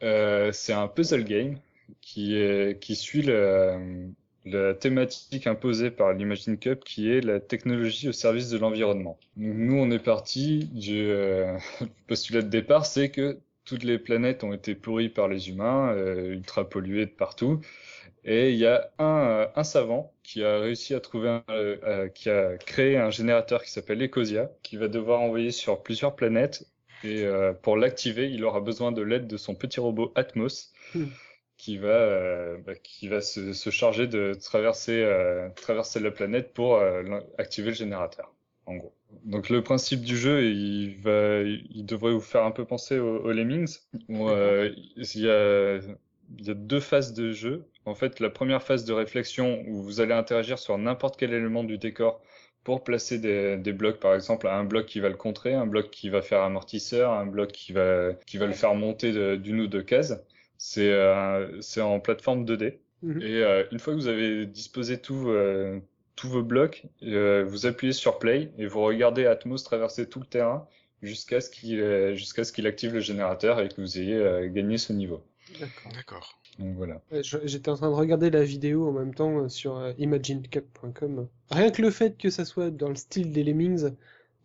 c'est un puzzle game qui est qui suit le, la thématique imposée par l'Imagine Cup, qui est la technologie au service de l'environnement. Nous, on est parti du euh, postulat de départ, c'est que toutes les planètes ont été pourries par les humains, euh, ultra polluées de partout. Et il y a un, euh, savant qui a réussi à trouver, un, qui a créé un générateur qui s'appelle Ecosia, qui va devoir envoyer sur plusieurs planètes. Et pour l'activer, il aura besoin de l'aide de son petit robot Atmos, Hmm. Qui va, euh, bah, qui va se, se charger de traverser, euh, traverser la planète pour euh, activer le générateur, en gros. Donc le principe du jeu, il va, il devrait vous faire un peu penser aux, Lemmings. Où, il y a, il y a deux phases de jeu. En fait, la première phase de réflexion où vous allez interagir sur n'importe quel élément du décor pour placer des, des blocs, par exemple, un bloc qui va le contrer, un bloc qui va faire amortisseur, un bloc qui va, qui va le faire monter d'une ou deux cases. C'est euh, c'est en plateforme 2D. Mhm. Et euh, une fois que vous avez disposé tout, euh, tous vos blocs, euh, vous appuyez sur Play et vous regardez Atmos traverser tout le terrain jusqu'à ce qu'il euh, jusqu'à ce qu'il active le générateur et que vous ayez euh, gagné ce niveau. D'accord. Donc voilà. J'étais en train de regarder la vidéo en même temps sur imaginecap.com. Rien que le fait que ça soit dans le style des Lemmings,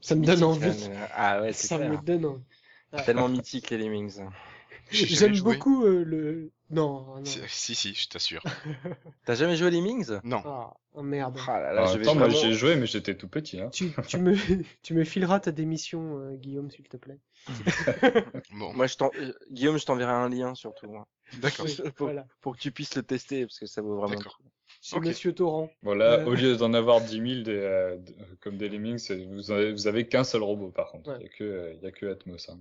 ça me donne Mythique, envie. hein, Ah ouais, c'est Ça clair. me donne envie. Tellement mythique les Lemmings. J'aime beaucoup euh, le. Non, non. Si, si, je t'assure. T'as jamais joué à Lemmings? Non. Ah, oh, merde. Ah là là, vais temps, moi, j'ai joué, mais j'étais tout petit. Hein. Tu, tu, me, tu me fileras ta démission, euh, Guillaume, s'il te plaît. Bon, Moi, je t'en... euh, Guillaume, je t'enverrai un lien surtout. hein. d'accord. Oui, pour, voilà. pour que tu puisses le tester parce que ça vaut vraiment. D'accord. coup. Chez Ok. Monsieur Torrent. Voilà, Euh. au lieu d'en avoir 10 000 des, euh, d- comme des Lemmings, c'est- vous avez, vous avez qu'un seul robot par contre. Ouais. Il n'y a, que, euh, il y a que Atmos. Hein.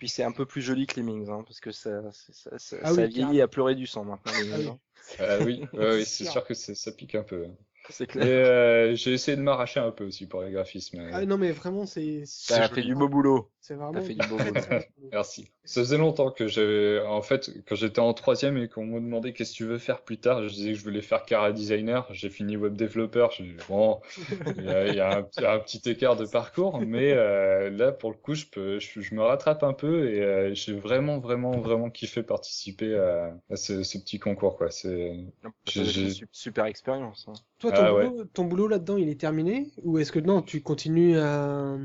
Puis c'est un peu plus joli que Lemmings, hein, parce que ça, ça, ça, ça, Ah ça oui, vieillit à pleurer du sang maintenant. Ah Lemmings, oui. hein. Ah oui, ouais, oui, C'est sûr. sûr que ça pique un peu. C'est Et clair. euh, j'ai essayé de m'arracher un peu aussi pour les graphismes. Ah non, mais vraiment, c'est. T'as joli. fait du beau boulot. C'est vraiment. T'as fait du beau boulot. Merci. Ça faisait longtemps que j'avais, en fait, quand j'étais en troisième et qu'on me demandait qu'est-ce que tu veux faire plus tard, je disais que je voulais faire Cara Designer. J'ai fini web développeur. J'ai bon, il y a, y a un, il y a un petit écart de parcours, mais euh, là, pour le coup, je peux, je, je me rattrape un peu et euh, j'ai vraiment, vraiment, vraiment kiffé participer à, à ce, ce petit concours, quoi. C'est, Ça super expérience. hein. Toi, ton Ah ouais. ton boulot là-dedans, il est terminé Ou est-ce que non, tu continues à.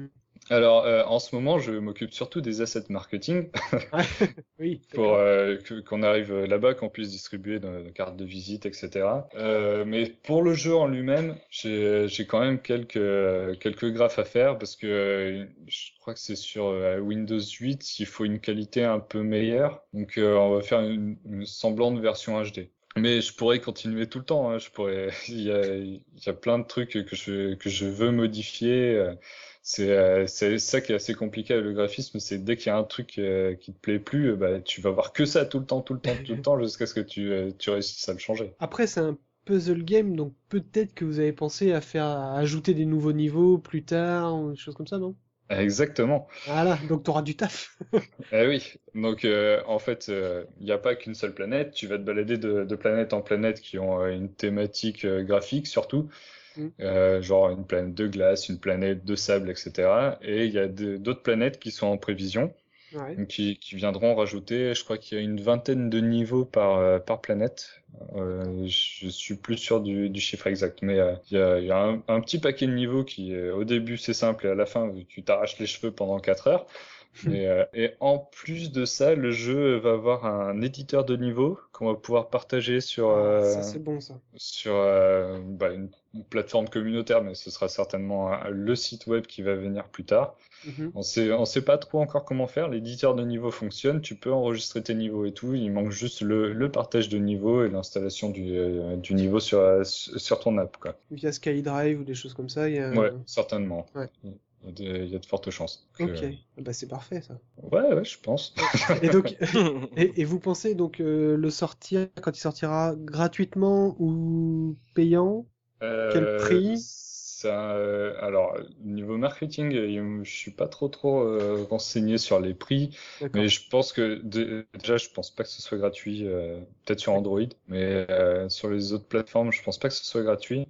Alors, euh, en ce moment, je m'occupe surtout des assets marketing Oui. pour euh, qu'on arrive là-bas, qu'on puisse distribuer nos, cartes de visite, etc. Euh, mais pour le jeu en lui-même, j'ai quand même quelques quelques graphes à faire parce que je crois que c'est sur Windows 8, il faut une qualité un peu meilleure. Donc, on va faire une, une semblante version HD. Mais je pourrais continuer tout le temps. hein. Je pourrais. Il y a, il y a plein de trucs que je que je veux modifier. euh, c'est euh, c'est ça qui est assez compliqué avec le graphisme, c'est dès qu'il y a un truc euh, qui te plaît plus, bah, tu vas voir que ça tout le temps, tout le temps, tout le temps, jusqu'à ce que tu, tu réussisses à le changer. Après, c'est un puzzle game, donc peut-être que vous avez pensé à faire à ajouter des nouveaux niveaux plus tard ou des choses comme ça, non? Exactement. Voilà, donc t'auras du taf. Eh oui. Donc euh, en fait, euh, il n'y a pas qu'une seule planète. Tu vas te balader de, de planète en planète qui ont euh, une thématique euh, graphique surtout. Mm. Euh, genre une planète de glace, une planète de sable, etc. Et il y a d'autres planètes qui sont en prévision. Ouais. qui, qui viendront rajouter, je crois qu'il y a une vingtaine de niveaux par, euh, par planète. Euh, je suis plus sûr du, du chiffre exact, mais euh, il y a, il y a un, un petit paquet de niveaux qui, euh, au début, c'est simple et à la fin, tu t'arraches les cheveux pendant 4 heures. Euh, et en plus de ça, le jeu va avoir un éditeur de niveau qu'on va pouvoir partager sur, Ah, euh, Ça, c'est bon, ça. sur euh, bah, une, une plateforme communautaire, mais ce sera certainement le site web qui va venir plus tard. Mhm. On sait, on sait pas trop encore comment faire. L'éditeur de niveau fonctionne. Tu peux enregistrer tes niveaux et tout. Il manque juste le, le partage de niveau et l'installation du, euh, du niveau sur, euh, sur ton app, quoi. Via SkyDrive ou des choses comme ça, il y a... Ouais, certainement. Ouais. Il y a de, il y a de fortes chances. que- Ok, Ah bah c'est parfait ça. Ouais, ouais, je pense. Et donc, et, et vous pensez donc euh, le sortir quand il sortira gratuitement ou payant? Quel prix? Ça, euh, alors, niveau marketing, euh, je suis pas trop trop euh, renseigné sur les prix. Mais je pense que dé- déjà, je pense pas que ce soit gratuit, euh, peut-être sur Android, mais euh, sur les autres plateformes, je pense pas que ce soit gratuit.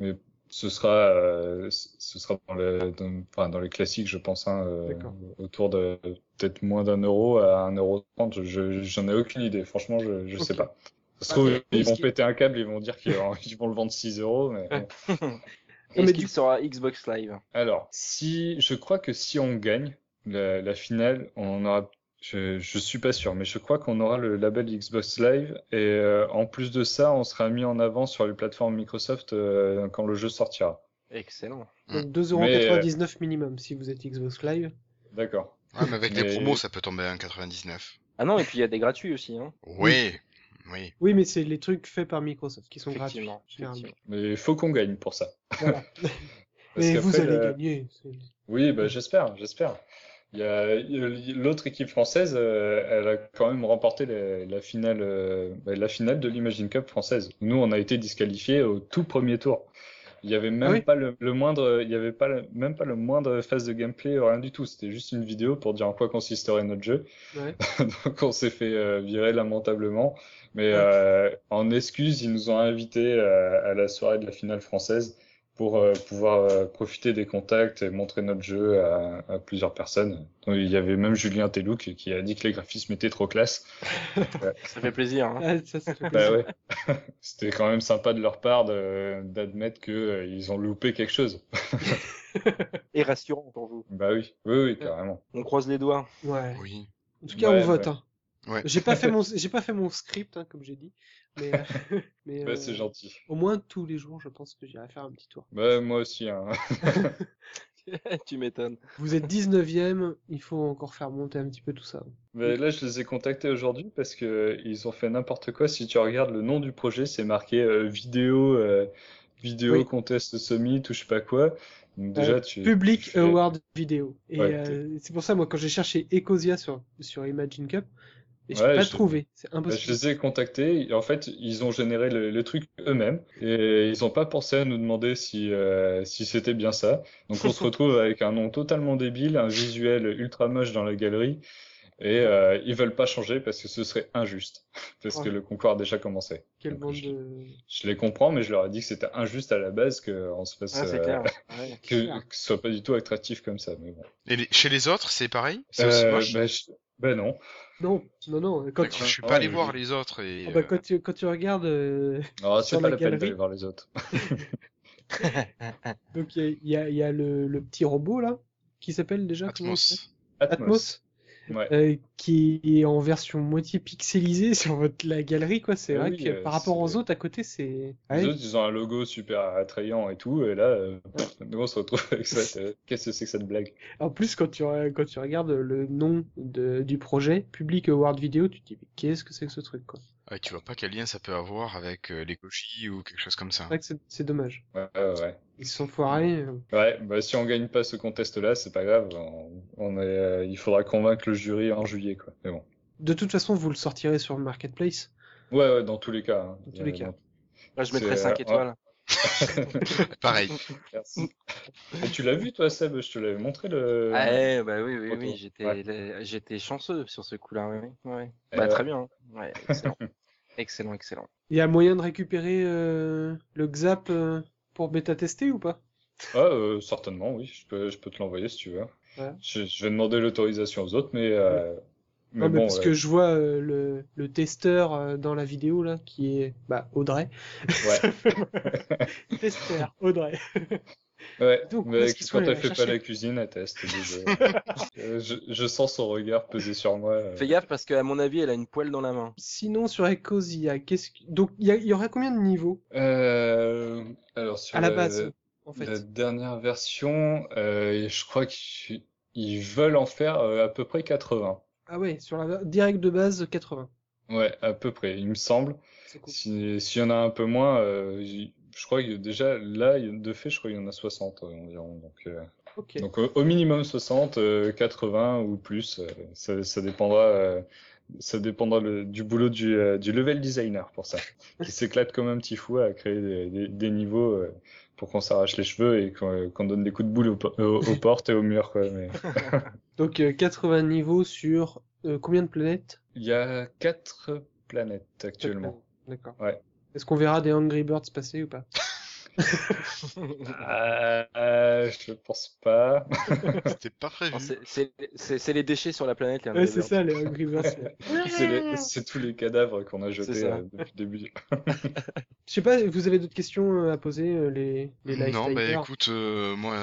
Mais ce sera, euh, ce sera dans, le, dans, enfin, dans les classiques, je pense, hein, euh, autour de peut-être moins d'un euro à un euro trente. Je, j'en ai aucune idée. Franchement, je, je sais pas. Ça se trouve, ils vont péter un câble, ils vont dire qu'ils vont, le vendre 6 euros, mais Est-ce du- qu'il sera Xbox Live Alors, si, je crois que si on gagne la, la finale, on aura, je, je suis pas sûr, mais je crois qu'on aura le label Xbox Live et euh, en plus de ça, on sera mis en avant sur les plateformes Microsoft euh, quand le jeu sortira. Excellent. Donc Mais, 2,99€ minimum si vous êtes Xbox Live. D'accord. Ouais, mais avec les Mais- promos, ça peut tomber à 1,99. Ah non, et puis il y a des gratuits aussi. Hein. Oui, oui. Oui, mais c'est les trucs faits par Microsoft qui sont gratuits. Effectivement. Mais il faut qu'on gagne pour ça. Voilà. Mais vous allez le- gagner. Oui, bah, j'espère, j'espère. L'autre équipe française, euh, elle a quand même remporté la, la finale, euh, bah, la finale de l'Imagine Cup française. Nous, on a été disqualifiés au tout premier tour. Il y avait même Ah oui pas le, le moindre, il y avait pas le- même pas le moindre phase de gameplay, rien du tout. C'était juste une vidéo pour dire en quoi consisterait notre jeu. Ouais. Donc on s'est fait euh, virer lamentablement. Mais Ouais. euh, en excuse, ils nous ont invités euh, à la soirée de la finale française pour euh, pouvoir euh, profiter des contacts et montrer notre jeu à, à plusieurs personnes. Donc, il y avait même Julien Telloux qui, a dit que les graphismes étaient trop classe. Ça fait plaisir. Hein. Ça, ça fait Bah plaisir. ouais. C'était quand même sympa de leur part de- d'admettre que euh, ils ont loupé quelque chose. Et rassurant pour vous. Bah oui, oui, oui, carrément. On croise les doigts. Ouais. Oui. En tout cas, Ouais, on vote. ouais. hein. Ouais. J'ai pas fait mon, j'ai pas fait mon script, hein, comme j'ai dit, mais, euh, mais Bah, euh, c'est gentil. au moins tous les jours, je pense que j'irai faire un petit tour. Bah, moi aussi, hein. tu m'étonnes. Vous êtes 19ème, il faut encore faire monter un petit peu tout ça. Mais là, je les ai contactés aujourd'hui parce que ils ont fait n'importe quoi. Si tu regardes le nom du projet, c'est marqué euh, vidéo, euh, vidéo Oui. contest summit ou je sais pas quoi. Donc déjà, Euh, tu Public tu fais- Award Vidéo. Et Ouais, euh, c'est pour ça, moi, quand j'ai cherché Ecosia sur, sur Imagine Cup, et j'ai Ouais, pas je- trouvé. C'est Bah, impossible. je les ai contactés. et En fait, ils ont généré le, le truc eux-mêmes et ils ont pas pensé à nous demander si euh, si c'était bien ça. Donc on se retrouve avec un nom totalement débile, un visuel ultra moche dans la galerie et euh, ils veulent pas changer parce que ce serait injuste parce que le concours a déjà commencé. Donc, je- de... Je les comprends, mais je leur ai dit que c'était injuste à la base qu'on se fasse Ah, c'est euh, clair. Ouais. que, que ce soit pas du tout attractif comme ça. Mais bon. Et les- chez les autres, c'est pareil? C'est aussi Euh, moche? bah, je- bah non. Non, non, non. Quand tu, Je suis Ouais, pas allé mais voir les autres et ah bah, euh, quand tu, quand tu regardes, euh, Sur c'est pas la la peine d'aller voir les autres. donc il y a, il y a, y a le, le petit robot là, qui s'appelle déjà Atmos. Atmos, Ouais. euh, qui est en version moitié pixelisée sur votre, la galerie, quoi. C'est Ah vrai oui, que euh, par rapport aux autres à côté, c'est. Les autres, ils ont un logo super attrayant et tout, et là, euh, pff, nous on se retrouve avec ça. Qu'est-ce que c'est que cette blague? En plus, quand tu, quand tu regardes le nom de, du projet, Public Award Vidéo, tu te dis, mais qu'est-ce que c'est que ce truc, quoi? Ouais, tu vois pas quel lien ça peut avoir avec euh, l'écologie ou quelque chose comme ça. C'est vrai que c'est- c'est dommage. Ouais, ouais, ouais. Ils se sont foirés. euh. Ouais, bah si on gagne pas ce contest-là, c'est pas grave. On, on est, euh, il faudra convaincre le jury en juillet, quoi. Mais bon. De toute façon, vous le sortirez sur le Marketplace. Ouais, ouais, dans tous les cas. hein. Dans tous les cas. Là, je mettrais euh, 5 ouais. étoiles. Pareil. Merci. Et tu l'as vu, toi, Seb? Je te l'avais montré le. Ah, ouais, bah oui, oui, oui, j'étais, Ouais. j'étais chanceux sur ce coup-là, oui, oui. ouais. Euh, Bah, très bien. hein. Ouais, excellent. excellent, excellent. Il y a moyen de récupérer euh, le XAP euh, pour bêta-tester ou pas? Ah, euh, certainement, oui. Je peux, je peux te l'envoyer si tu veux. Ouais. Je, je vais demander l'autorisation aux autres, mais, euh, mais Non, mais bon, parce ouais. que je vois euh, le, le testeur euh, dans la vidéo là, qui est bah, Audrey. Ouais. testeur, Audrey. Ouais, Donc, mais quand elle fait pas la cuisine, elle teste. Euh, je, je sens son regard peser sur moi. euh. Fais gaffe parce qu'à mon avis, elle a une poêle dans la main. Sinon, sur Ecosia, qu'est-ce que... Donc, il y, a- il y aurait combien de niveaux? Euh, alors sur à la la, base, en fait la dernière version, euh, je crois qu'ils ils veulent en faire euh, à peu près 80. Ah ouais, sur la direct de base, 80. Ouais, à peu près, il me semble. C'est cool. Si, s'il y en a un peu moins, euh, je crois que déjà là, de fait, je crois qu'il y en a 60 euh, environ. Donc, euh, donc au, au minimum 60, euh, 80 ou plus, ça, ça dépendra. ça dépendra le- du boulot du, euh, du level designer pour ça, qui s'éclate comme un petit fou à créer des, des- des niveaux euh, pour qu'on s'arrache les cheveux et qu'on donne des coups de boule aux, po- aux- aux portes et aux murs. Quoi. Mais Donc, euh, 80 niveaux sur euh, combien de planètes? Il y a quatre planètes Quatre actuellement. D'accord. Ouais. Est-ce qu'on verra des Angry Birds passer ou pas? Euh, euh, je pense pas. C'était pas prévu. Non, c'est- C'est c'est- c'est les déchets sur la planète. les Ouais, Angry c'est ça, les Angry Birds. là. C'est les- c'est tous les cadavres qu'on a jetés euh, depuis le début. Je sais pas, vous avez d'autres questions euh, à poser, euh, les, les Non, bah écoute, euh, moi,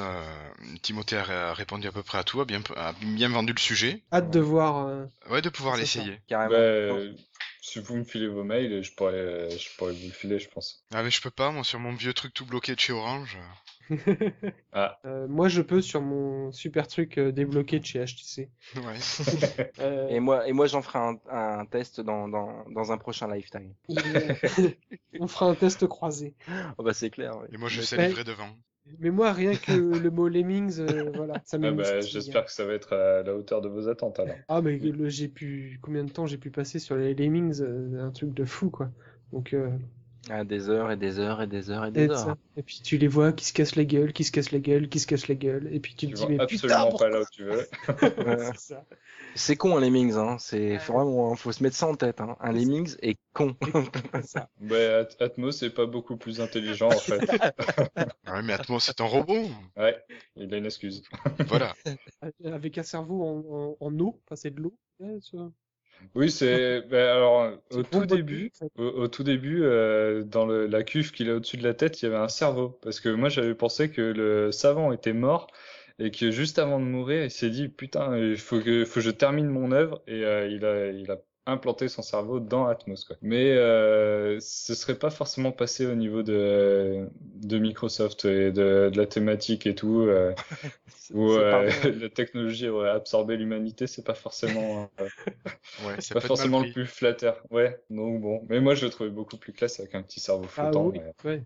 Timothée a répondu à peu près à tout, a bien, a bien vendu le sujet. Hâte de voir. euh, Ouais, de pouvoir C'est ça. l'essayer. Carrément. Bah, euh, si vous me filez vos mails, je pourrais, euh, je pourrais vous le filer, je pense. Ah mais je peux pas, moi, sur mon vieux truc tout bloqué de chez Orange. Ah, euh, moi, je peux sur mon super truc euh, débloqué de chez HTC. Ouais. Euh, Et moi, et moi j'en ferai un, un test dans, dans, dans un prochain lifetime. On fera un test croisé. Oh bah c'est clair. ouais. Et moi, je sais livrer devant. Mais moi, rien que le mot Lemmings, euh, voilà, ça ah bah, j'espère que ça va être à la hauteur de vos attentes alors. Ah, mais le- j'ai pu. Combien de temps j'ai pu passer sur les Lemmings euh, Un truc de fou, quoi. Donc, euh, Ah, des heures et des heures et des heures et des et, heures. ça. et puis tu les vois qui se cassent la gueule, qui se cassent la gueule, qui se cassent la gueule. Et puis tu Tu te dis, mais putain, absolument pourquoi pas là où tu veux. C'est con un lemmings, hein. C'est vraiment, hein, faut se mettre ça en tête. Hein. Un lemmings est con. Ça. Bah, At- Atmos c'est pas beaucoup plus intelligent en fait. Ouais, mais Atmos, c'est un robot. Ouais, il a une excuse. Voilà. Avec un cerveau en, en, en eau, enfin c'est de l'eau. Ouais. Oui, c'est. bah, alors, au tout début, au tout début, euh, dans le- la cuve qu'il a au-dessus de la tête, il y avait un cerveau. Parce que moi, j'avais pensé que le savant était mort et que juste avant de mourir, il s'est dit putain, il faut que, faut que je termine mon œuvre et euh, il a, il a implanter son cerveau dans Atmos. Quoi. Mais euh, ce serait pas forcément passé au niveau de, de Microsoft et de, de la thématique et tout, euh, où euh, la technologie aurait absorbé l'humanité, c'est pas forcément, euh, Ouais, pas forcément le plus flatteur. Ouais, donc bon. Mais moi, je le trouvais beaucoup plus classe avec un petit cerveau Ah flottant. oui, mais- ouais.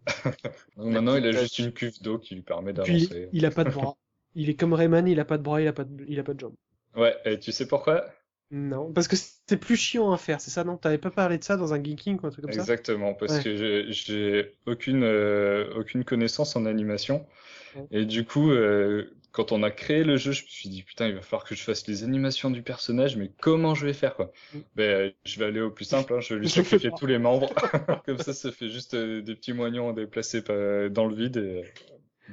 Donc maintenant, il a petite juste une cuve d'eau qui lui permet d'avancer. il a pas de bras. Il est comme Rayman, il a pas de bras, il a pas de, il a pas de jambes. Ouais, et tu sais pourquoi? Non, parce que c'est plus chiant à faire, c'est ça, non? T'avais pas parlé de ça dans un geeking ou un truc comme ça? Exactement, parce Ouais. que j'ai- aucune euh, aucune connaissance en animation Ouais. et du coup euh, quand on a créé le jeu, je me suis dit putain, il va falloir que je fasse les animations du personnage, mais comment je vais faire quoi? Mm. Ben euh, je vais aller au plus simple, hein, je vais lui sacrifier tous les membres, comme ça, ça fait juste des petits moignons déplacés pa- dans le vide et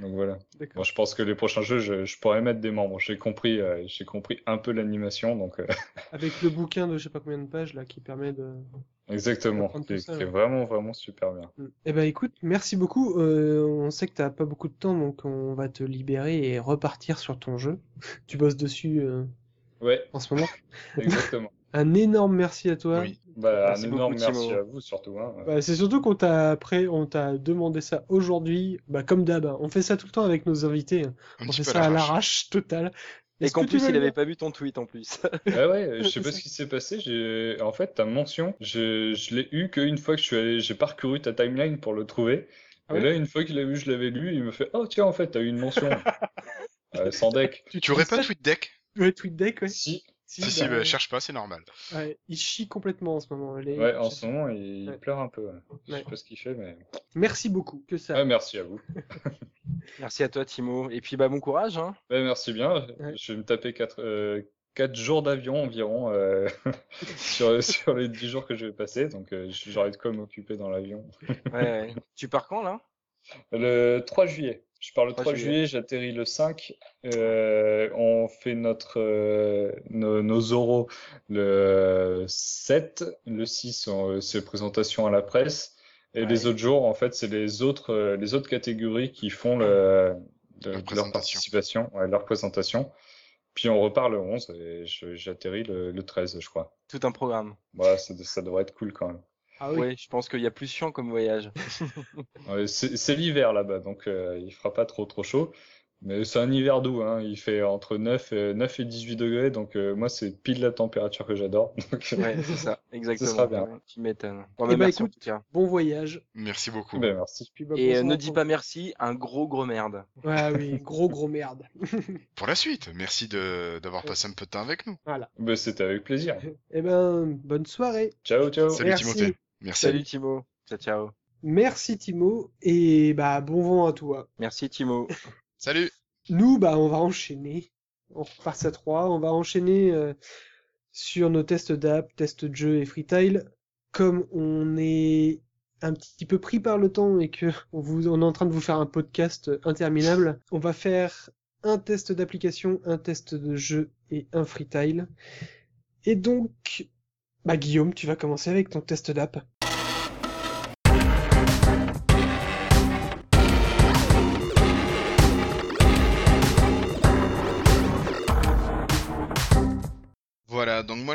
donc voilà. Bon, je pense que les prochains jeux, je, je pourrais mettre des membres. J'ai compris, euh, j'ai compris un peu l'animation, donc euh, Avec le bouquin de je sais pas combien de pages là qui permet de. exactement, qui, est ouais. vraiment vraiment super bien. Mm. Eh ben écoute, merci beaucoup. Euh, on sait que t'as pas beaucoup de temps, donc on va te libérer et repartir sur ton jeu. tu bosses dessus Ouais, en ce moment. exactement. Un énorme merci à toi. Oui. Bah, Merci un énorme beaucoup, merci Timo. à vous surtout. Hein. Bah, c'est surtout qu'on t'a après, on t'a demandé ça aujourd'hui. Bah comme d'hab, hein. on fait ça tout le temps avec nos invités. hein. Un On fait ça à l'arrache. totale. Et qu'en que tu plus, il le avait dire pas vu ton tweet en plus. Ah ouais, je sais pas ce qui s'est passé. J'ai, en fait, ta mention, je, je l'ai eu qu'une fois que je suis allé, j'ai parcouru ta timeline pour le trouver. Ah Et ouais là, une fois qu'il a vu, je l'avais lu, il me fait, oh tiens, en fait, t'as eu une mention. Euh, sans deck. Tu aurais pas ça TweetDeck Ouais, TweetDeck, ouais. Si. Si, si, bah, bah, cherche pas, c'est normal. ouais, il chie complètement en ce moment. Les- Ouais, en ce moment, il, Ouais. pleure un peu. ouais. Je sais pas ce qu'il fait, mais. Merci beaucoup. Que ça. Ouais, merci à vous. Merci à toi, Timo. Et puis, bah, bon courage, hein. Ouais, merci bien. Ouais. Je vais me taper quatre, euh, quatre jours d'avion environ euh, sur, sur les dix jours que je vais passer. Donc, euh, j'aurai de quoi m'occuper dans l'avion. Ouais, ouais. Tu pars quand, là? Le 3 juillet. Je pars le 3 3 juillet. juillet, j'atterris le 5. Euh, on fait notre euh, nos, nos oraux le 7. Le 6, on- c'est présentation à la presse. Et Ouais. les autres jours, en fait, c'est les autres euh, les autres catégories qui font le, de- La leur participation, ouais, leur présentation. Puis on repart le 11 et j'atterris le, le 13, je crois. Tout un programme. Voilà, ça, ça devrait être cool quand même. Ah oui. Ouais, je pense qu'il y a plus chiant comme voyage. Ouais, c'est l'hiver là-bas, donc euh, il fera pas trop trop chaud. Mais c'est un hiver doux, hein. Il fait entre 9 et, 9 et 18 degrés, donc euh, moi c'est pile la température que j'adore. Donc, Ouais, c'est ça. Exactement. sera bien. Ouais, tu m'étonnes. Bon, Eh bah, bah, merci en écoute, tout cas. Bon voyage. Merci beaucoup. ben, merci. Puis, bah, Et euh, ne dis pas merci, un gros gros merde. Ouais, oui, gros gros merde. Pour la suite, merci de d'avoir passé un peu de temps avec nous. Voilà. Ben, c'était avec plaisir. Eh ben, bonne soirée. Ciao, ciao. Salut Merci. Timothée. Merci. Salut Timo. Ciao ciao. Merci Timo et bah bon vent à toi. Merci Timo. Salut. Nous, bah on va enchaîner. On repasse à 3. On va enchaîner euh, sur nos tests d'app, tests de jeu et freetile. Comme on est un petit peu pris par le temps et que on, vous, on est en train de vous faire un podcast interminable, on va faire un test d'application, un test de jeu et un freetile. Et donc, bah Guillaume, tu vas commencer avec ton test d'app.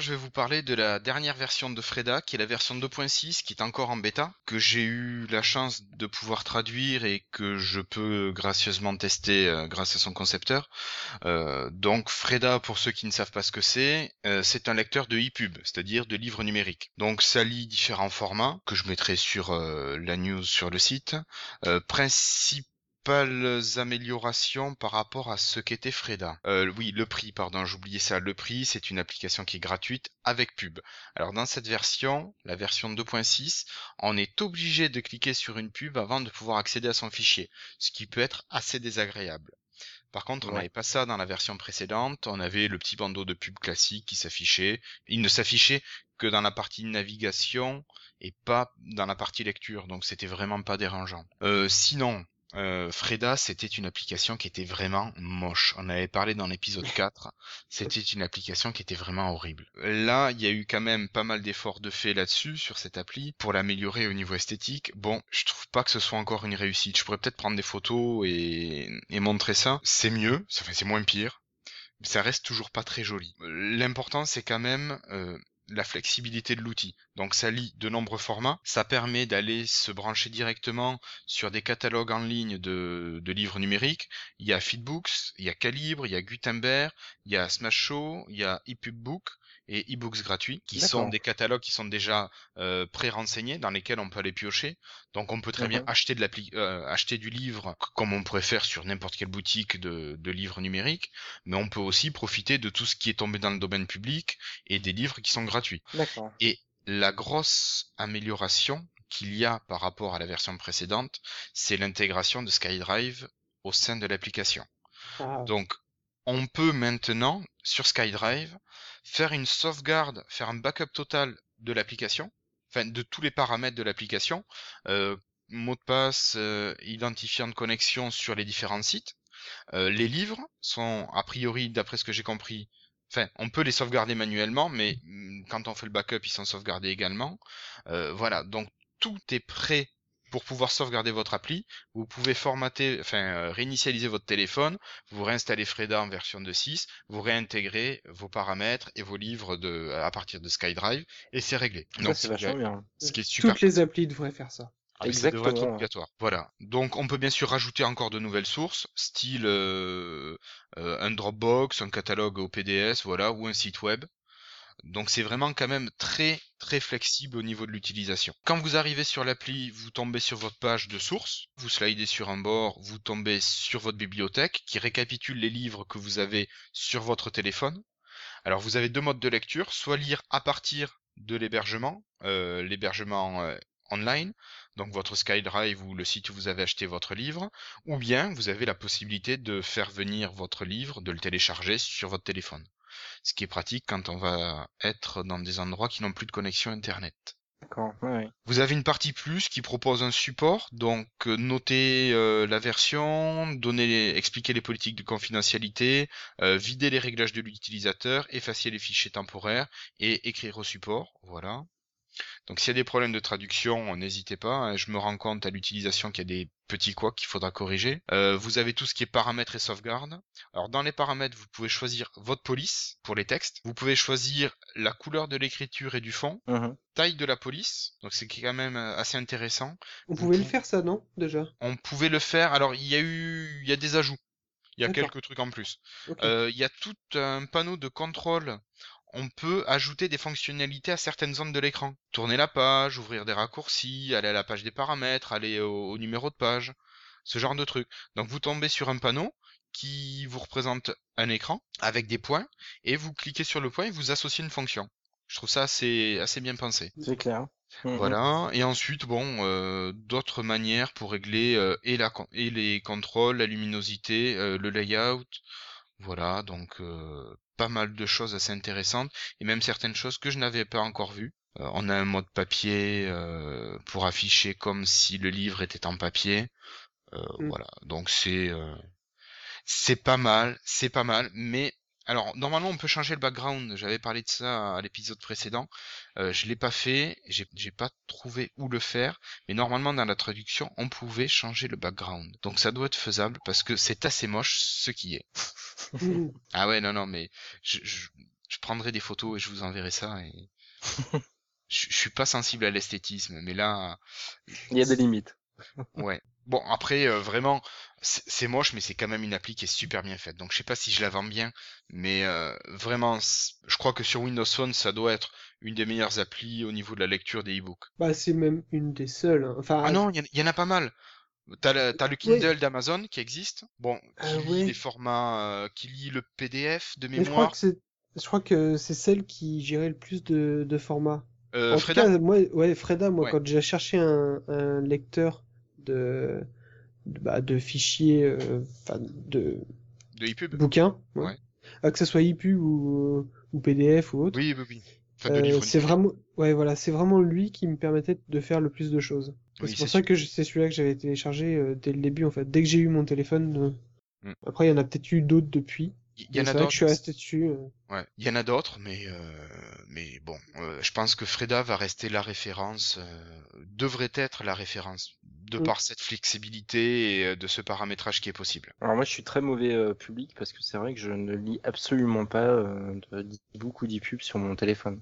Je vais vous parler de la dernière version de Freda, qui est la version 2.6, qui est encore en bêta, que j'ai eu la chance de pouvoir traduire et que je peux gracieusement tester euh, grâce à son concepteur. Euh, donc Freda, pour ceux qui ne savent pas ce que c'est, euh, c'est un lecteur de e-pub, c'est-à-dire de livres numériques. Donc ça lit différents formats, que je mettrai sur la news sur le site. Principe principales améliorations par rapport à ce qu'était Freda. Euh, oui, le prix, pardon, j'oubliais ça. Le prix, c'est une application qui est gratuite avec pub. Alors dans cette version, la version 2.6, on est obligé de cliquer sur une pub avant de pouvoir accéder à son fichier, ce qui peut être assez désagréable. Par contre, on Ouais. n'avait pas ça dans la version précédente. On avait le petit bandeau de pub classique qui s'affichait. Il ne s'affichait que dans la partie navigation et pas dans la partie lecture, donc c'était vraiment pas dérangeant. Euh, sinon, euh, Freda, c'était une application qui était vraiment moche. On avait parlé dans l'épisode 4. C'était une application qui était vraiment horrible. Là, il y a eu quand même pas mal d'efforts de fait là-dessus, sur cette appli, pour l'améliorer au niveau esthétique. Bon, je trouve pas que ce soit encore une réussite. Je pourrais peut-être prendre des photos et, et montrer ça. C'est mieux, fait c'est moins pire. Mais ça reste toujours pas très joli. L'important, c'est quand même euh, la flexibilité de l'outil. Donc ça lit de nombreux formats, ça permet d'aller se brancher directement sur des catalogues en ligne de, livres numériques. Il y a Feedbooks, il y a Calibre, il y a Gutenberg, il y a Smash Show, il y a ePubBook et ebooks gratuits, qui sont des catalogues qui sont déjà euh, pré-renseignés, dans lesquels on peut aller piocher. Donc on peut très bien acheter de l'appli, euh, acheter du livre comme on pourrait faire sur n'importe quelle boutique de, de livres numériques, mais on peut aussi profiter de tout ce qui est tombé dans le domaine public et des livres qui sont gratuits. Et la grosse amélioration qu'il y a par rapport à la version précédente, c'est l'intégration de SkyDrive au sein de l'application. Ah. Donc, on peut maintenant, sur SkyDrive, faire une sauvegarde, faire un backup total de l'application, enfin de tous les paramètres de l'application, euh, mot de passe, euh, identifiant de connexion sur les différents sites. Euh, les livres sont a priori, d'après ce que j'ai compris, enfin on peut les sauvegarder manuellement, mais mm, quand on fait le backup, ils sont sauvegardés également. voilà, donc tout est prêt pour pouvoir sauvegarder votre appli, vous pouvez formater, enfin euh, réinitialiser votre téléphone, vous réinstallez Freda en version 2.6, vous réintégrez vos paramètres et vos livres de à partir de SkyDrive et c'est réglé. Donc c'est vachement bien. Ce qui est super. Toutes les applis devraient faire ça. Ah, Exactement. Ça devrait être obligatoire. Voilà. Donc on peut bien sûr rajouter encore de nouvelles sources, style euh, euh, un Dropbox, un catalogue au PDS, voilà, ou un site web. Donc c'est vraiment quand même très très flexible au niveau de l'utilisation. Quand vous arrivez sur l'appli, vous tombez sur votre page de source, vous slidez sur un bord, vous tombez sur votre bibliothèque qui récapitule les livres que vous avez sur votre téléphone. Alors vous avez deux modes de lecture, soit lire à partir de l'hébergement, euh, l'hébergement euh, online, donc votre SkyDrive ou le site où vous avez acheté votre livre, ou bien vous avez la possibilité de faire venir votre livre, de le télécharger sur votre téléphone ce qui est pratique quand on va être dans des endroits qui n'ont plus de connexion Internet. D'accord, Vous avez une partie plus qui propose un support, donc euh, noter euh, la version, donner, expliquer les politiques de confidentialité, euh, vider les réglages de l'utilisateur, effacer les fichiers temporaires et écrire au support. Voilà. Donc s'il y a des problèmes de traduction, n'hésitez pas. Hein. Je me rends compte à l'utilisation qu'il y a des petits quoi qu'il faudra corriger. Euh, vous avez tout ce qui est paramètres et sauvegarde. Alors dans les paramètres, vous pouvez choisir votre police pour les textes. Vous pouvez choisir la couleur de l'écriture et du fond, uh-huh. taille de la police. Donc c'est quand même euh, assez intéressant. On pouvait le faire ça, non Déjà? On pouvait le faire. Alors il y a eu, il y a des ajouts. Il y a quelques trucs en plus. Euh, il y a tout un panneau de contrôle on peut ajouter des fonctionnalités à certaines zones de l'écran. Tourner la page, ouvrir des raccourcis, aller à la page des paramètres, aller au, numéro de page, ce genre de truc. Donc vous tombez sur un panneau qui vous représente un écran avec des points et vous cliquez sur le point et vous associez une fonction. Je trouve ça assez assez bien pensé. C'est clair. Mhm. Voilà. Et ensuite, bon, euh, d'autres manières pour régler euh, et, la, et les contrôles, la luminosité, euh, le layout. Voilà, donc pas mal de choses assez intéressantes et même certaines choses que je n'avais pas encore vues. Euh, on a un mode papier euh, pour afficher comme si le livre était en papier. Euh, mm. Voilà, donc c'est c'est pas mal, c'est pas mal, mais alors, normalement, on peut changer le background. J'avais parlé de ça à l'épisode précédent. Euh, je l'ai pas fait. J'ai pas trouvé où le faire. Mais normalement, dans la traduction, on pouvait changer le background. Donc, ça doit être faisable parce que c'est assez moche ce qui est. ah ouais, non, non, mais je, je, prendrai des photos et je vous enverrai ça. Et... je, je suis pas sensible à l'esthétisme, mais là, il y a des limites. ouais. Bon, après, euh, vraiment, c'est moche, mais c'est quand même une appli qui est super bien faite. Donc, je sais pas si je la vends bien, mais euh, vraiment, je crois que sur Windows Phone, ça doit être une des meilleures applis au niveau de la lecture des e-books. Bah, c'est même une des seules. Hein. Enfin, ah non, il y, en a pas mal. T'as le Kindle d'Amazon qui existe, bon, qui ah lit les formats, euh, qui lit le PDF de mémoire. je crois que c'est, je crois que c'est celle qui gérait le plus de, de formats. en Freda? Tout cas, moi, ouais, Freda, moi, quand j'ai cherché un, un lecteur de, bah, de fichiers, euh, enfin de de EPUB. bouquins, ouais. Ah, que ce soit EPUB ou, ou PDF ou autre. Oui, oui, oui. Euh, c'est vraiment, ouais, voilà, c'est vraiment lui qui me permettait de faire le plus de choses. c'est pour ça que c'est celui-là que j'avais téléchargé euh, dès le début, en fait. Dès que j'ai eu mon téléphone. Mm. Après, il y en a peut-être eu d'autres depuis. Il y en a d'autres. Je suis resté dessus. Ouais, il y en a d'autres, mais mais bon, je pense que Freda va rester la référence, devrait être la référence de mm. par cette flexibilité et euh, de ce paramétrage qui est possible. Alors moi je suis très mauvais euh, public parce que c'est vrai que je ne lis absolument pas euh, d'e-book ou d'e-pub sur mon téléphone.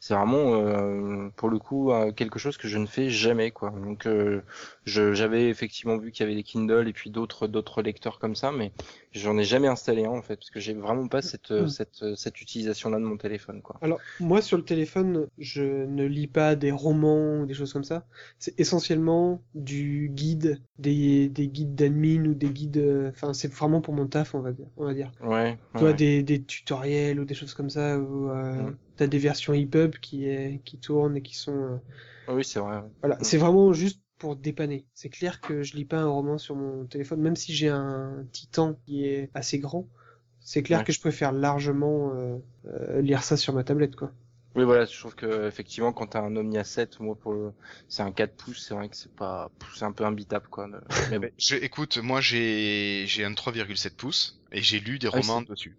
C'est vraiment euh, pour le coup euh, quelque chose que je ne fais jamais quoi. Donc euh, je- j'avais effectivement vu qu'il y avait des Kindle et puis d'autres d'autres lecteurs comme ça, mais j'en ai jamais installé un en fait parce que j'ai vraiment pas cette Mm. cette cette utilisation-là de mon téléphone quoi. Alors, moi, sur le téléphone, je ne lis pas des romans ou des choses comme ça. C'est essentiellement du guide, des, des guides d'admin ou des guides... euh, Enfin, c'est vraiment pour mon taf, on va dire. On va dire. Ouais. Tu vois, ouais. des, des tutoriels ou des choses comme ça, où euh, Mm. T'as des versions EPUB qui, est, qui tournent et qui sont... euh, Oui, c'est vrai. ouais. Voilà, Mm. c'est vraiment juste pour dépanner. C'est clair que je lis pas un roman sur mon téléphone, même si j'ai un Titan qui est assez grand. C'est clair Ouais. que je préfère largement euh, euh, lire ça sur ma tablette, quoi. Oui, voilà, je trouve que effectivement quand t'as un Omnia 7, moi pour le... c'est un 4 pouces, c'est vrai que c'est pas c'est un peu imbitable quoi. de- Mais bon. Mais je, écoute, moi j'ai j'ai un 3,7 pouces et j'ai lu des Ah romans dessus.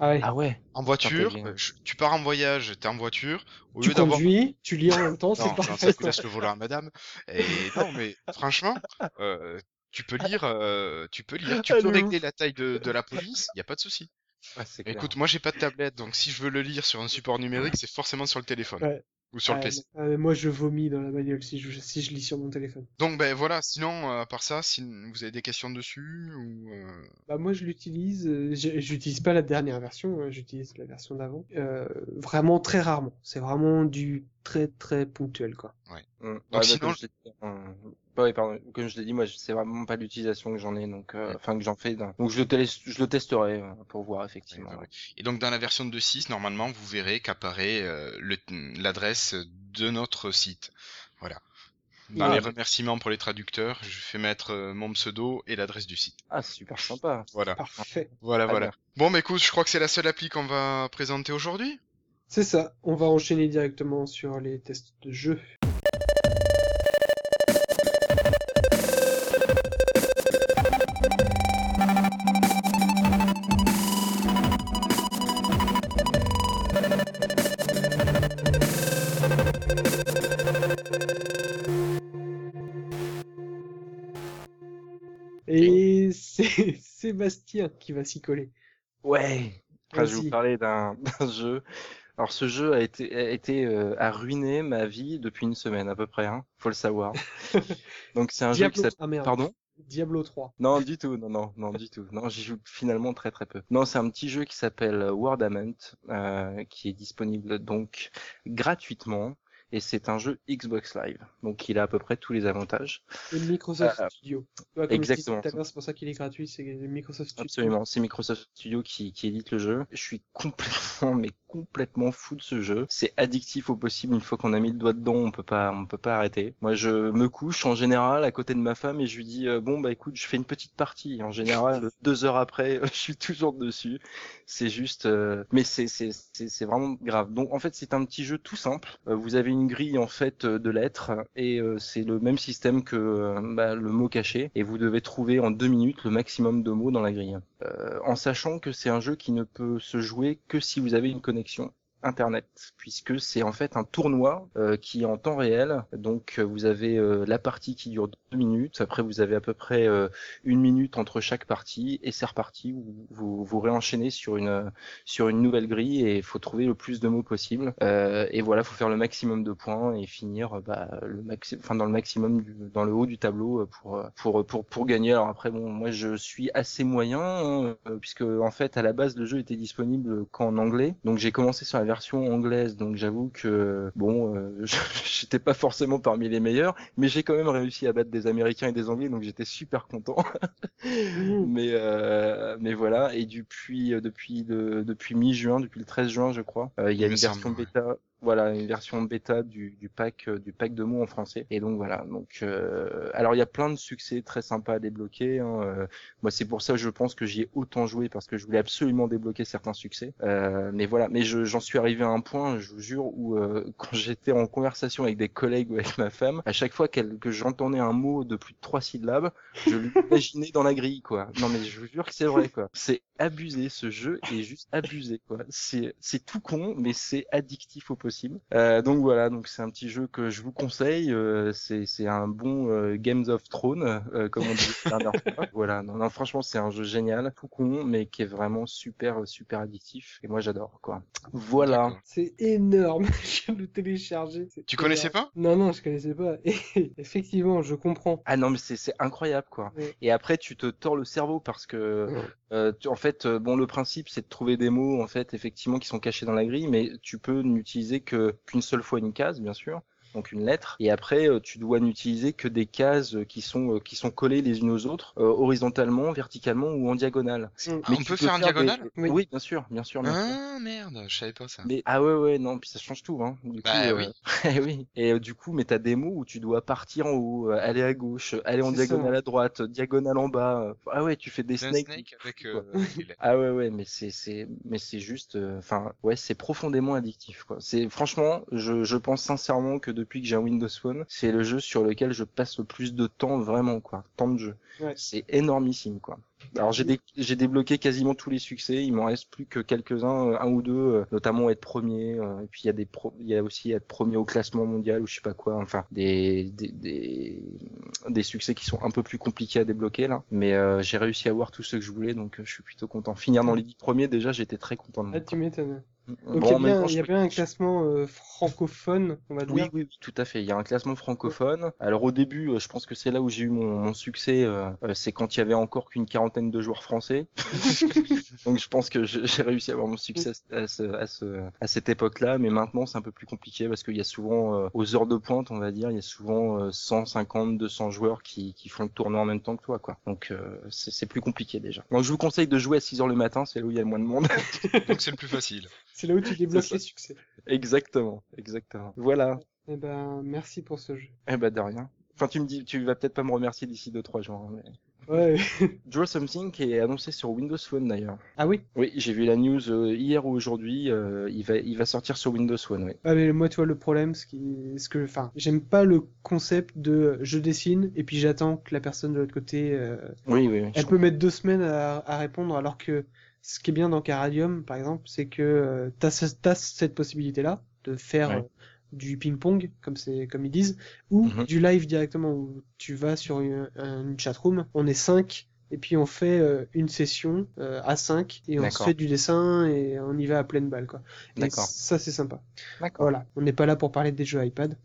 Ah ouais. Ah ouais. En voiture, euh, je- tu pars en voyage, t'es en voiture, au tu lieu conduis, tu lis en même temps, c'est Non, non, parfait. ça, tu quoi. laisses le volant à madame. Et non, mais franchement, euh, tu peux lire, euh, tu peux lire, tu Ah, peux de régler la taille de, de la police, y a pas de souci. Ah, clair. Écoute, moi j'ai pas de tablette, donc si je veux le lire sur un support numérique, c'est forcément sur le téléphone Ouais. Ou sur le PC. mais moi, je vomis dans la bagnole si je, si je lis sur mon téléphone. Donc ben voilà. Sinon, euh, à part ça, si vous avez des questions dessus ou euh, Bah moi, je l'utilise. euh, J'utilise pas la dernière version, hein, j'utilise la version d'avant. Euh, vraiment très rarement. C'est vraiment du très très ponctuel, quoi. Mm. Donc bah, sinon- comme je l'ai dit, bah oui, pardon. Comme je l'ai dit, moi, je- c'est vraiment pas l'utilisation que j'en ai, donc, euh, Mm. enfin, que j'en fais. Donc, je le, télé- je le testerai euh, pour voir, effectivement. Ouais, ouais, Et donc dans la version 2.6, normalement, vous verrez qu'apparaît euh, le- l'adresse de notre site. Voilà. Dans Ah, les remerciements pour les traducteurs, je fais mettre euh, mon pseudo et l'adresse du site. Ah, super sympa. Voilà. Parfait. Voilà, voilà. Bon, mais écoute, je crois que c'est la seule appli qu'on va présenter aujourd'hui. C'est ça. On va enchaîner directement sur les tests de jeu. Et c'est Sébastien qui va s'y coller. Ouais. Je vais vous parler d'un jeu. Alors, ce jeu a été, a été, euh, a ruiné ma vie depuis une semaine à peu près, hein. Faut le savoir. Donc, c'est un jeu qui s'appelle. Ah. Pardon? Diablo 3. Non, du tout, non, non, non, du tout. Non, j'y joue finalement très très peu. Non, c'est un petit jeu qui s'appelle Wordament, euh, qui est disponible donc gratuitement, et c'est un jeu Xbox Live. Donc il a à peu près tous les avantages. Et Microsoft Euh, Studio. Comme exactement. c'est pour ça qu'il est gratuit, c'est Microsoft Studio. Absolument, c'est Microsoft Studio qui, qui édite le jeu. Je suis complètement, mais complètement fou de ce jeu. C'est addictif au possible. Une fois qu'on a mis le doigt dedans, on peut pas, on peut pas arrêter. Moi, je me couche en général à côté de ma femme et je lui dis euh, bon bah écoute, je fais une petite partie. En général, deux heures après, je suis toujours dessus. C'est juste, euh, mais c'est c'est c'est c'est vraiment grave. Donc en fait, c'est un petit jeu tout simple. Vous avez une grille en fait euh, de lettres et euh, c'est le même système que euh, bah, le mot caché et vous devez trouver en deux minutes le maximum de mots dans la grille. En sachant que c'est un jeu qui ne peut se jouer que si vous avez une connexion internet puisque c'est en fait un tournoi euh, qui est en temps réel. Donc euh, vous avez euh, la partie qui dure deux minutes. Après vous avez à peu près euh, une minute entre chaque partie et c'est reparti. Vous, vous vous réenchaînez sur une sur une nouvelle grille et faut trouver le plus de mots possible. Euh, et voilà faut faire le maximum de points et finir bah, le maxi enfin dans le maximum dans le haut du tableau pour pour pour pour gagner. Alors après bon moi je suis assez moyen hein, puisque en fait à la base le jeu était disponible qu'en anglais. Donc j'ai commencé sur la version anglaise donc j'avoue que bon euh, j'étais pas forcément parmi les meilleurs mais j'ai quand même réussi à battre des américains et des anglais donc j'étais super content Mmh. mais euh, mais voilà et depuis euh, depuis depuis mi-juin depuis le 13 juin je crois euh, il y a une version bêta voilà une version bêta du, du pack euh, du pack de mots en français. Et donc voilà. Donc euh, alors il y a plein de succès très sympas à débloquer hein, euh, moi c'est pour ça je pense que j'y ai autant joué parce que je voulais absolument débloquer certains succès. Euh, mais voilà. Mais je- j'en suis arrivé à un point je vous jure où euh, quand j'étais en conversation avec des collègues ou avec ma femme à chaque fois qu'elle que j'entendais un mot de plus de trois syllabes je l'imaginais dans la grille quoi. Non mais je vous jure que c'est vrai quoi. C'est abusé ce jeu est juste abusé quoi. C'est c'est tout con mais c'est addictif au possible possible. Euh, donc voilà, donc c'est un petit jeu que je vous conseille. Euh, c'est c'est un bon euh, Games of Thrones, euh, comme on dit la dernière fois. Voilà, non, non, franchement c'est un jeu génial, tout con, mais qui est vraiment super super addictif. Et moi j'adore quoi. Voilà. C'est énorme. je viens de le télécharger. Tu connaissais énorme. pas? Non, non, je connaissais pas. Et effectivement, je comprends. Ah non mais c'est c'est incroyable quoi. Ouais. Et après tu te tords le cerveau parce que Ouais. euh, tu- en fait bon le principe c'est de trouver des mots en fait effectivement qui sont cachés dans la grille mais tu peux n'utiliser que qu'une seule fois une case bien sûr donc une lettre et après euh, tu dois n'utiliser que des cases qui sont euh, qui sont collées les unes aux autres euh, horizontalement verticalement ou en diagonale. Ah, on peut faire en des- diagonale? Oui. Oui bien sûr bien sûr. Bien sûr. Ah merde, je savais pas ça. Mais ah ouais ouais non puis ça change tout hein. Du Bah coup, oui. euh, oui. Et du coup mais t'as des mots où tu dois partir en haut, aller à gauche, aller en C'est ça. diagonale à droite, diagonale en bas. Ah ouais tu fais des snakes. snake avec euh. Ah ouais ouais mais c'est c'est mais c'est juste euh, enfin ouais c'est profondément addictif quoi. C'est franchement je je pense sincèrement que depuis que j'ai un Windows Phone c'est le jeu sur lequel je passe le plus de temps vraiment quoi temps de jeu. Ouais. C'est énormissime quoi. Alors j'ai dé- j'ai débloqué quasiment tous les succès, il m'en reste plus que quelques-uns, euh, un ou deux, euh, notamment être premier. euh, et puis il y a des pro- il y a aussi être premier au classement mondial ou je sais pas quoi. Enfin des des des, des succès qui sont un peu plus compliqués à débloquer là. Mais euh, j'ai réussi à avoir tous ceux que je voulais, donc je suis plutôt content. Finir dans les dix premiers déjà, j'étais très content. De moi, Ah, tu m'étonnes. Donc Bon, il y en a même bien, temps, il y a bien un classement euh, francophone, on va dire. oui, oui, oui, tout à fait. Il y a un classement francophone. Alors au début, euh, je pense que c'est là où j'ai eu mon, mon succès. euh, c'est quand il y avait encore qu'une quarantaine de joueurs français. Donc je pense que j'ai réussi à avoir mon succès à, ce, à, ce, à cette époque-là. Mais maintenant, c'est un peu plus compliqué parce qu'il y a souvent, euh, aux heures de pointe, on va dire, il y a souvent euh, 150, 200 joueurs qui, qui font le tournoi en même temps que toi, quoi. Donc euh, c'est c'est plus compliqué déjà. Donc je vous conseille de jouer à 6 heures le matin. C'est là où il y a le moins de monde. Donc c'est le plus facile. C'est là où tu débloques les succès. exactement, exactement. Voilà. Eh ben, merci pour ce jeu. Eh ben de rien. Enfin, tu me dis, tu vas peut-être pas me remercier d'ici 2-3 jours. hein, mais... Ouais. Draw Something qui est annoncé sur Windows Phone d'ailleurs. ah oui. Oui, j'ai vu la news euh, hier ou aujourd'hui. euh, il va, il va sortir sur Windows Phone. Oui. Ah mais moi tu vois le problème, ce qui, ce que, enfin, j'aime pas le concept de je dessine et puis j'attends que la personne de l'autre côté, euh, Oui, oui. oui, elle peut mettre deux semaines à, à répondre alors que ce qui est bien dans Caradium par exemple, c'est que euh, t'as, ce- t'as cette possibilité là de faire Ouais. euh, du ping-pong comme c'est comme ils disent ou Mhm. du live directement où tu vas sur une, une chatroom, on est cinq et puis on fait euh, une session euh, à 5 et on se fait du dessin et on y va à pleine balle quoi. Et D'accord. ça c'est sympa. D'accord. Voilà, on n'est pas là pour parler des jeux iPad.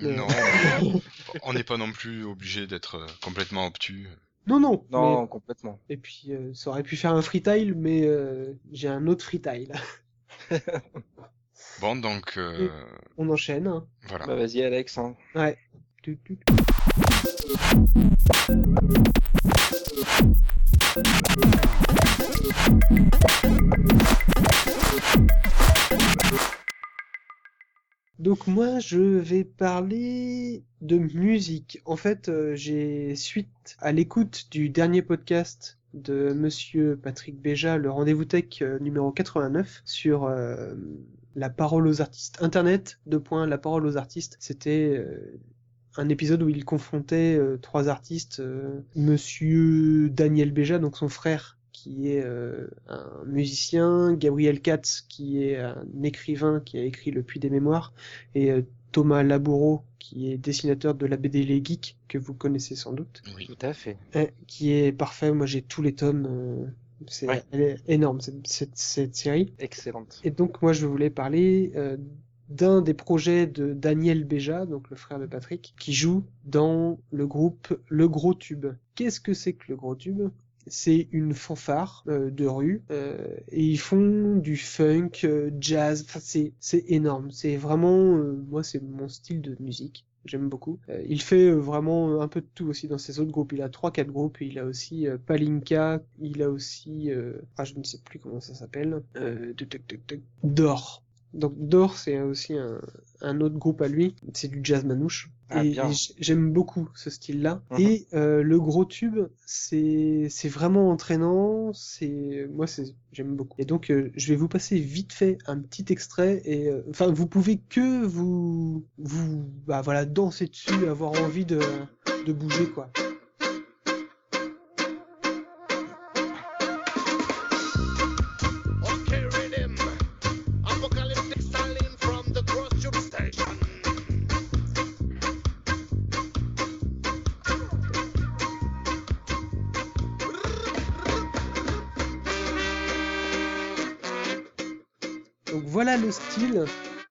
Non, on n'est pas non plus obligé d'être complètement obtus. Non non. Non, complètement. Et puis euh, ça aurait pu faire un freetile, mais euh, j'ai un autre freetile. Bon, donc euh, On enchaîne. hein. voilà. Bah vas-y Alex. Hein. Ouais. Donc moi je vais parler de musique. En fait, euh, j'ai suite à l'écoute du dernier podcast de Monsieur Patrick Béja, le rendez-vous tech euh, numéro 89 sur euh, la parole aux artistes. Internet, deux points, la parole aux artistes. C'était un épisode où il confrontait trois artistes, Monsieur Daniel Béja, donc son frère, qui est euh, un musicien, Gabriel Katz, qui est un écrivain qui a écrit Le Puits des Mémoires, et euh, Thomas Laboureau, qui est dessinateur de la BD Les Geeks, que vous connaissez sans doute, Oui. Tout à fait. qui est parfait. Moi, j'ai tous les tomes. euh, c'est Ouais. elle est énorme cette, cette, cette série. Excellente. Et donc moi je voulais parler euh, d'un des projets de Daniel Béja, donc le frère de Patrick, qui joue dans le groupe Le Gros Tube. Qu'est-ce que c'est que le Gros Tube? C'est une fanfare euh, de rue euh, et ils font du funk, euh, jazz. C'est c'est énorme. C'est vraiment euh, moi c'est mon style de musique. J'aime beaucoup. Euh, il fait euh, vraiment un peu de tout aussi dans ses autres groupes. Il a trois quatre groupes. Il a aussi Palinka. Il a aussi ah je ne sais plus comment ça s'appelle. Euh. Dor. Donc Dor c'est aussi un, un autre groupe à lui. C'est du jazz manouche. Ah, et j'aime beaucoup ce style-là. Mhm. Et euh, le gros tube, c'est vraiment entraînant. C'est moi c'est j'aime beaucoup. Et donc euh, je vais vous passer vite fait un petit extrait et euh, enfin vous pouvez que vous vous bah voilà danser dessus, avoir envie de de bouger quoi. Le style.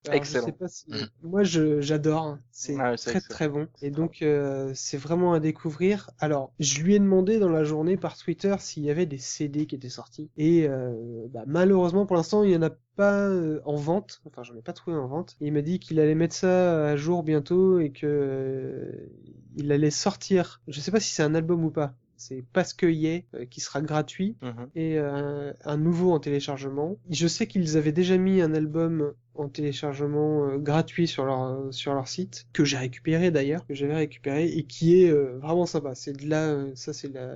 Alors, Excellent. Je sais pas si... Mhm. Moi, j'adore. C'est Ah très excellent. très bon. Et donc, euh, c'est vraiment à découvrir. Alors, je lui ai demandé dans la journée par Twitter s'il y avait des CD qui étaient sortis. Et euh, bah, malheureusement, pour l'instant, il y en a pas euh, en vente. Enfin, j'en ai pas trouvé en vente. Et il m'a dit qu'il allait mettre ça à jour bientôt et que il allait sortir. Je sais pas si c'est un album ou pas. C'est parce que y est euh, qui sera gratuit Mhm. et euh, un nouveau en téléchargement. Je sais qu'ils avaient déjà mis un album en téléchargement euh, gratuit sur leur euh, sur leur site que j'ai récupéré d'ailleurs, que j'avais récupéré et qui est euh, vraiment sympa. C'est de là ça c'est la,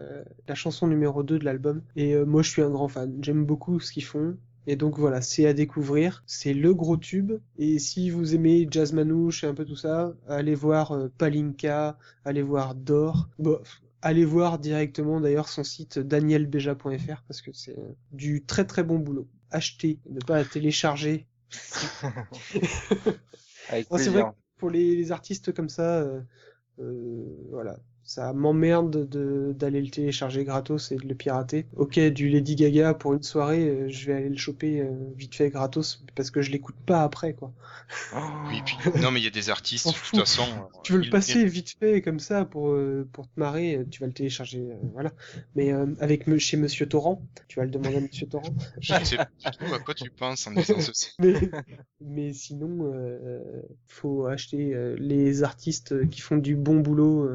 la chanson numéro 2 de l'album et moi je suis un grand fan. J'aime beaucoup ce qu'ils font. Et donc voilà, c'est à découvrir, c'est le gros tube. Et si vous aimez Jazz Manouche et un peu tout ça, allez voir Palinka, allez voir Dor. Allez voir directement d'ailleurs son site danielbeja.fr parce que c'est du très très bon boulot. Achetez, ne pas télécharger. Avec Non, c'est vrai que pour les, les artistes comme ça, euh, euh, voilà, ça m'emmerde de d'aller le télécharger gratos et de le pirater. Ok, du Lady Gaga pour une soirée, euh, je vais aller le choper euh, vite fait gratos parce que je l'écoute pas après quoi. Oh. Oui, puis, non, mais il y a des artistes, de toute façon. euh, Tu veux le passer vite fait comme ça pour euh, pour te marrer, tu vas le télécharger, euh, voilà. Mais euh, avec me- chez Monsieur Torrent, tu vas le demander à Monsieur Torrent. Je ne sais pas du tout à quoi tu penses en disant ceci. Mais, mais sinon, euh, faut acheter euh, les artistes qui font du bon boulot.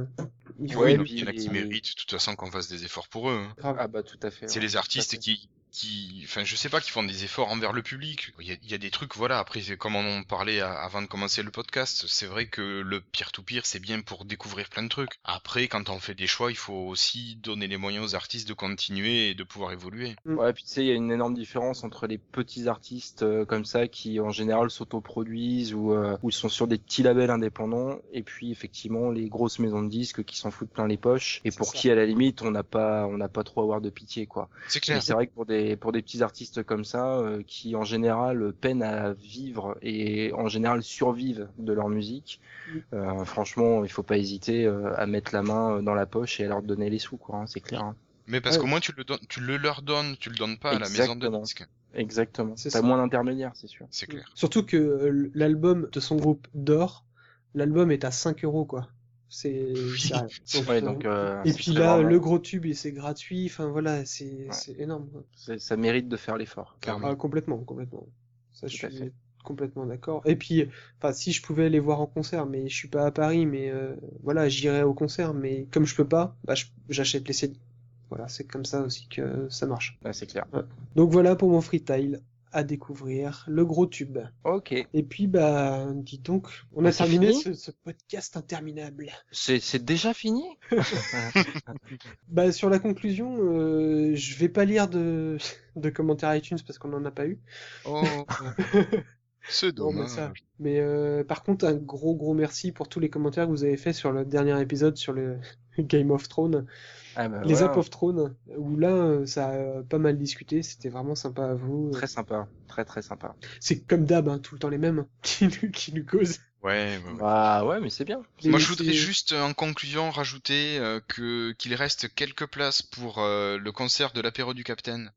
Euh, il Oui, y en a qui méritent, de toute façon, qu'on fasse des efforts pour eux. hein. Ah bah tout à fait. C'est ouais. les artistes qui, qui, enfin, je sais pas, qui font des efforts envers le public. Il y a, il y a des trucs, voilà. Après, comme on en parlait à- avant de commencer le podcast. C'est vrai que le pire, c'est bien pour découvrir plein de trucs. Après, quand on fait des choix, il faut aussi donner les moyens aux artistes de continuer et de pouvoir évoluer. Ouais, puis tu sais, il y a une énorme différence entre les petits artistes euh, comme ça qui en général s'autoproduisent ou, euh, ou sont sur des petits labels indépendants, et puis effectivement les grosses maisons de disques qui s'en foutent plein les poches et pour ça. qui à la limite on n'a pas on n'a pas trop à avoir de pitié quoi. C'est clair. c'est vrai que pour des pour des petits artistes comme ça euh, qui en général peinent à vivre et en général survivent de leur musique, Mm. euh, franchement il faut pas hésiter euh, à mettre la main dans la poche et à leur donner les sous quoi, hein, c'est clair. hein. Mais parce Ouais. qu'au moins tu le donnes, tu le leur donnes, tu le donnes pas à la maison de disques. Exactement. C'est moins d'intermédiaires, c'est sûr. C'est clair. Surtout que l'album de son groupe d'or, l'album est à 5 euros quoi. C'est Ouais, euh, donc, euh, et puis là, vraiment- le gros tube, et c'est gratuit. Enfin voilà, c'est Ouais. c'est énorme. ça mérite de faire l'effort. clairement. Ah, complètement, complètement. Ça, je suis complètement d'accord. Et puis, enfin, si je pouvais aller voir en concert, mais je suis pas à Paris, mais euh, voilà, j'irais au concert, mais comme je peux pas, bah, j'achète les CD. Voilà, c'est comme ça aussi que ça marche. Ouais, c'est clair. Donc voilà pour mon freetail à découvrir, le gros tube. Ok. Et puis, bah, dis donc, on Bah, a terminé ce, ce podcast interminable. C'est c'est déjà fini Bah, sur la conclusion, euh, je vais pas lire de, de commentaires iTunes parce qu'on en a pas eu. Oh, c'est Non, mais dommage. ça. Mais euh, par contre, un gros gros merci pour tous les commentaires que vous avez fait sur le dernier épisode sur le Game of Thrones, ah bah, les voilà. Up of Thrones, où là, euh, ça a pas mal discuté, c'était vraiment sympa à vous. Très sympa. Très très sympa. C'est comme d'hab, hein, tout le temps les mêmes qui nous, qui nous causent. Ouais, ouais, ouais. Bah ouais, mais c'est bien. Moi, je voudrais juste, euh, en conclusion, rajouter euh, que qu'il reste quelques places pour euh, le concert de l'apéro du Capitaine.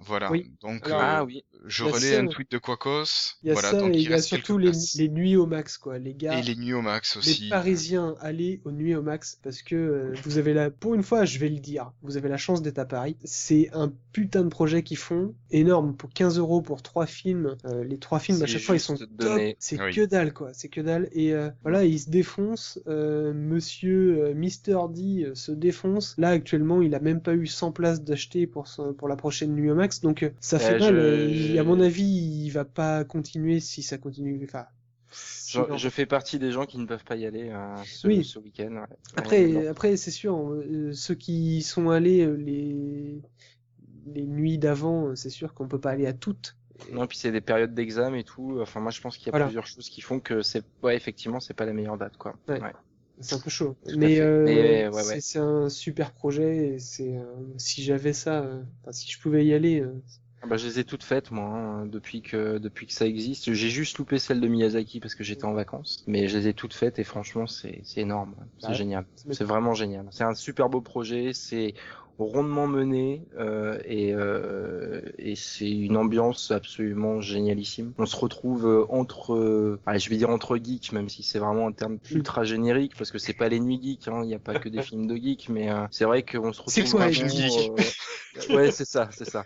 Voilà. Oui. Donc, Alors, euh, Ah oui. je relais un tweet de Quacos. Il y a voilà, ça donc et il y a surtout les, les nuits au max, quoi, les gars. Et les nuits au max Les aussi. Parisiens, allez aux nuits au max parce que euh, vous avez la, pour une fois, je vais le dire, vous avez la chance d'être à Paris. C'est un putain de projet qu'ils font, énorme pour 15 euros pour trois films. Euh, les trois films à chaque fois ils sont top. C'est Oui. que dalle quoi, c'est que dalle. Et euh, voilà, ils se défoncent. Euh, monsieur euh, Mister D euh, se défonce. Là actuellement, il a même pas eu 100 places d'acheter pour son- pour la prochaine nuit au max, donc euh, ça fait Euh, mal. je- Euh, à mon avis, il va pas continuer si ça continue. Enfin. Je, je fais partie des gens qui ne peuvent pas y aller euh, ce, Oui. ce week-end. ouais. Après, Ouais, après c'est sûr, euh, ceux qui sont allés euh, les les nuits d'avant, c'est sûr qu'on peut pas aller à toutes. Non, puis c'est des périodes d'examen et tout. Enfin, moi, je pense qu'il y a Voilà. plusieurs choses qui font que c'est, ouais, effectivement, c'est pas la meilleure date, quoi. Ouais. C'est un peu chaud. Mais, euh, Mais, ouais, c'est ouais. c'est un super projet. Et c'est euh, si j'avais ça, euh, si je pouvais y aller. euh, Ah Bah, je les ai toutes faites, moi, hein, depuis que, depuis que ça existe. J'ai juste loupé celle de Miyazaki parce que j'étais en vacances. Mais je les ai toutes faites et franchement, c'est, c'est énorme. C'est Ouais. génial. C'est vraiment génial. C'est un super beau projet. C'est, rondement mené euh, et, euh, et c'est une ambiance absolument génialissime. On se retrouve euh, entre, euh, allez, je vais dire entre geeks, même si c'est vraiment un terme ultra générique parce que c'est pas les nuits geeks, hein, il n'y a pas que des films de geeks, mais c'est vrai qu'on se retrouve C'est quoi les vraiment, geeks Ouais, c'est ça, c'est ça.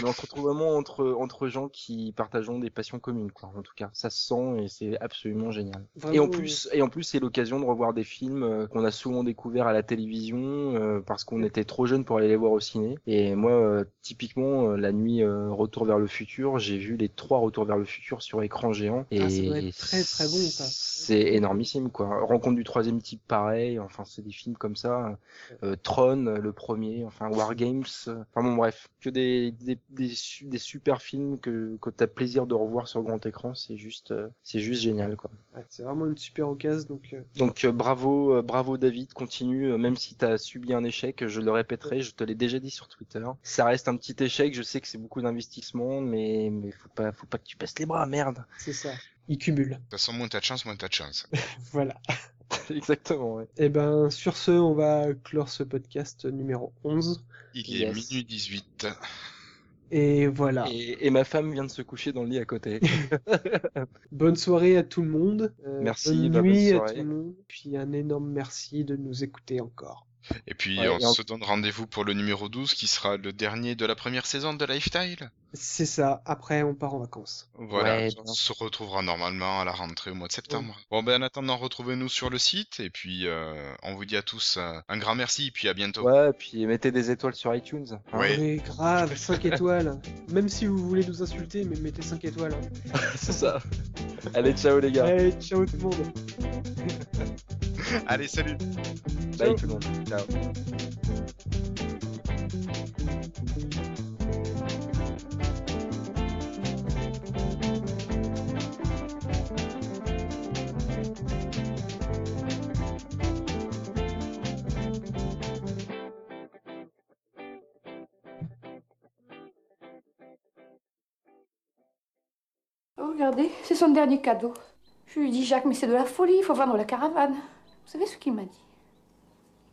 Mais on se retrouve vraiment entre entre gens qui partageons des passions communes, quoi. En tout cas, ça se sent et c'est absolument génial. Et en plus, et en plus, c'est l'occasion de revoir des films qu'on a souvent découverts à la télévision parce qu'on était trop jeunes pour aller les voir au ciné. Et moi, euh, typiquement, euh, la nuit euh, Retour vers le futur, j'ai vu les trois Retours vers le futur sur écran géant. Et Ah, ça doit être très, très bon. C'est énormissime, quoi. Rencontre du troisième type, pareil. Enfin, c'est des films comme ça. Euh, Tron, le premier. Enfin, War Games. Enfin bon, bref, que des des, des, su- des super films que que t'as plaisir de revoir sur grand écran. C'est juste, c'est juste génial, quoi. Ouais, c'est vraiment une super occasion, donc euh, Donc euh, bravo, bravo David, continue, même si tu as subi un échec, je le répéterai, je te l'ai déjà dit sur Twitter. Ça reste un petit échec, je sais que c'est beaucoup d'investissement, mais mais faut pas faut pas que tu passes les bras, merde. c'est ça. Il cumule. De toute façon, moins t'as de chance, moins t'as de chance. Voilà. Exactement. Ouais. Et ben, sur ce, on va clore ce podcast numéro 11. Il est minuit 18. Et voilà. Et, et ma femme vient de se coucher dans le lit à côté. Bonne soirée à tout le monde. Euh, Merci, Bonne bonne nuit à tout le monde. Puis un énorme merci de nous écouter encore. Et puis, Ouais, on et en- se donne rendez-vous pour le numéro 12, qui sera le dernier de la première saison de Lifestyle. C'est ça. Après, on part en vacances. Voilà, Ouais, on bien. se retrouvera normalement à la rentrée au mois de septembre. Bon, ben en attendant, retrouvez-nous sur le site, et puis euh, on vous dit à tous euh, un grand merci, et puis à bientôt. Ouais, puis mettez des étoiles sur iTunes. hein. Ouais. Oui, grave, 5 étoiles. Même si vous voulez nous insulter, mais mettez 5 étoiles. hein. C'est ça. Allez, ciao les gars. Allez, ciao tout le monde. Allez, salut Bye tout le monde. Oh, regardez, c'est son dernier cadeau. Je lui dis, Jacques, mais c'est de la folie, il faut vendre la caravane. Vous savez ce qu'il m'a dit?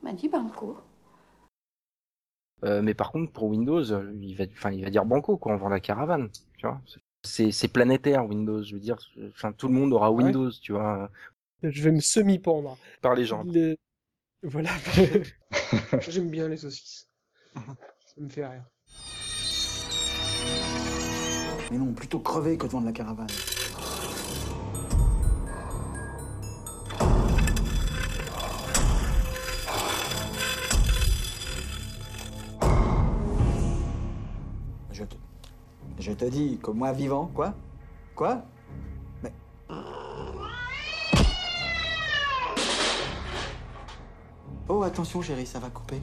M'a dit Banco. Euh, mais par contre, pour Windows, il va, enfin, il va dire banco quand on vend la caravane, tu vois. C'est, planétaire Windows, je veux dire. Enfin, tout le monde aura Ouais. Windows, tu vois, Je vais me semi-pendre. par les gens. Le- Voilà. J'aime bien les saucisses. Ça me fait rire. Mais non, plutôt crever que de vendre la caravane. Je te dis que moi vivant, quoi Quoi? Mais... Oh, attention chérie, ça va couper.